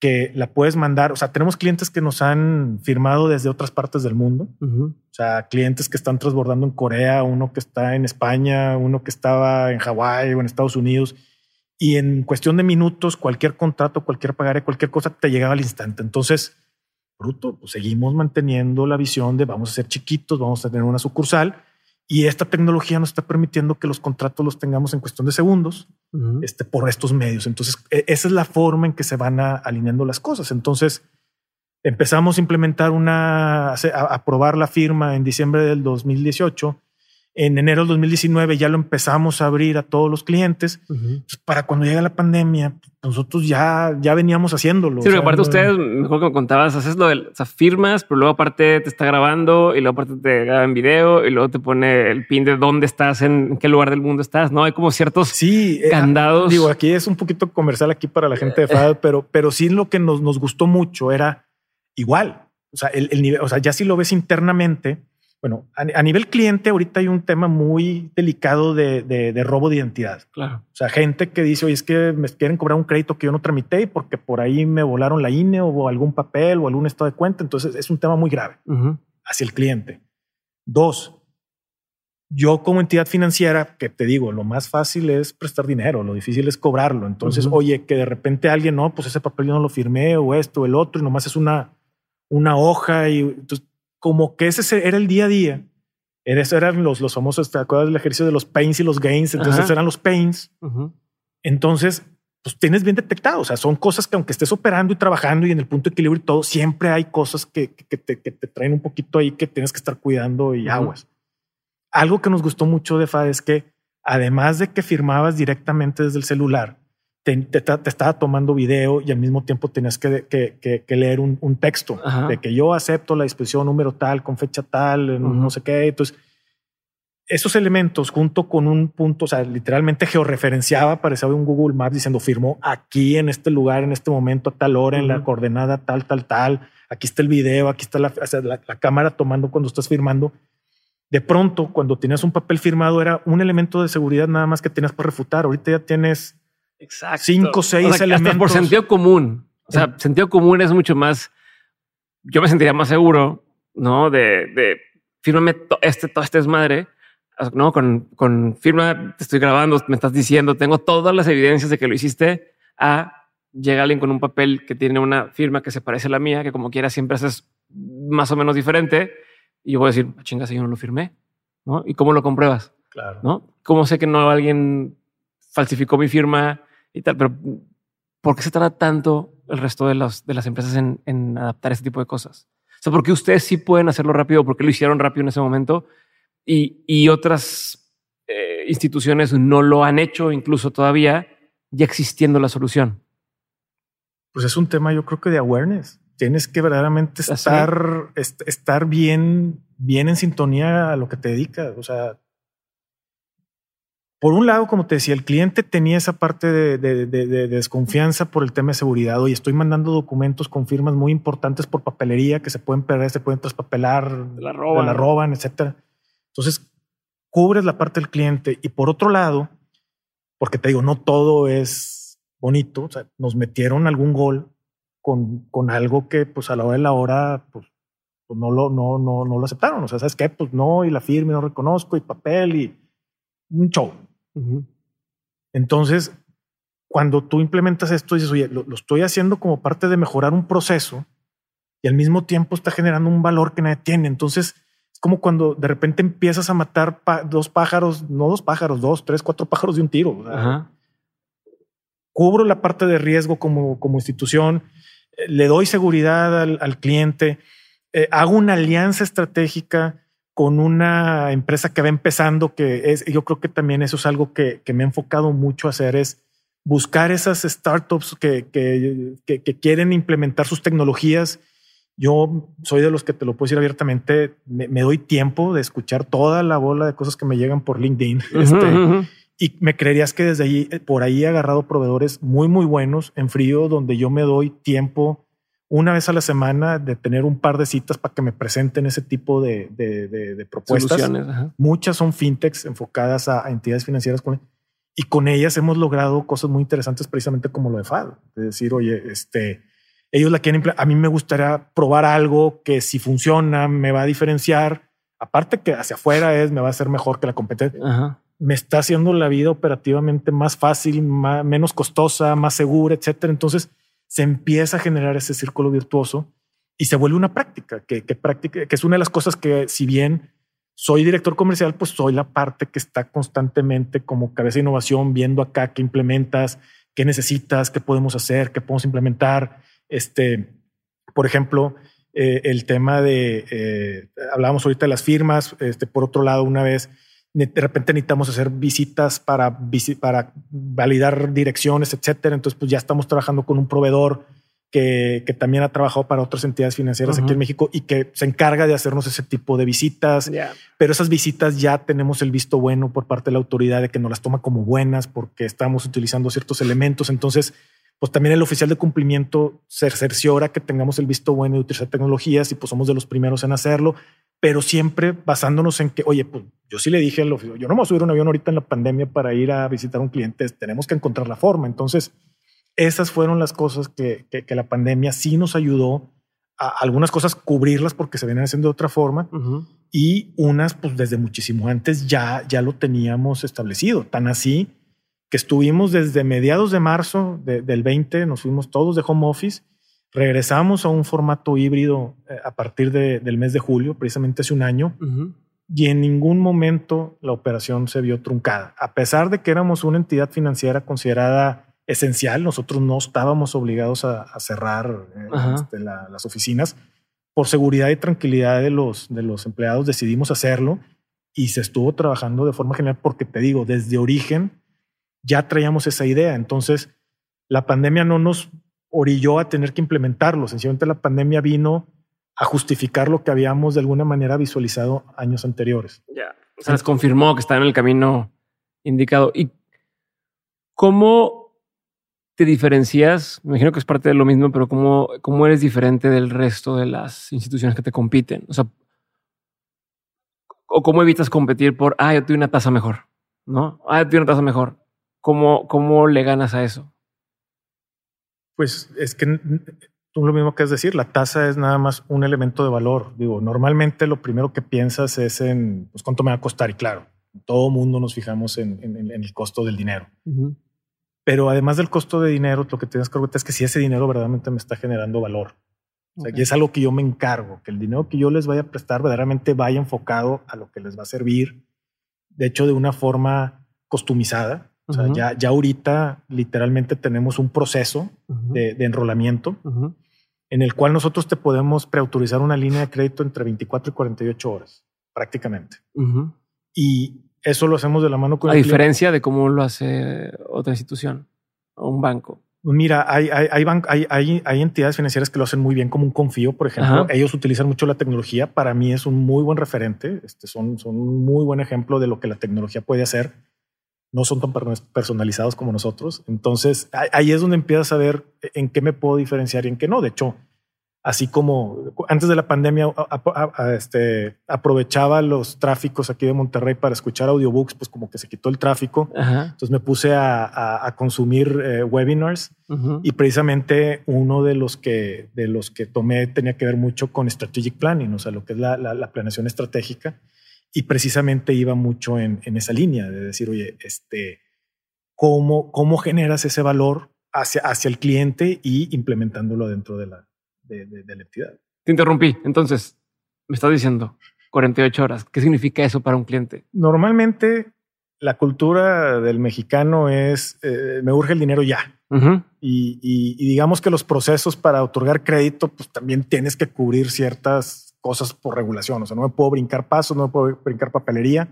que la puedes mandar. O sea, tenemos clientes que nos han firmado desde otras partes del mundo. O sea, clientes que están transbordando en Corea, uno que está en España, uno que estaba en Hawái o en Estados Unidos y en cuestión de minutos, cualquier contrato, cualquier pagaré, cualquier cosa te llegaba al instante. Entonces, bruto, pues seguimos manteniendo la visión de vamos a ser chiquitos, vamos a tener una sucursal y esta tecnología nos está permitiendo que los contratos los tengamos en cuestión de segundos este, por estos medios. Entonces, e, esa es la forma en que se van alineando las cosas. Entonces, empezamos a implementar una, a, a probar la firma en diciembre del 2018 en enero del 2019 ya lo empezamos a abrir a todos los clientes. Pues, para cuando llega la pandemia, nosotros ya, ya veníamos haciéndolo. Sí, pero aparte ustedes, mejor que me contabas, haces lo de las firmas, pero luego aparte te está grabando y luego aparte te graba en video y luego te pone el pin de dónde estás, en qué lugar del mundo estás. No hay como ciertos sí, eh, candados. digo, aquí es un poquito comercial aquí para la gente de [LAUGHS] FAD, pero, pero sí lo que nos, nos gustó mucho era igual o sea, el, nivel, o sea, ya si lo ves internamente, bueno, a, nivel cliente ahorita hay un tema muy delicado de, robo de identidad. Claro. O sea, gente que dice, oye, es que me quieren cobrar un crédito que yo no tramité y porque por ahí me volaron la INE o algún papel o algún estado de cuenta. Entonces es un tema muy grave hacia el cliente. Dos, yo como entidad financiera, que te digo, lo más fácil es prestar dinero, lo difícil es cobrarlo. Entonces, oye, que de repente alguien, no, pues ese papel yo no lo firmé o esto, o el otro, y nomás es una, una hoja y entonces, como que ese era el día a día. Esos eran los, los famosos, ¿te acuerdas del ejercicio de los pains y los gains? Entonces eran los pains. Entonces, pues tienes bien detectado. O sea, son cosas que aunque estés operando y trabajando y en el punto de equilibrio y todo, siempre hay cosas que, que, te, que te, traen un poquito ahí que tienes que estar cuidando y aguas. Algo que nos gustó mucho de FAD es que además de que firmabas directamente desde el celular, te, estaba tomando video y al mismo tiempo tenías que, que, leer un, texto de que yo acepto la disposición número tal, con fecha tal, no sé qué. Entonces, esos elementos junto con un punto, o sea, literalmente georreferenciaba, parecía un Google Maps diciendo firmó aquí en este lugar, en este momento, a tal hora, en la coordenada tal, tal, tal. Aquí está el video, aquí está la, la cámara tomando cuando estás firmando de pronto, cuando tenías un papel firmado, era un elemento de seguridad nada más que tenías para refutar. Ahorita ya tienes cinco, seis elementos. por sentido común. O sea, sentido común es mucho más. Yo me sentiría más seguro, no? De, de fírmame este, todo este es madre, no? Con, con firma, te estoy grabando, me estás diciendo, tengo todas las evidencias de que lo hiciste. A llega alguien con un papel que tiene una firma que se parece a la mía, que como quiera siempre haces más o menos diferente y yo voy a decir, ah, chingas, yo no lo firmé, ¿no? ¿Y cómo lo compruebas? Claro. ¿No? ¿Cómo sé que no alguien falsificó mi firma y tal? Pero ¿por qué se tarda tanto el resto de, los, de las empresas en, en adaptar ese tipo de cosas? O sea, porque ustedes sí pueden hacerlo rápido, porque lo hicieron rápido en ese momento y, y otras eh, instituciones no lo han hecho, incluso todavía ya existiendo la solución. Pues es un tema, yo creo que de awareness tienes que verdaderamente estar, estar bien, bien en sintonía a lo que te dedicas. O sea, por un lado, como te decía, el cliente tenía esa parte de, desconfianza por el tema de seguridad. Hoy estoy mandando documentos con firmas muy importantes por papelería que se pueden perder, se pueden traspapelar, la roban, la roban etcétera. Entonces, cubres la parte del cliente. Y por otro lado, porque te digo, no todo es bonito. O sea, nos metieron algún gol con, con algo que pues a la hora de la hora pues, pues no, lo, no, no, no lo aceptaron. O sea, ¿sabes qué? Pues no, y la firma no reconozco, y papel, y un show. Entonces, cuando tú implementas esto, dices, oye, lo, estoy haciendo como parte de mejorar un proceso y al mismo tiempo está generando un valor que nadie tiene. Entonces, es como cuando de repente empiezas a matar dos pájaros, no dos pájaros, dos, tres, cuatro pájaros de un tiro. Cubro la parte de riesgo como, como institución le doy seguridad al, cliente, eh, hago una alianza estratégica con una empresa que va empezando, que es, yo creo que también eso es algo que, me he enfocado mucho a hacer, es buscar esas startups que, que, quieren implementar sus tecnologías. Yo soy de los que te lo puedo decir abiertamente, me, doy tiempo de escuchar toda la bola de cosas que me llegan por LinkedIn. Este, y me creerías que desde allí, por ahí he agarrado proveedores muy, muy buenos en frío, donde yo me doy tiempo una vez a la semana de tener un par de citas para que me presenten ese tipo de, de, propuestas. Muchas son fintechs enfocadas a, entidades financieras con, y con ellas hemos logrado cosas muy interesantes precisamente como lo de FAD. Es decir, oye, este, ellos la quieren, a mí me gustaría probar algo que si funciona me va a diferenciar. Aparte que hacia afuera es, me va a hacer mejor que la competencia me está haciendo la vida operativamente más fácil, menos costosa, más segura, etcétera. Entonces se empieza a generar ese círculo virtuoso y se vuelve una práctica que, práctica, que es una de las cosas que, si bien soy director comercial, pues soy la parte que está constantemente como cabeza de innovación, viendo acá qué implementas, qué necesitas, qué podemos hacer, qué podemos implementar. Este, por ejemplo, eh, el tema de eh, hablábamos ahorita de las firmas. Este, por otro lado, una vez de repente necesitamos hacer visitas para, para validar direcciones, etcétera. Entonces, pues ya estamos trabajando con un proveedor que, que también ha trabajado para otras entidades financieras aquí en México y que se encarga de hacernos ese tipo de visitas. Pero esas visitas ya tenemos el visto bueno por parte de la autoridad de que nos las toma como buenas porque estamos utilizando ciertos elementos. Entonces, pues también el oficial de cumplimiento se cerciora que tengamos el visto bueno de utilizar tecnologías y pues somos de los primeros en hacerlo, pero siempre basándonos en que, oye, pues yo sí le dije al oficial, yo no me voy a subir un avión ahorita en la pandemia para ir a visitar a un cliente, tenemos que encontrar la forma. Entonces, esas fueron las cosas que, que, la pandemia sí nos ayudó a algunas cosas cubrirlas porque se venían haciendo de otra forma y unas pues desde muchísimo antes ya, ya lo teníamos establecido, tan así que estuvimos desde mediados de marzo del 20, nos fuimos todos de home office, regresamos a un formato híbrido eh, a partir del mes de julio, precisamente hace un año, y en ningún momento la operación se vio truncada. A pesar de que éramos una entidad financiera considerada esencial, nosotros no estábamos obligados a, cerrar eh, este, las oficinas. Por seguridad y tranquilidad de los, de los empleados decidimos hacerlo y se estuvo trabajando de forma general porque te digo, desde origen ya traíamos esa idea. Entonces, la pandemia no nos orilló a tener que implementarlo. Sencillamente la pandemia vino a justificar lo que habíamos de alguna manera visualizado años anteriores. Ya, o sea, les confirmó que está en el camino indicado. ¿Y cómo te diferencias? Me imagino que es parte de lo mismo, pero ¿cómo, cómo eres diferente del resto de las instituciones que te compiten? O sea, ¿o cómo evitas competir por, ah, yo tengo una tasa mejor? ¿No? Ah, yo tengo una tasa mejor. ¿Cómo, ¿Cómo le ganas a eso? Pues es que tú lo mismo que es decir, la tasa es nada más un elemento de valor. Digo, normalmente lo primero que piensas es en pues, cuánto me va a costar. Y claro, todo mundo nos fijamos en, el costo del dinero. Pero además del costo de dinero, lo que tienes que ver es que si ese dinero verdaderamente me está generando valor. O sea, y es algo que yo me encargo, que el dinero que yo les vaya a prestar verdaderamente vaya enfocado a lo que les va a servir. De hecho, de una forma customizada. O sea, ya, ya ahorita literalmente tenemos un proceso de, enrolamiento en el cual nosotros te podemos preautorizar una línea de crédito entre 24 y 48 horas, prácticamente. Y eso lo hacemos de la mano con... A diferencia de cómo lo hace otra institución o un banco. Mira, hay, hay, hay, hay, hay, entidades financieras que lo hacen muy bien, como un Confío, por ejemplo. Ellos utilizan mucho la tecnología. Para mí es un muy buen referente. Este, son, son un muy buen ejemplo de lo que la tecnología puede hacer no son tan personalizados como nosotros. Entonces ahí es donde empiezas a ver en qué me puedo diferenciar y en qué no. De hecho, así como antes de la pandemia este, aprovechaba los tráficos aquí de Monterrey para escuchar audiobooks, pues como que se quitó el tráfico. Entonces me puse a, consumir eh, webinars y precisamente uno de los que de los que tomé tenía que ver mucho con strategic planning, o sea, lo que es la, la planeación estratégica y precisamente iba mucho en, esa línea de decir, oye, este, ¿cómo, cómo generas ese valor hacia, hacia el cliente y implementándolo dentro de la, de, la entidad? Te interrumpí. Entonces, me estás diciendo 48 horas. ¿Qué significa eso para un cliente? Normalmente la cultura del mexicano es eh, me urge el dinero ya. y, y, digamos que los procesos para otorgar crédito, pues también tienes que cubrir ciertas cosas por regulación. O sea, no me puedo brincar pasos, no me puedo brincar papelería.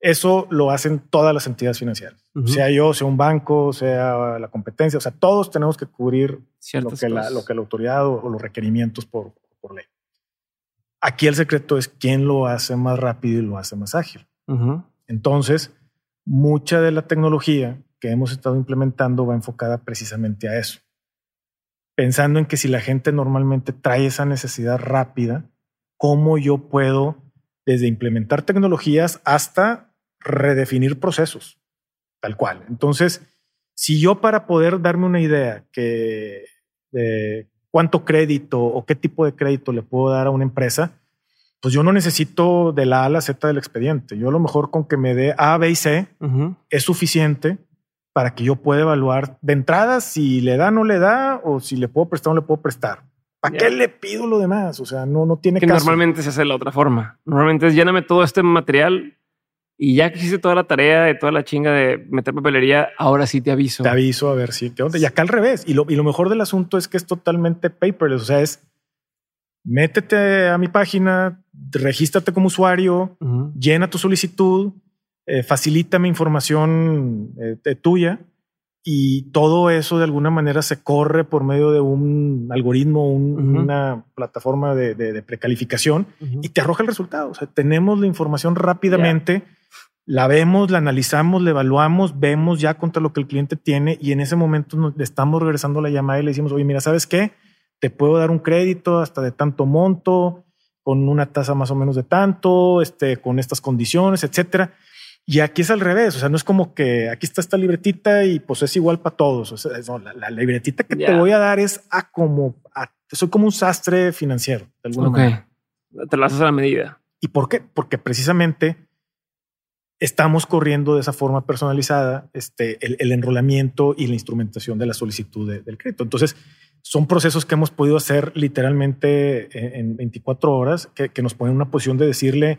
Eso lo hacen todas las entidades financieras, sea yo, sea un banco, sea la competencia. O sea, todos tenemos que cubrir lo que, la, lo que, la, autoridad o, los requerimientos por, por, ley. Aquí el secreto es quién lo hace más rápido y lo hace más ágil. Entonces, mucha de la tecnología que hemos estado implementando va enfocada precisamente a eso pensando en que si la gente normalmente trae esa necesidad rápida, ¿cómo yo puedo desde implementar tecnologías hasta redefinir procesos? Tal cual. Entonces, si yo para poder darme una idea que de cuánto crédito o qué tipo de crédito le puedo dar a una empresa, pues yo no necesito de la A a la Z del expediente. Yo a lo mejor con que me dé A, B y C es suficiente para que yo pueda evaluar de entrada si le da o no le da o si le puedo prestar o no le puedo prestar. ¿Para qué le pido lo demás? O sea, no, no tiene que normalmente se hace de la otra forma. Normalmente es lléname todo este material y ya que hiciste toda la tarea de toda la chinga de meter papelería, ahora sí te aviso. Te aviso a ver si qué onda. Y acá al revés. Y lo, y lo mejor del asunto es que es totalmente paperless. O sea, es métete a mi página, regístrate como usuario, llena tu solicitud eh, facilita mi información eh, tuya y todo eso de alguna manera se corre por medio de un algoritmo, una plataforma de, precalificación y te arroja el resultado. O sea, tenemos la información rápidamente. la vemos, la analizamos, la evaluamos, vemos ya contra lo que el cliente tiene y en ese momento nos, le estamos regresando la llamada y le decimos, oye, mira, ¿sabes qué? Te puedo dar un crédito hasta de tanto monto, con una tasa más o menos de tanto, este, con estas condiciones, etcétera. Y aquí es al revés, o sea, no es como que aquí está esta libretita y pues es igual para todos. O sea, la, libretita que te voy a dar es a como, soy como un sastre financiero, de alguna manera. Te lo haces a la medida. ¿Y por qué? Porque precisamente estamos corriendo de esa forma personalizada este, el, enrolamiento y la instrumentación de la solicitud del crédito. Entonces, son procesos que hemos podido hacer literalmente en, 24 horas, que, nos ponen en una posición de decirle,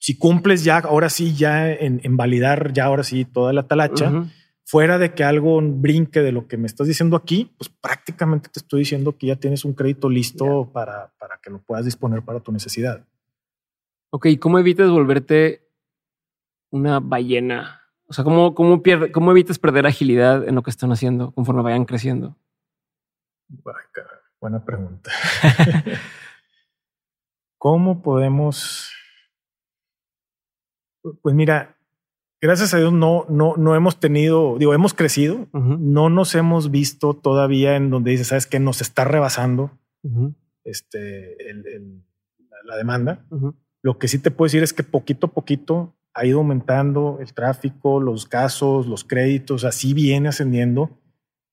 si cumples ya, ahora sí, ya en, validar ya ahora sí toda la talacha, fuera de que algo brinque de lo que me estás diciendo aquí, pues prácticamente te estoy diciendo que ya tienes un crédito listo para, para que lo puedas disponer para tu necesidad. Ok, ¿cómo evitas volverte una ballena? O sea, ¿cómo, cómo, pierde, ¿cómo evitas perder agilidad en lo que están haciendo conforme vayan creciendo? Buena pregunta. [LAUGHS] ¿Cómo podemos? Pues mira, gracias a Dios no, no, no hemos tenido, digo, hemos crecido, no nos hemos visto todavía en donde dice, sabes que nos está rebasando este, la, demanda. Lo que sí te puedo decir es que poquito a poquito ha ido aumentando el tráfico, los casos, los créditos, así viene ascendiendo,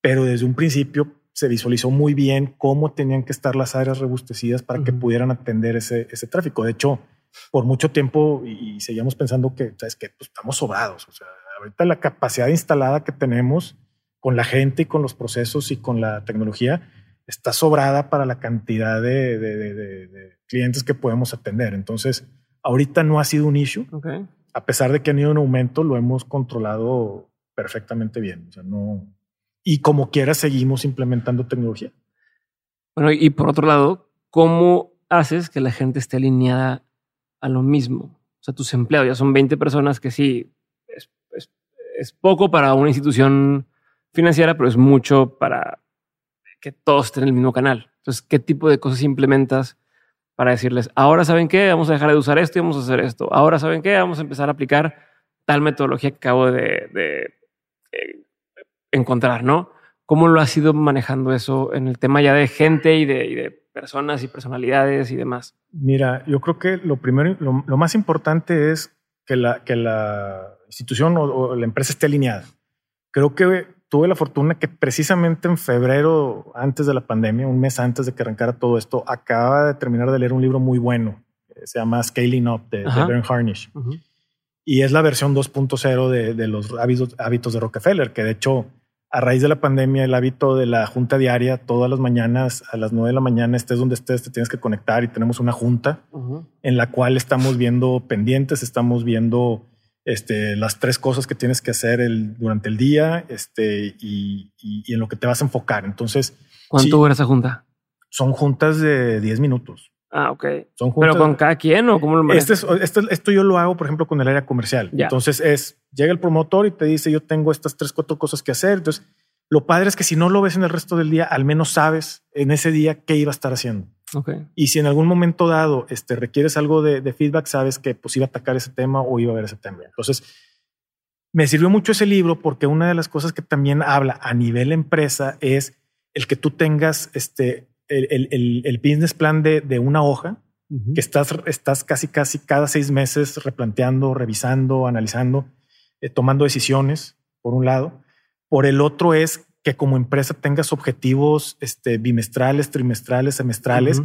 pero desde un principio se visualizó muy bien cómo tenían que estar las áreas robustecidas para que pudieran atender ese, ese tráfico. De hecho, por mucho tiempo y, seguíamos pensando que, ¿sabes que Pues estamos sobrados. O sea, ahorita la capacidad instalada que tenemos con la gente y con los procesos y con la tecnología está sobrada para la cantidad de, de, clientes que podemos atender. Entonces, ahorita no ha sido un issue. A pesar de que ha ido un aumento, lo hemos controlado perfectamente bien. O sea, no, y como quiera seguimos implementando tecnología. Bueno, y por otro lado, ¿cómo haces que la gente esté alineada a lo mismo? O sea, tus empleados ya son 20 personas que sí, es, es, poco para una institución financiera, pero es mucho para que todos estén en el mismo canal. Entonces, ¿qué tipo de cosas implementas para decirles, ahora saben qué, vamos a dejar de usar esto y vamos a hacer esto? Ahora saben qué, vamos a empezar a aplicar tal metodología que acabo de, de eh, encontrar, ¿no? ¿Cómo lo has ido manejando eso en el tema ya de gente y de, personas y personalidades y demás? Mira, yo creo que lo primero, lo, más importante es que la, que la institución o, la empresa esté alineada. Creo que tuve la fortuna que precisamente en febrero, antes de la pandemia, un mes antes de que arrancara todo esto, acaba de terminar de leer un libro muy bueno. Se llama Scaling Up de, de Harnish. Y es la versión 2.0 de, de, los hábitos, hábitos de Rockefeller, que de hecho a raíz de la pandemia, el hábito de la junta diaria, todas las mañanas a las nueve de la mañana, estés donde estés, te tienes que conectar y tenemos una junta en la cual estamos viendo pendientes, estamos viendo este, las tres cosas que tienes que hacer el, durante el día este, y, en lo que te vas a enfocar. Entonces, ¿cuánto dura esa junta? Son juntas de 10 minutos. Ah, ok. Son Pero con cada quien o cómo lo este, este esto yo lo hago, por ejemplo, con el área comercial. Entonces es, llega el promotor y te dice, yo tengo estas tres, cuatro cosas que hacer. Entonces, lo padre es que si no lo ves en el resto del día, al menos sabes en ese día qué iba a estar haciendo. Okay. Y si en algún momento dado este, requieres algo de, feedback, sabes que pues iba a atacar ese tema o iba a ver ese tema. Entonces, me sirvió mucho ese libro porque una de las cosas que también habla a nivel empresa es el que tú tengas este, el, business plan de, una hoja que estás, estás casi, casi cada seis meses replanteando, revisando, analizando, eh, tomando decisiones, por un lado. Por el otro es que como empresa tengas objetivos este, bimestrales, trimestrales, semestrales,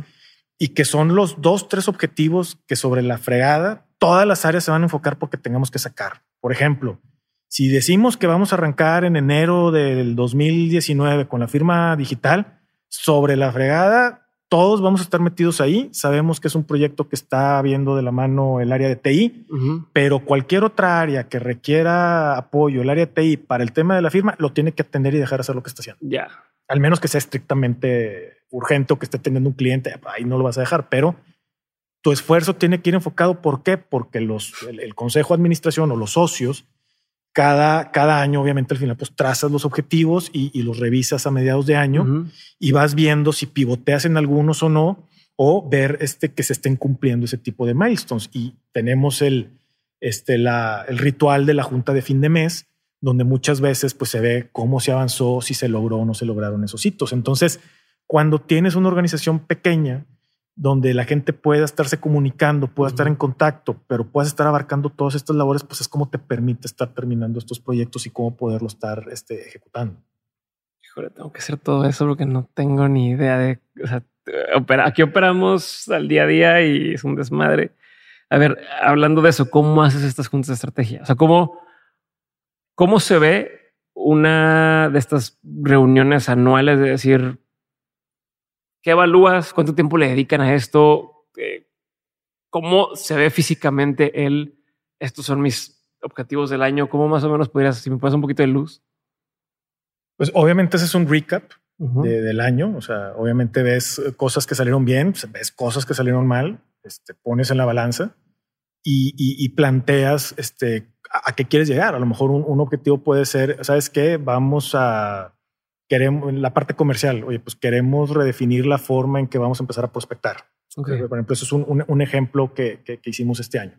y que son los dos, tres objetivos que sobre la fregada todas las áreas se van a enfocar porque tengamos que sacar. Por ejemplo, si decimos que vamos a arrancar en enero del 2019 con la firma digital, sobre la fregada, todos vamos a estar metidos ahí. Sabemos que es un proyecto que está viendo de la mano el área de TI, pero cualquier otra área que requiera apoyo, el área de TI para el tema de la firma, lo tiene que atender y dejar hacer lo que está haciendo. Ya. Al menos que sea estrictamente urgente o que esté teniendo un cliente, ahí no lo vas a dejar, pero tu esfuerzo tiene que ir enfocado. ¿Por qué? Porque los, el consejo de administración o los socios cada, cada año, obviamente, al final, pues trazas los objetivos y, los revisas a mediados de año y vas viendo si pivoteas en algunos o no, o ver este, que se estén cumpliendo ese tipo de milestones. Y tenemos el, este, la, el ritual de la junta de fin de mes, donde muchas veces pues, se ve cómo se avanzó, si se logró o no se lograron esos hitos. Entonces, cuando tienes una organización pequeña, donde la gente pueda estarse comunicando, pueda estar en contacto, pero puedas estar abarcando todas estas labores, pues es como te permite estar terminando estos proyectos y cómo poderlo estar este, ejecutando. Híjole, tengo que hacer todo eso porque no tengo ni idea de, o sea, aquí operamos al día a día y es un desmadre. A ver, hablando de eso, ¿cómo haces estas juntas de estrategia? O sea, ¿cómo, cómo se ve una de estas reuniones anuales de decir, ¿Qué evalúas? ¿Cuánto tiempo le dedican a esto? Eh, ¿Cómo se ve físicamente él? Estos son mis objetivos del año. ¿Cómo más o menos podrías, si me puedes un poquito de luz? Pues obviamente ese es un recap del año. O sea, obviamente ves cosas que salieron bien, pues, ves cosas que salieron mal, este, pones en la balanza y, planteas este, a, qué quieres llegar. A lo mejor un, un objetivo puede ser, ¿sabes qué? Vamos a queremos, la parte comercial, oye, pues queremos redefinir la forma en que vamos a empezar a prospectar. Por ejemplo, eso es un, un, ejemplo que, que, hicimos este año.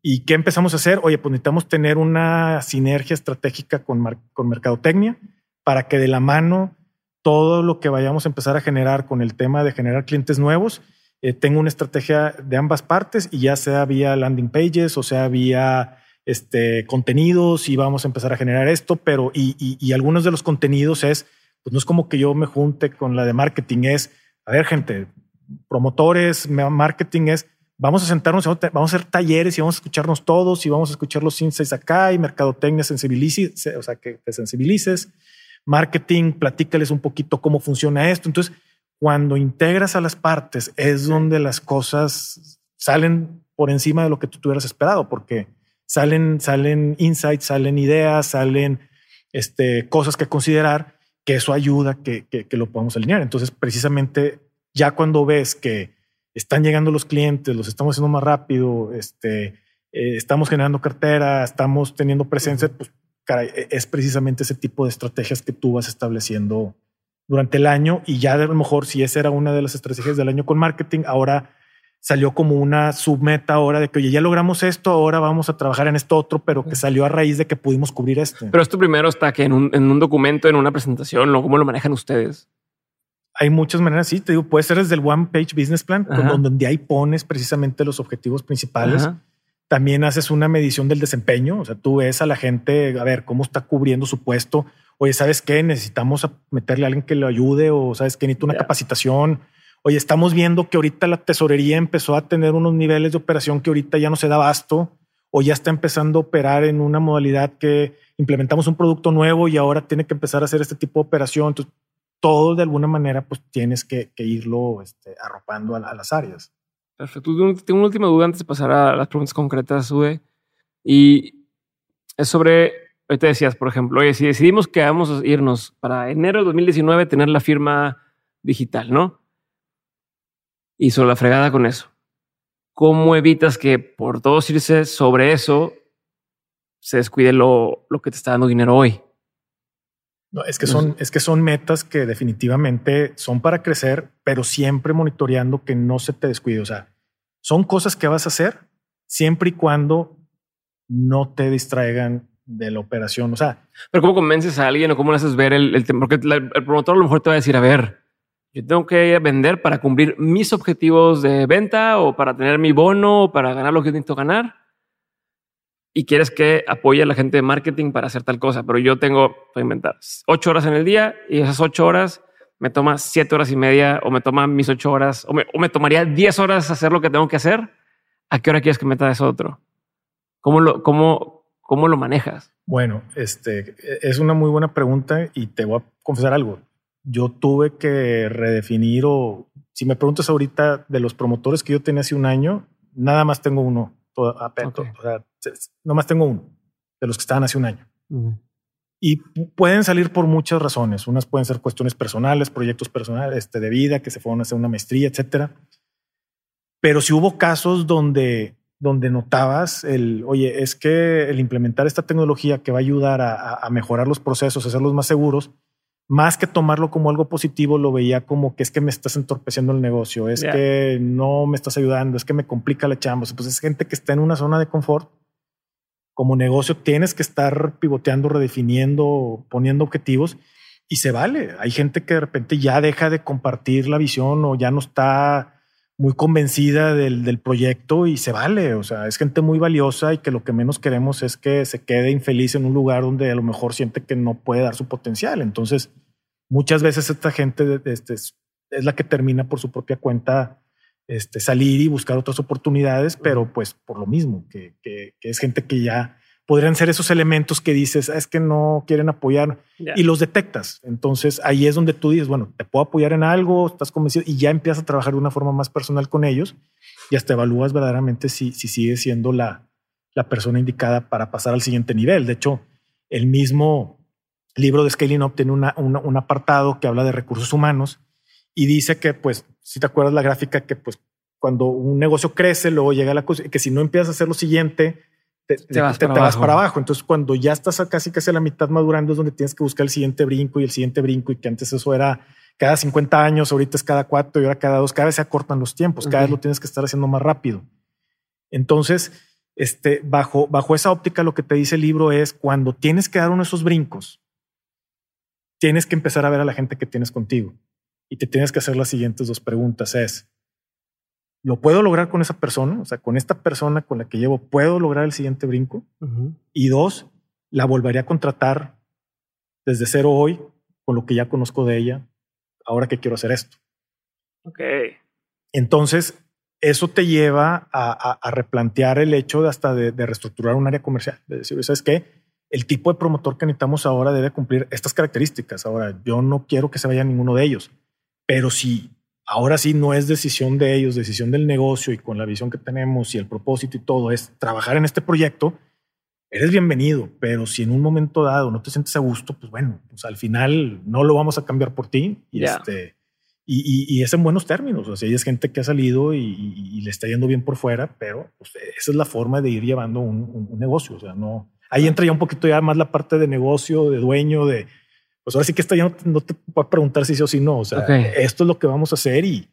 ¿Y qué empezamos a hacer? Oye, pues necesitamos tener una sinergia estratégica con, con Mercadotecnia para que de la mano todo lo que vayamos a empezar a generar con el tema de generar clientes nuevos eh, tenga una estrategia de ambas partes y ya sea vía landing pages o sea vía este, contenidos y vamos a empezar a generar esto, pero y, algunos de los contenidos es, pues no es como que yo me junte con la de marketing, es, a ver gente, promotores, marketing es, vamos a sentarnos, vamos a hacer talleres y vamos a escucharnos todos y vamos a escuchar los insights acá y mercadotecnia sensibilices, o sea, que te sensibilices, marketing, platícales un poquito cómo funciona esto. Entonces, cuando integras a las partes es donde las cosas salen por encima de lo que tú hubieras esperado, porque salen, salen insights, salen ideas, salen este, cosas que considerar, que eso ayuda que, que, lo podamos alinear. Entonces, precisamente ya cuando ves que están llegando los clientes, los estamos haciendo más rápido, este, eh, estamos generando cartera, estamos teniendo presencia, pues caray, e, es precisamente ese tipo de estrategias que tú vas estableciendo durante el año y ya a lo mejor si esa era una de las estrategias del año con marketing, ahora salió como una submeta ahora de que, oye, ya logramos esto, ahora vamos a trabajar en esto otro, pero que salió a raíz de que pudimos cubrir esto. Pero esto primero está que en un, en un documento, en una presentación, ¿no? ¿Cómo lo manejan ustedes? Hay muchas maneras, sí, te digo, puede ser desde el One Page Business Plan, donde ahí pones precisamente los objetivos principales. También haces una medición del desempeño, o sea, tú ves a la gente, a ver, cómo está cubriendo su puesto. Oye, ¿sabes qué? Necesitamos meterle a alguien que lo ayude o ¿sabes qué? Necesito una capacitación Oye, estamos viendo que ahorita la tesorería empezó a tener unos niveles de operación que ahorita ya no se da abasto o ya está empezando a operar en una modalidad que implementamos un producto nuevo y ahora tiene que empezar a hacer este tipo de operación. Entonces, todo de alguna manera, pues tienes que, irlo este, arropando a, las áreas. Perfecto. Tengo una última duda antes de pasar a las preguntas concretas, Uwe. Y es sobre, hoy te decías, por ejemplo, oye, si decidimos que vamos a irnos para enero de 2019 tener la firma digital, ¿no? Hizo la fregada con eso. ¿Cómo evitas que por todos irse sobre eso se descuide lo, lo que te está dando dinero hoy? No, es que son, es que son metas que definitivamente son para crecer, pero siempre monitoreando que no se te descuide. O sea, son cosas que vas a hacer siempre y cuando no te distraigan de la operación. O sea, pero cómo convences a alguien o cómo le haces ver el, tema? Porque el promotor a lo mejor te va a decir, a ver, yo tengo que vender para cumplir mis objetivos de venta o para tener mi bono o para ganar lo que necesito ganar. Y quieres que apoye a la gente de marketing para hacer tal cosa. Pero yo tengo, para inventar, ocho horas en el día y esas ocho horas me toma siete horas y media o me toma mis ocho horas o me, o me tomaría diez horas hacer lo que tengo que hacer. ¿A qué hora quieres que meta eso otro? ¿Cómo lo, cómo, cómo lo manejas? Bueno, este es una muy buena pregunta y te voy a confesar algo yo tuve que redefinir o si me preguntas ahorita de los promotores que yo tenía hace un año, nada más tengo uno. Todo, o sea, no más tengo uno de los que estaban hace un año. Y pueden salir por muchas razones. Unas pueden ser cuestiones personales, proyectos personales este, de vida, que se fueron a hacer una maestría, etcétera. Pero si hubo casos donde, donde notabas el, oye, es que el implementar esta tecnología que va a ayudar a, a mejorar los procesos, a hacerlos más seguros, más que tomarlo como algo positivo, lo veía como que es que me estás entorpeciendo el negocio, es que no me estás ayudando, es que me complica la chamba. Pues es gente que está en una zona de confort como negocio tienes que estar pivoteando, redefiniendo, poniendo objetivos y se vale. Hay gente que de repente ya deja de compartir la visión o ya no está muy convencida del, del, proyecto y se vale. O sea, es gente muy valiosa y que lo que menos queremos es que se quede infeliz en un lugar donde a lo mejor siente que no puede dar su potencial. Entonces, muchas veces esta gente este, es la que termina por su propia cuenta este, salir y buscar otras oportunidades, pero pues por lo mismo, que, que, es gente que ya podrían ser esos elementos que dices, ah, es que no quieren apoyar y los detectas. Entonces ahí es donde tú dices, bueno, te puedo apoyar en algo, estás convencido y ya empiezas a trabajar de una forma más personal con ellos y hasta evalúas verdaderamente si, si sigue siendo la, la persona indicada para pasar al siguiente nivel. De hecho, el mismo libro de Scaling Up tiene una, un apartado que habla de recursos humanos y dice que, pues, si te acuerdas la gráfica, que pues cuando un negocio crece, luego llega la cosa, que si no empiezas a hacer lo siguiente, te, vas, para abajo. Entonces, cuando ya estás casi casi a la mitad madurando, es donde tienes que buscar el siguiente brinco y el siguiente brinco, y que antes eso era cada 50 años, ahorita es cada cuatro y ahora cada dos, cada vez se acortan los tiempos, cada vez lo tienes que estar haciendo más rápido. Entonces, este, bajo, bajo esa óptica, lo que te dice el libro es cuando tienes que dar uno de esos brincos, tienes que empezar a ver a la gente que tienes contigo y te tienes que hacer las siguientes dos preguntas. Es, ¿lo puedo lograr con esa persona? O sea, con esta persona con la que llevo, ¿puedo lograr el siguiente brinco? Y dos, ¿la volvería a contratar desde cero hoy con lo que ya conozco de ella? Ahora que quiero hacer esto. Ok. Entonces, eso te lleva a, replantear el hecho de hasta de, de, reestructurar un área comercial. De decir, ¿sabes qué? El tipo de promotor que necesitamos ahora debe cumplir estas características. Ahora, yo no quiero que se vaya ninguno de ellos pero si ahora sí no es decisión de ellos, decisión del negocio y con la visión que tenemos y el propósito y todo es trabajar en este proyecto, eres bienvenido, pero si en un momento dado no te sientes a gusto, pues bueno, pues al final no lo vamos a cambiar por ti y este y, es en buenos términos. O sea, hay gente que ha salido y, le está yendo bien por fuera, pero pues, esa es la forma de ir llevando un, un negocio. O sea, no ahí entra ya un poquito ya más la parte de negocio, de dueño, de pues ahora sí que esto ya no, te puedo preguntar si sí o si no. O sea, esto es lo que vamos a hacer y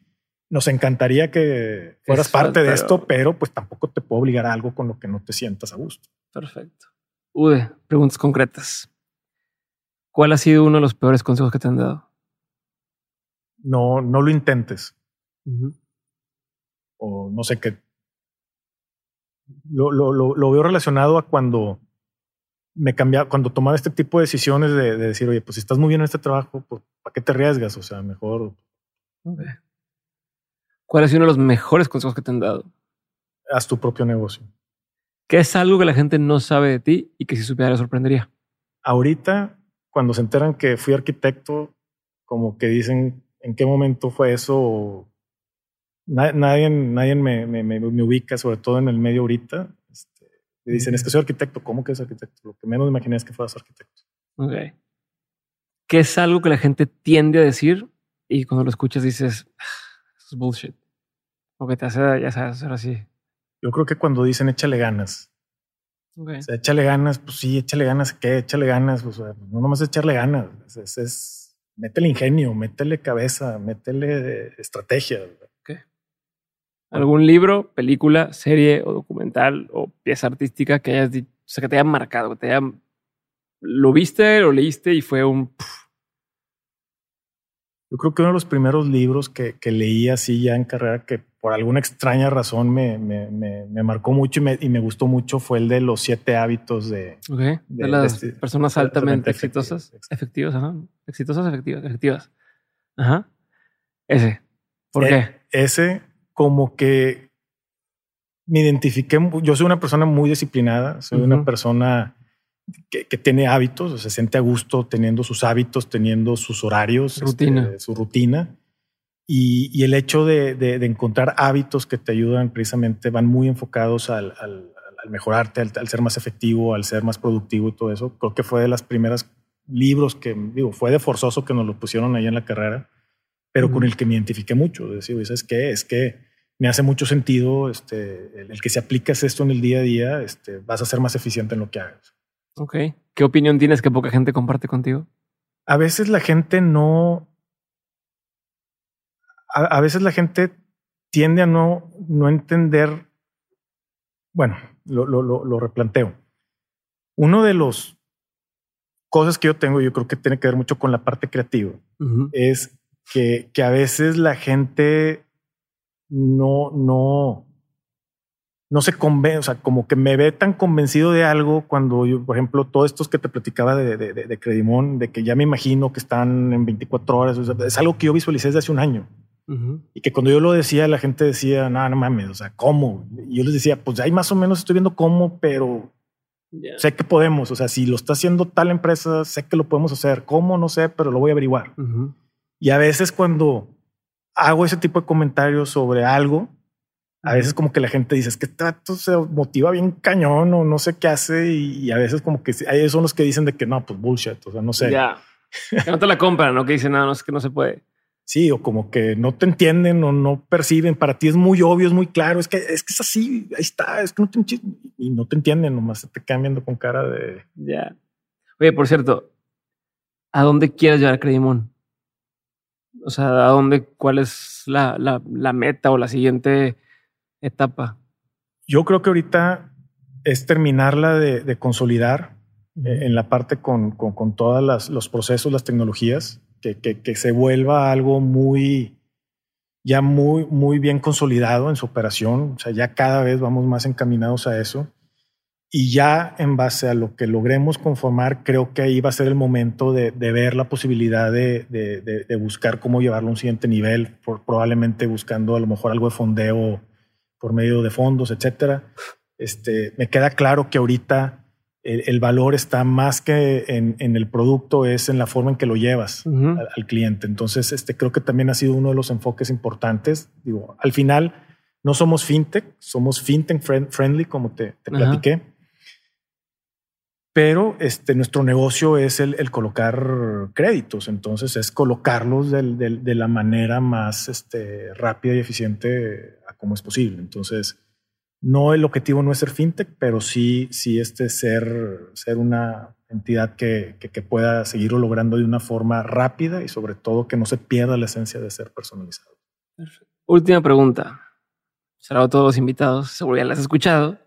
nos encantaría que fueras parte de esto, pero pues tampoco te puedo obligar a algo con lo que no te sientas a gusto. Perfecto. Ude, preguntas concretas. ¿Cuál ha sido uno de los peores consejos que te han dado? No, no lo intentes. O no sé qué. Lo, lo, lo, lo, veo relacionado a cuando me cambiaba, cuando tomaba este tipo de decisiones de, decir, oye, pues si estás muy bien en este trabajo, pues ¿para qué te arriesgas? O sea, mejor. ¿Cuál ha sido uno de los mejores consejos que te han dado? Haz tu propio negocio. ¿Qué es algo que la gente no sabe de ti y que si supiera le sorprendería? Ahorita, cuando se enteran que fui arquitecto, como que dicen en qué momento fue eso. Nadie, nadie me, me, me ubica, sobre todo en el medio ahorita. Y dicen, es que soy arquitecto. ¿Cómo que es arquitecto? Lo que menos me imaginé es que fueras arquitecto. Ok. ¿Qué es algo que la gente tiende a decir y cuando lo escuchas dices, ah, eso es bullshit? O que te hace, ya sabes, hacer así. Yo creo que cuando dicen échale ganas. Okay. O sea, échale ganas, pues sí, échale ganas, ¿qué? Échale ganas. O sea, no nomás echarle ganas. Es, es, métele ingenio, métele cabeza, métele estrategia. ¿Algún libro, película, serie o documental o pieza artística que hayas dicho, o sea, que te haya marcado, que te haya... Lo viste, lo leíste y fue un... Yo creo que uno de los primeros libros que, que, leí así ya en carrera, que por alguna extraña razón me, me, me, marcó mucho y me, y me, gustó mucho, fue el de los siete hábitos de, de, las este, personas altamente exitosas, efectivas, ajá. exitosas, efectivas, efectivas. Ajá. Ese. ¿Por e, qué? Ese como que me identifiqué, yo soy una persona muy disciplinada, soy una persona que, tiene hábitos, se siente a gusto teniendo sus hábitos, teniendo sus horarios, este, su rutina. Y, el hecho de, encontrar hábitos que te ayudan precisamente van muy enfocados al, mejorarte, al, ser más efectivo, al ser más productivo y todo eso. Creo que fue de las primeras libros que, digo, fue de forzoso que nos lo pusieron ahí en la carrera, pero con el que me identifiqué mucho. Decir, ¿sabes qué? Es que me hace mucho sentido este, el, que si aplicas esto en el día a día, este, vas a ser más eficiente en lo que hagas. Ok. ¿Qué opinión tienes que poca gente comparte contigo? A veces la gente no. A, veces la gente tiende a no, no entender. Bueno, lo, lo, lo, replanteo. Uno de los cosas que yo tengo, yo creo que tiene que ver mucho con la parte creativa, es que, que a veces la gente no, no, no se convence, o sea, como que me ve tan convencido de algo cuando yo, por ejemplo, todos estos que te platicaba de, de, de, Credimón, de que ya me imagino que están en 24 horas, es algo que yo visualicé desde hace un año. Y que cuando yo lo decía, la gente decía, no, no mames, o sea, ¿cómo? Y yo les decía, pues ahí más o menos estoy viendo cómo, pero sé que podemos. O sea, si lo está haciendo tal empresa, sé que lo podemos hacer. ¿Cómo? No sé, pero lo voy a averiguar. Y a veces cuando hago ese tipo de comentarios sobre algo, a veces como que la gente dice, es que trato se motiva bien cañón o no sé qué hace y, a veces como que ellos son los que dicen de que no, pues bullshit, o sea, no sé. Ya, que no te la compran, ¿no? Que dicen, nada, no, es que no se puede. Sí, o como que no te entienden o no perciben, para ti es muy obvio, es muy claro, es que es, que es así, ahí está, es que no te y no te entienden, nomás te quedan viendo con cara de... Ya. Oye, por cierto, ¿a dónde quieres llevar a Credimón? O sea, ¿a dónde, cuál es la, la, meta o la siguiente etapa? Yo creo que ahorita es terminarla de, de consolidar eh, en la parte con, con, con todos los procesos, las tecnologías, que, que, que, se vuelva algo muy, ya muy, muy bien consolidado en su operación. O sea, ya cada vez vamos más encaminados a eso. Y ya en base a lo que logremos conformar, creo que ahí va a ser el momento de, de ver la posibilidad de, de, de, buscar cómo llevarlo a un siguiente nivel, por, probablemente buscando a lo mejor algo de fondeo por medio de fondos, etcétera. Este, me queda claro que ahorita el, valor está más que en, en, el producto, es en la forma en que lo llevas al, cliente. Entonces, este, creo que también ha sido uno de los enfoques importantes. Digo, al final no somos fintech, somos fintech friendly, como te, te platiqué. Pero este, nuestro negocio es el, colocar créditos, entonces es colocarlos de, la manera más este, rápida y eficiente como es posible. Entonces, no el objetivo no es ser fintech, pero sí, sí este ser, ser una entidad que, pueda seguirlo logrando de una forma rápida y sobre todo que no se pierda la esencia de ser personalizado. Última pregunta. Será a todos los invitados, seguro ya las has escuchado.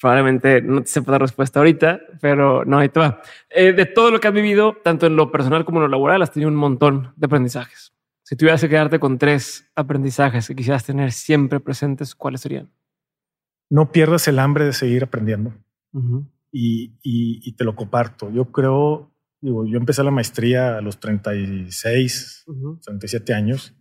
Probablemente no te sepa la respuesta ahorita, pero no, ahí te va. Eh, de todo lo que has vivido, tanto en lo personal como en lo laboral, has tenido un montón de aprendizajes. Si tuvieras que quedarte con tres aprendizajes que quisieras tener siempre presentes, ¿cuáles serían? No pierdas el hambre de seguir aprendiendo. y, y, te lo comparto. Yo creo, digo, yo empecé la maestría a los 36, 37 años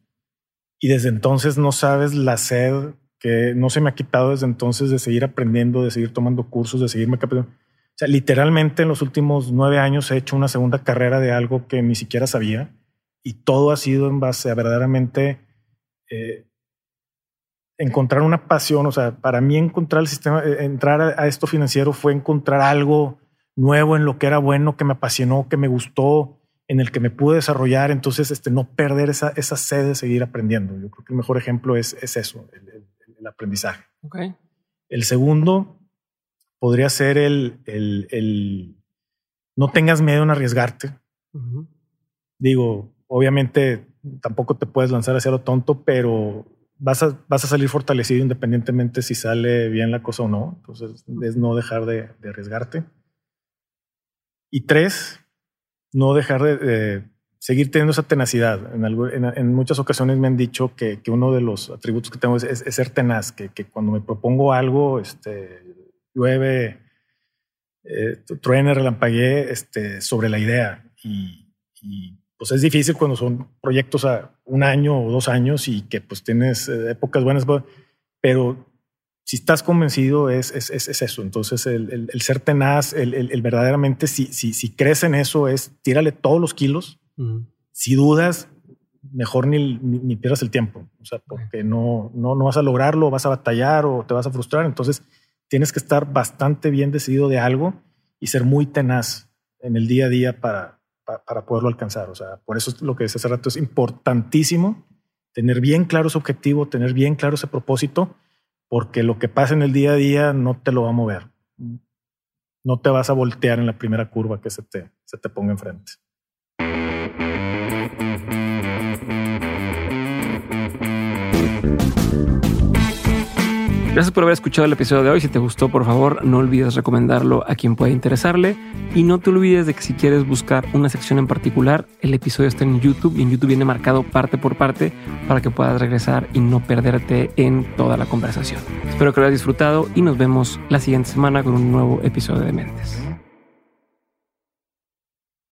y desde entonces no sabes la sed que no se me ha quitado desde entonces de seguir aprendiendo, de seguir tomando cursos, de seguirme capacitando. O sea, literalmente en los últimos nueve años he hecho una segunda carrera de algo que ni siquiera sabía y todo ha sido en base a verdaderamente eh, encontrar una pasión. O sea, para mí encontrar el sistema, eh, entrar a, esto financiero fue encontrar algo nuevo en lo que era bueno, que me apasionó, que me gustó, en el que me pude desarrollar. Entonces, este, no perder esa, esa sed de seguir aprendiendo. Yo creo que el mejor ejemplo es, es eso, el, aprendizaje. Okay. El segundo podría ser el, el, no tengas miedo en arriesgarte. Digo, obviamente tampoco te puedes lanzar hacia lo tonto, pero vas a, vas a salir fortalecido independientemente si sale bien la cosa o no. Entonces, es no dejar de, arriesgarte. Y tres, no dejar de, seguir teniendo esa tenacidad. En, muchas ocasiones me han dicho que, uno de los atributos que tengo es, ser tenaz, que, cuando me propongo algo, este, llueve, eh, truene, relampaguee este, sobre la idea. Y, pues es difícil cuando son proyectos a un año o dos años y que pues tienes eh, épocas buenas, pero si estás convencido es, es, es, eso. Entonces el, ser tenaz, el, el, verdaderamente, si, si, si, crees en eso, es tírale todos los kilos. Si dudas, mejor ni, ni, pierdas el tiempo. O sea, porque no, no, no vas a lograrlo, vas a batallar o te vas a frustrar. Entonces tienes que estar bastante bien decidido de algo y ser muy tenaz en el día a día para, para poderlo alcanzar. O sea, por eso es lo que decía hace rato, es importantísimo tener bien claro ese objetivo, tener bien claro ese propósito, porque lo que pasa en el día a día no te lo va a mover. No te vas a voltear en la primera curva que se te, se te ponga enfrente. Gracias por haber escuchado el episodio de hoy. Si te gustó, por favor, no olvides recomendarlo a quien pueda interesarle. Y no te olvides de que si quieres buscar una sección en particular, el episodio está en YouTube y en YouTube viene marcado parte por parte para que puedas regresar y no perderte en toda la conversación. Espero que lo hayas disfrutado y nos vemos la siguiente semana con un nuevo episodio de Mentes.